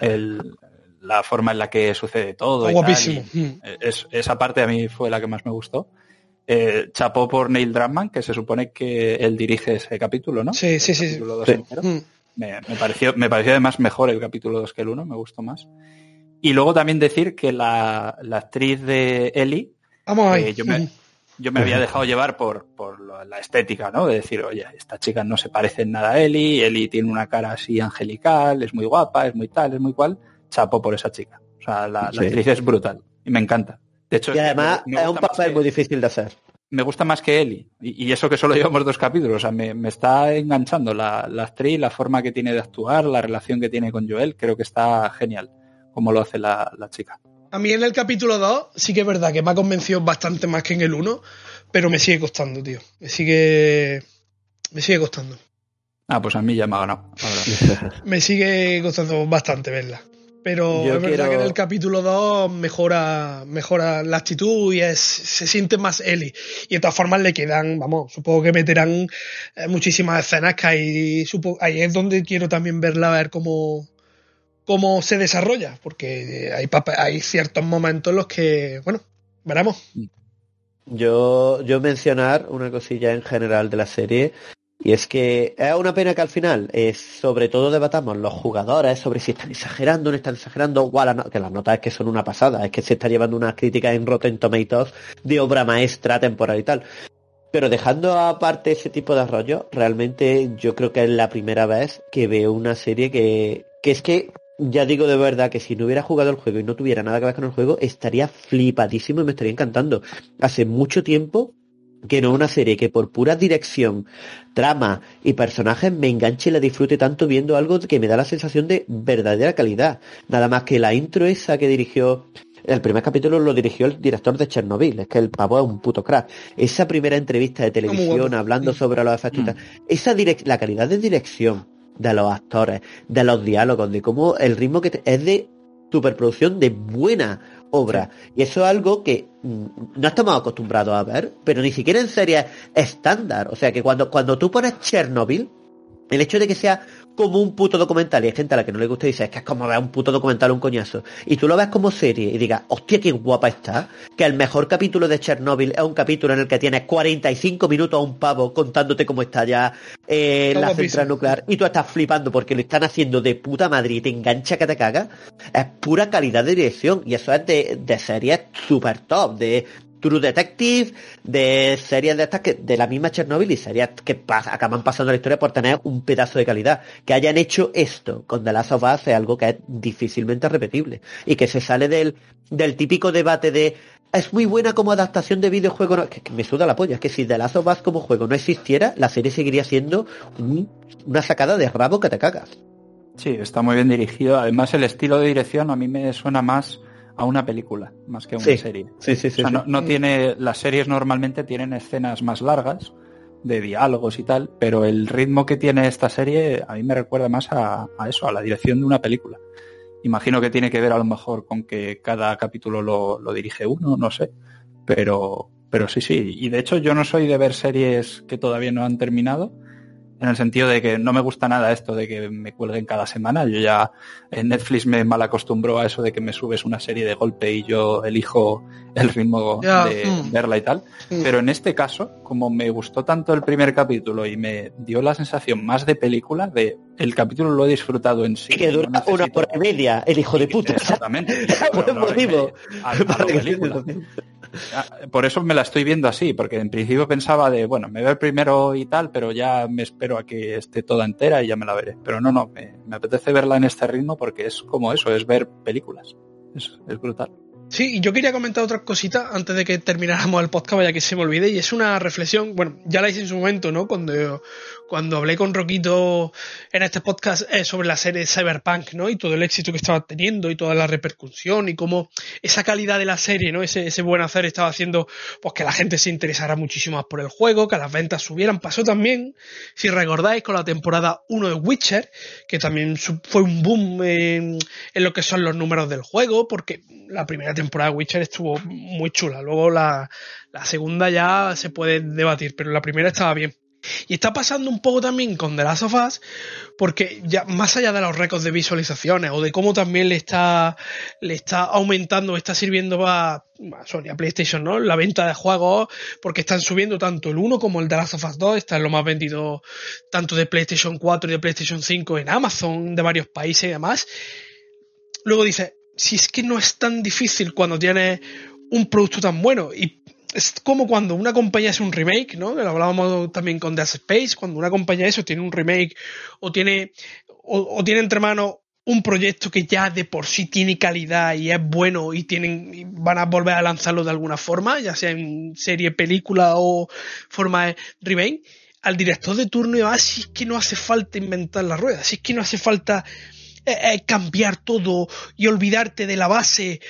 El- la forma en la que sucede todo. Y tal, guapísimo. y es- esa parte a mí fue la que más me gustó. Eh, chapó por Neil Druckmann, que se supone que él dirige ese capítulo, ¿no? Sí, sí, El sí, sí. capítulo 2 Sí. entero. Mm. Me, me pareció, me pareció además mejor el capítulo 2 que el 1, me gustó más. Y luego también decir que la, la actriz de Ellie, Vamos ahí. eh, yo, me, Mm. Yo me había dejado llevar por, por la estética, ¿no? De decir, oye, esta chica no se parece en nada a Ellie, Ellie tiene una cara así angelical, es muy guapa, es muy tal, es muy cual, chapo por esa chica. O sea, la, actriz es brutal y me encanta. De hecho, Y además me- me es un papel que- muy difícil de hacer. me gusta más que Ellie. Y, y eso que solo llevamos dos capítulos. O sea, me, me está enganchando la, la actriz, la forma que tiene de actuar, la relación que tiene con Joel. Creo que está genial como lo hace la, la chica. A mí en el capítulo 2 sí que es verdad que me ha convencido bastante más que en el 1, pero me sigue costando, tío. Me sigue. Me sigue costando. Ah, pues a mí ya me ha ganado. Me sigue costando bastante verla. Pero Yo es verdad quiero- que en el capítulo 2 mejora, mejora la actitud y es, se siente más Ellie. Y de todas formas le quedan, vamos, supongo que meterán eh, muchísimas escenas que ahí, supo- ahí es donde quiero también verla, a ver cómo, cómo se desarrolla. Porque hay, pape- hay ciertos momentos en los que, bueno, veremos. Yo, yo mencionar una cosilla en general de la serie y es que es una pena que al final, eh, sobre todo debatamos los jugadores sobre si están exagerando no están exagerando, a la que las notas es que son una pasada, es que se está llevando unas críticas en Rotten Tomatoes de obra maestra temporal y tal. Pero dejando aparte ese tipo de rollo, realmente yo creo que es la primera vez que veo una serie que, que es que ya digo de verdad que si no hubiera jugado el juego y no tuviera nada que ver con el juego, estaría flipadísimo y me estaría encantando. Hace mucho tiempo que no una serie que por pura dirección, trama y personajes me enganche y la disfrute tanto viendo algo que me da la sensación de verdadera calidad. Nada más que la intro esa que dirigió el primer capítulo lo dirigió el director de Chernobyl, es que el pavo es un puto crack. Esa primera entrevista de televisión hablando sobre los efectos, mm. esa la calidad de dirección de los actores, de los diálogos, de cómo el ritmo que es de superproducción de buena obra. Y eso es algo que mm, no estamos acostumbrados a ver, pero ni siquiera en series estándar. O sea que cuando, cuando tú pones Chernobyl, el hecho de que sea como un puto documental, y hay gente a la que no le gusta y dice, es que es como ver un puto documental un coñazo, y tú lo ves como serie y digas, hostia, qué guapa está, que el mejor capítulo de Chernobyl es un capítulo en el que tienes 45 minutos a un pavo contándote cómo está ya eh, la central nuclear, y tú estás flipando porque lo están haciendo de puta madre y te engancha que te caga, es pura calidad de dirección, y eso es de, de series super top, de True Detective, de series de estas que, de la misma Chernobyl y series que acaban pasando la historia por tener un pedazo de calidad. Que hayan hecho esto con The Last of Us es algo que es difícilmente repetible. Y que se sale del, del típico debate de es muy buena como adaptación de videojuego. que, me suda la polla. Es que si The Last of Us como juego no existiera, la serie seguiría siendo una sacada de rabo que te cagas. Sí, está muy bien dirigido. Además, el estilo de dirección a mí me suena más a una película más que a una serie. Sí, sí, sí, no, tiene, las series normalmente tienen escenas más largas de diálogos y tal, pero el ritmo que tiene esta serie a mí me recuerda más a, eso, a la dirección de una película. Imagino que tiene que ver a lo mejor con que cada capítulo lo, lo dirige uno, no sé, pero, pero sí, sí. Y de hecho yo no soy de ver series que todavía no han terminado en el sentido de que no me gusta nada esto de que me cuelguen cada semana. Yo ya en Netflix me mal acostumbró a eso de que me subes una serie de golpe y yo elijo el ritmo de mm. verla y tal. Mm. Pero en este caso, como me gustó tanto el primer capítulo y me dio la sensación más de película, de el capítulo lo he disfrutado en sí. Que dura una hora y media, el hijo de puta. Exactamente. Ah, por eso me la estoy viendo así, porque en principio pensaba de, bueno, me veo primero y tal, pero ya me espero a que esté toda entera y ya me la veré. Pero no, no, me, apetece verla en este ritmo porque es como eso, es ver películas. Es, es brutal. Sí, y yo quería comentar otra cosita antes de que termináramos el podcast, vaya que se me olvide, y es una reflexión, bueno, ya la hice en su momento, ¿no? Cuando, cuando hablé con Roquito en este podcast eh, sobre la serie Cyberpunk, ¿no? Y todo el éxito que estaba teniendo y toda la repercusión y cómo esa calidad de la serie, ¿no? Ese, ese buen hacer estaba haciendo pues que la gente se interesara muchísimo más por el juego, que las ventas subieran. Pasó también, si recordáis, con la temporada 1 de Witcher, que también fue un boom en, lo que son los números del juego, porque la primera temporada de Witcher estuvo muy chula. Luego la, la segunda ya se puede debatir, pero la primera estaba bien. Y está pasando un poco también con The Last of Us, porque ya más allá de los récords de visualizaciones o de cómo también le está, le está aumentando, está sirviendo a, Sony, a PlayStation, ¿no? La venta de juegos, porque están subiendo tanto el 1 como el The Last of Us 2, está en lo más vendido tanto de PlayStation 4 y de PlayStation 5 en Amazon, de varios países y demás. Luego dice, si es que no es tan difícil cuando tienes un producto tan bueno y es como cuando una compañía hace un remake, ¿no? Lo hablábamos también con Death Space, cuando una compañía eso tiene un remake o tiene, o, tiene entre manos un proyecto que ya de por sí tiene calidad y es bueno y tienen van a volver a lanzarlo de alguna forma, ya sea en serie, película o forma de remake, al director de turno y va, ah, si es que no hace falta inventar la rueda, si es que no hace falta eh, eh, cambiar todo y olvidarte de la base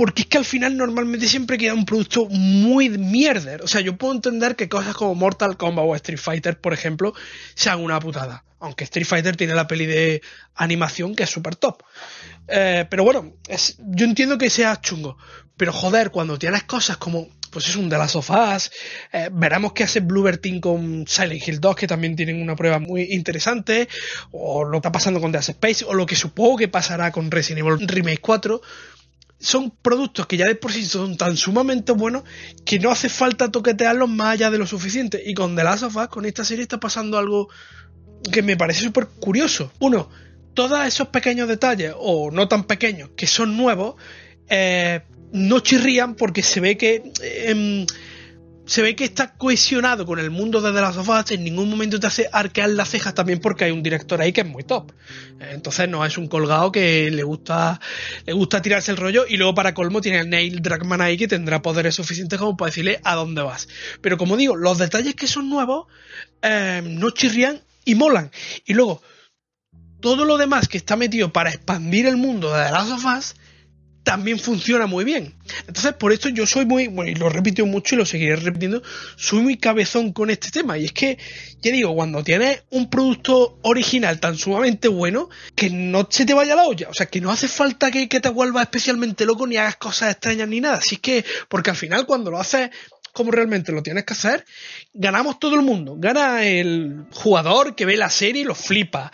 porque es que al final normalmente siempre queda un producto muy mierder. O sea, yo puedo entender que cosas como Mortal Kombat o Street Fighter, por ejemplo, sean una putada. Aunque Street Fighter tiene la peli de animación que es súper top. Eh, pero bueno, yo entiendo que sea chungo. Pero joder, cuando tienes cosas como, pues es un de las sofás, eh, veremos qué hace Bluebird Team con Silent Hill 2, que también tienen una prueba muy interesante, o lo que está pasando con Dead Space, o lo que supongo que pasará con Resident Evil Remake 4 son productos que ya de por sí son tan sumamente buenos que no hace falta toquetearlos más allá de lo suficiente. Y con The Last of Us, con esta serie, está pasando algo que me parece súper curioso. Uno, todos esos pequeños detalles, o no tan pequeños, que son nuevos, eh, no chirrían porque se ve que em, se ve que está cohesionado con el mundo de The Last of Us, en ningún momento te hace arquear las cejas también porque hay un director ahí que es muy top. Entonces no es un colgado que le gusta, le gusta tirarse el rollo y luego para colmo tiene el Neil Druckmann ahí que tendrá poderes suficientes como para decirle a dónde vas. Pero como digo, los detalles que son nuevos eh, no chirrían y molan. Y luego, todo lo demás que está metido para expandir el mundo de The Last of Us también funciona muy bien. Entonces, por esto yo soy muy, bueno, y lo repito mucho y lo seguiré repitiendo, soy muy cabezón con este tema. Y es que, ya digo, cuando tienes un producto original tan sumamente bueno, que no se te vaya la olla. O sea, que no hace falta que, te vuelvas especialmente loco ni hagas cosas extrañas ni nada. Así que, porque al final cuando lo haces como realmente lo tienes que hacer, ganamos todo el mundo. Gana el jugador que ve la serie y lo flipa.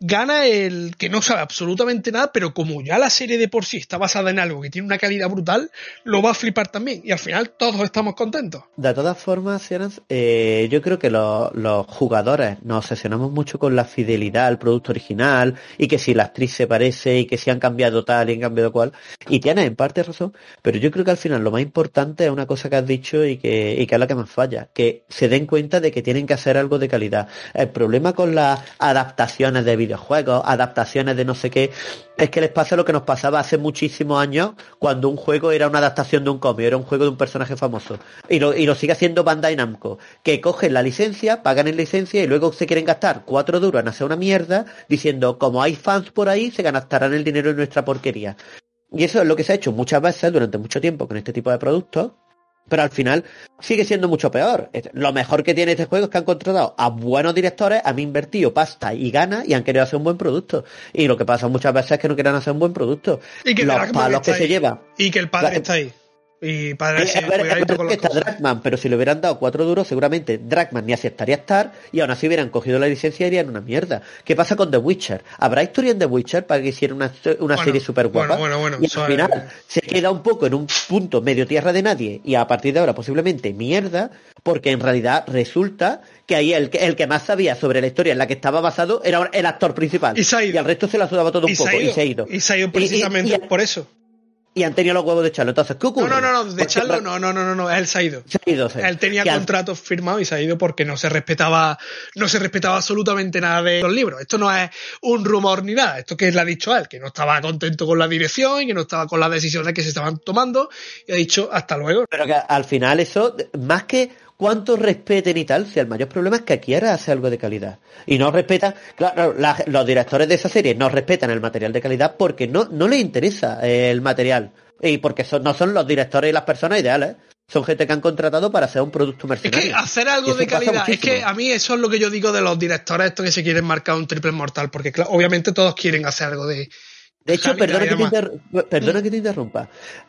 Gana el que no sabe absolutamente nada, pero como ya la serie de por sí está basada en algo que tiene una calidad brutal, lo va a flipar también. Y al final todos estamos contentos. De todas formas, eh, yo creo que los, los jugadores nos obsesionamos mucho con la fidelidad al producto original y que si la actriz se parece y que si han cambiado tal y han cambiado cual. Y tienes en parte razón, pero yo creo que al final lo más importante es una cosa que has dicho y que, y que es la que más falla, que se den cuenta de que tienen que hacer algo de calidad. El problema con las adaptaciones de videojuegos, adaptaciones de no sé qué, es que les pasa lo que nos pasaba hace muchísimos años cuando un juego era una adaptación de un cómic, era un juego de un personaje famoso. Y lo, y lo sigue haciendo Bandai Namco, que cogen la licencia, pagan en licencia y luego se quieren gastar cuatro duros en hacer una mierda diciendo como hay fans por ahí se gastarán el dinero en nuestra porquería. Y eso es lo que se ha hecho muchas veces durante mucho tiempo con este tipo de productos pero al final sigue siendo mucho peor. Lo mejor que tiene este juego es que han contratado a buenos directores, han invertido pasta y ganas y han querido hacer un buen producto. Y lo que pasa muchas veces es que no quieren hacer un buen producto. Y que los palos que se lleva. Y que el padre está ahí. Y padre eh, que está Dragman, pero si le hubieran dado cuatro duros, seguramente Dragman ni aceptaría estar y aún así hubieran cogido la licencia y irían una mierda. ¿Qué pasa con The Witcher? ¿Habrá historia en The Witcher para que hiciera una, una serie súper guapa? Bueno, bueno, y al final se queda un poco en un punto medio tierra de nadie y a partir de ahora posiblemente mierda, porque en realidad resulta que ahí el, el que más sabía sobre la historia en la que estaba basado era el actor principal. Y, se al resto se la sudaba todo un poco y se ha ido. Y se ha ido precisamente por eso y han tenido los huevos de echarlo. Entonces, ¿qué ocurre? No, no, no, de echarlo no, no, no, no, no, él se ha ido. Se ha ido, Él tenía contratos firmados y se ha ido porque no se respetaba, no se respetaba absolutamente nada de los libros. Esto no es un rumor ni nada. Esto que él ha dicho a él, que no estaba contento con la dirección y que no estaba con las decisiones que se estaban tomando y ha dicho hasta luego. Pero que al final eso, más que cuánto respeten y tal, si el mayor problema es que quiera hacer algo de calidad. Y no respetan, claro, los directores de esa serie no respetan el material de calidad porque no, no les interesa el material. Y porque son, no son los directores y las personas ideales. Son gente que han contratado para hacer un producto mercenario. Es que hacer algo de calidad, es que a mí eso es lo que yo digo de los directores estos que se quieren marcar un triple mortal, porque obviamente todos quieren hacer algo de, de hecho, perdona que, te interrumpa.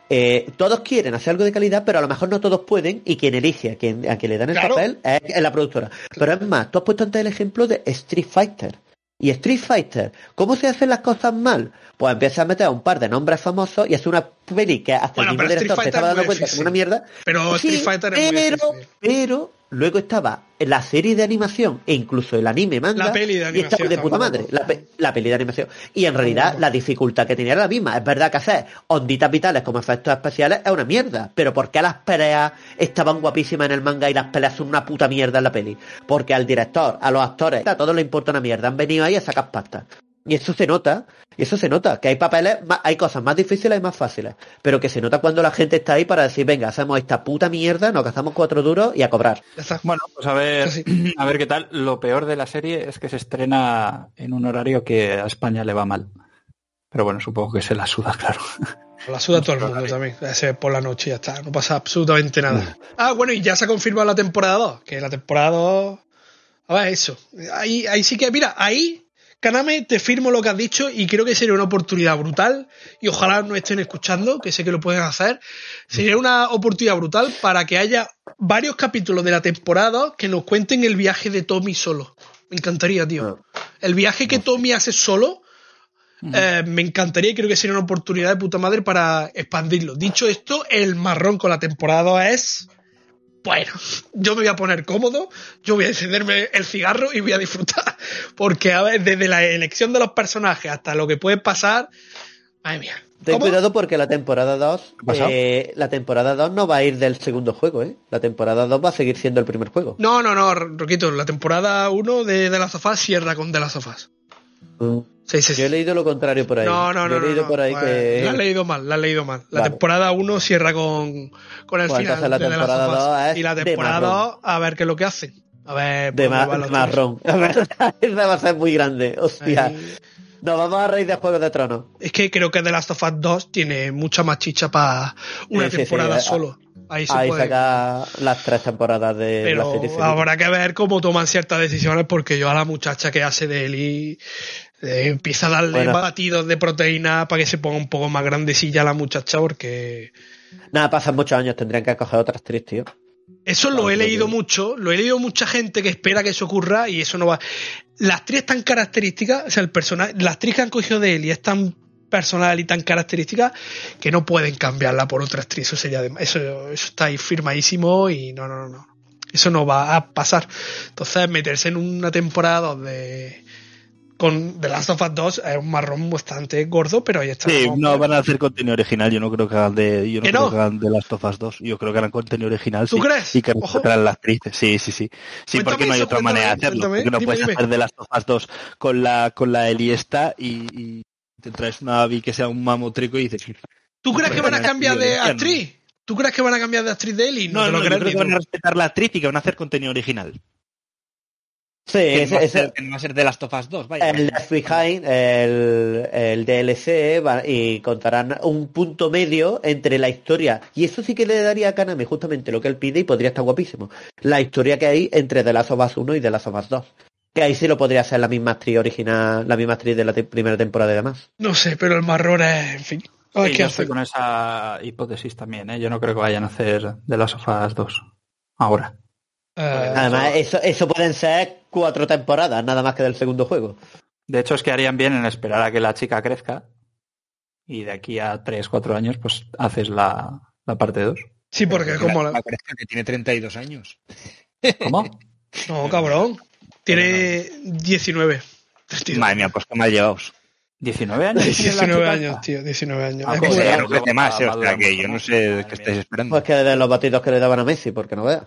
Eh, todos quieren hacer algo de calidad, pero a lo mejor no todos pueden y quien elige a quien, a quien le dan el papel es, la productora. Pero es más, tú has puesto antes el ejemplo de Street Fighter. Y Street Fighter, ¿cómo se hacen las cosas mal? Pues empieza a meter a un par de nombres famosos y hace una peli que hasta el mismo director se estaba dando cuenta que es una mierda. Pero Street Fighter es pero, muy pero Luego estaba la serie de animación e incluso el anime manga. La peli de animación. de puta madre. La, peli de animación. Y en realidad la dificultad que tenía era la misma. Es verdad que hacer onditas vitales como efectos especiales es una mierda. Pero ¿por qué las peleas estaban guapísimas en el manga y las peleas son una puta mierda en la peli? Porque al director, a los actores, a todos les importa una mierda. Han venido ahí a sacar pastas. Y eso se nota, y eso se nota, que hay papeles, hay cosas más difíciles y más fáciles, pero que se nota cuando la gente está ahí para decir, venga, hacemos esta puta mierda, nos gastamos cuatro duros y a cobrar. Bueno, pues a ver, a ver qué tal. Lo peor de la serie es que se estrena en un horario que a España le va mal. Pero bueno, supongo que se la suda, claro. La suda todo el mundo también. por la noche ya está. No pasa absolutamente nada. Ah, bueno, y ya se ha confirmado la temporada 2. Que la temporada 2. A ver, eso. Ahí, ahí sí que, mira, ahí Kaname, te firmo lo que has dicho y creo que sería una oportunidad brutal y ojalá no estén escuchando, que sé que lo pueden hacer. Sería una oportunidad brutal para que haya varios capítulos de la temporada que nos cuenten el viaje de Tommy solo. Me encantaría, tío. Ah. El viaje que Tommy hace solo, eh, me encantaría y creo que sería una oportunidad de puta madre para expandirlo. Dicho esto, el marrón con la temporada es bueno, yo me voy a poner cómodo, yo voy a encenderme el cigarro y voy a disfrutar. Porque a ver, desde la elección de los personajes hasta lo que puede pasar, madre mía, Ten ¿Cómo? cuidado porque la temporada 2, ha pasado? eh, la temporada 2 no va a ir del segundo juego, ¿eh? La temporada 2 va a seguir siendo el primer juego. No, no, no, Roquito, la temporada 1 de The Last of Us cierra con The Last of Us. Mm. Sí, sí, Yo he leído lo contrario por ahí. No, no, Yo no. he leído no, por ahí pues, que... La has leído mal, la has leído mal. La Vale. temporada 1 cierra con, con el Pues final la de temporada Y la de temporada marrón. 2, a ver qué es lo que hacen. A ver, de, ma- van los marrón. Esa va a ser muy grande, hostia. Ahí. Nos vamos a reír de Juegos de Tronos. Es que creo que The Last of Us 2 tiene mucha más chicha para una Sí, temporada sí, eh, solo. Ahí se Ahí puede. saca las tres temporadas de la Pero serie. civil. habrá que ver cómo toman ciertas decisiones porque yo a la muchacha que hace de Eli eh, empieza a darle Bueno. batidos de proteína para que se ponga un poco más grandecilla la muchacha porque Nada, pasan muchos años, tendrían que coger otra actriz, tío. eso lo he leído mucho, lo he leído mucha gente que espera que eso ocurra y eso no va. La actriz tan característica, o sea, el personaje, la actriz que han cogido de Eli es tan personal y tan característica que no pueden cambiarla por otra actriz. Eso sería de- eso, eso está ahí firmadísimo y no, no, no, no. Eso no va a pasar. Entonces, meterse en una temporada donde con The Last of Us 2 es un marrón bastante gordo, pero ahí está. Sí, no van a hacer contenido original. Yo no creo que hagan de, yo no ¿Que creo no? que hagan de Last of Us 2. Yo creo que harán contenido original. ¿Tú sí, crees? Y que respetarán las actrices. Sí, sí, sí. Sí, Cuéntame porque no hay eso, otra manera de hacerlo. cuéntame. Porque no Dime, puedes dime. hacer de Last of Us 2 con la, con la Eli esta y, y te traes una Abby que sea un mamotrico y dices. ¿Tú crees que van a cambiar de no. actriz? ¿Tú crees que van a cambiar de actriz de Eli? No, no, yo crees creo que van a respetar la actriz y que van a hacer contenido original. Sí, Que ese- no va a ese- ser- que no va a ser de Last of Us 2, vaya. el Left Behind, el, el DLC, va- y contarán un punto medio entre la historia, y eso sí que le daría a Kaname justamente lo que él pide y podría estar guapísimo. La historia que hay entre The Last of Us 1 y The Last of Us 2. Que ahí sí lo podría ser la misma actriz original, la misma actriz de la te- primera temporada y demás. No sé, pero el marrón es, en fin. Sí, qué yo hace. estoy con esa hipótesis también, ¿eh? Yo no creo que vayan a hacer de las sofás 2 ahora. Eh, Además, eso, eso pueden ser cuatro temporadas, nada más que del segundo juego. De hecho, es que harían bien en esperar a que la chica crezca y de aquí a 3, 4 años, pues haces la, la parte 2. sí, porque como la... que tiene 32 años. ¿Cómo? No, cabrón. Tiene 19. Tío. Madre mía, pues qué mal llevaos. 19 años. tiene la 19 chica años, tío, 19 años. Ah, Es pues no más, eh, o sea que yo no sé qué estáis esperando. Pues que de los batidos que le daban a Messi, porque no veas.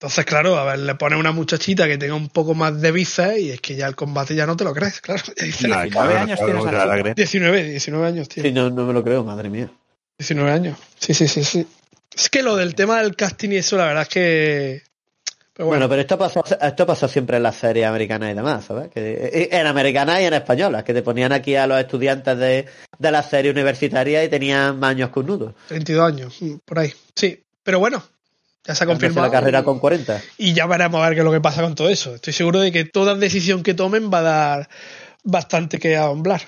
Entonces, claro, a ver, le pones una muchachita que tenga un poco más de bíceps y es que ya el combate ya no te lo crees, claro. Ya dices, No, 19 cabrón, años tienes te a la chica. crees. 19, 19 años, tío. Sí, no, no me lo creo, madre mía. 19 años. Sí, sí, sí, sí. Es que lo del tema del casting y eso, la verdad es que... Pero Bueno, bueno, pero esto pasó, esto pasó siempre en las series americanas y demás, ¿sabes? Que, eh, en americanas y en españolas, que te ponían aquí a los estudiantes de, de la serie universitaria y tenían más años que un nudo. 32 años, mm, por ahí. Sí, pero bueno, ya se ha confirmado. la carrera con 40. Y ya veremos a ver qué es lo que pasa con todo eso. Estoy seguro de que toda decisión que tomen va a dar bastante que hablar.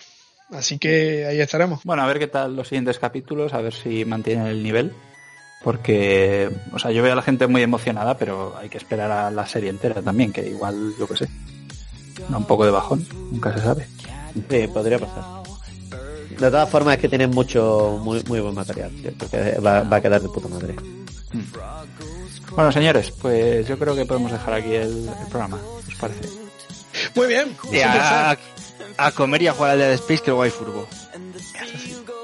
Así que ahí estaremos. Bueno, a ver qué tal los siguientes capítulos, a ver si mantienen el nivel. Porque, o sea, yo veo a la gente muy emocionada, pero hay que esperar a la serie entera también, que igual, yo qué sé, da un poco de bajón, nunca se sabe. Sí, podría pasar. De todas formas es que tienen mucho, muy, muy buen material. Va, va a quedar de puta madre. Bueno, señores, pues yo creo que podemos dejar aquí el, el programa, ¿os parece? Muy bien. Y a, a comer y a jugar al Dead Space que luego hay furbo.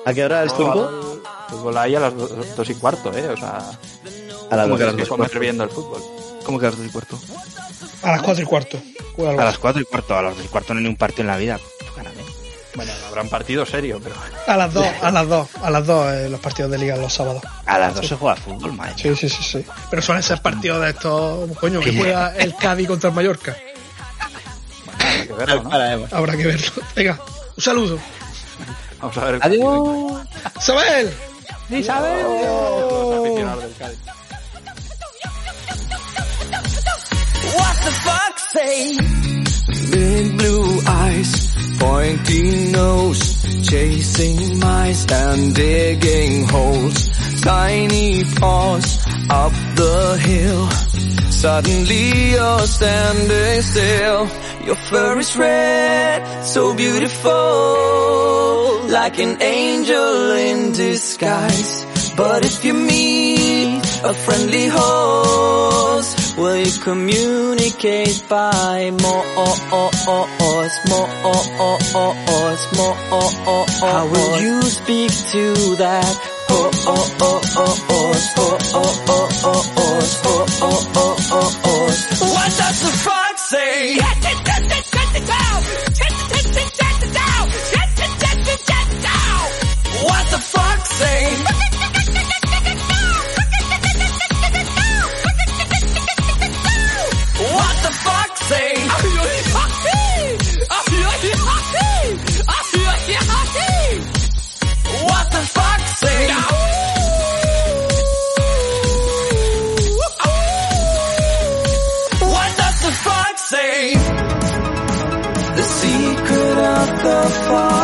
¿A qué hora el fútbol? Fútbol, fútbol ahí a las do- dos y cuarto, ¿eh? O sea, A las ¿Cómo dos. que a las dos viendo el fútbol. ¿Cómo que a las dos y cuarto? A las 4 y cuarto. A las cuatro y cuarto, a las dos y cuarto no hay ni un partido en la vida. Bueno, habrá un partido serio, pero... A las 2, a las 2, a las 2 eh, los partidos de liga los sábados. A las dos se juega fútbol, madre. Sí, sí, sí, sí. Pero suelen ser partidos de estos, coño, que juega el Cádiz contra el Mallorca. Habrá que verlo, ¿no? Habrá que verlo. Venga, un saludo. Vamos a ver el partido. ¡Isabel! ¡Isabel! Los aficionados del Cádiz. What the fuck say? Big blue eyes, pointy chasing mice and digging holes. Tiny paws up the hill. Suddenly you're standing still. Your fur is red, so beautiful, like an angel in disguise. But if you meet a friendly host, Will you communicate by Morse, Morse, Morse? How will you speak to that? What does the fox say? What the fox say? your.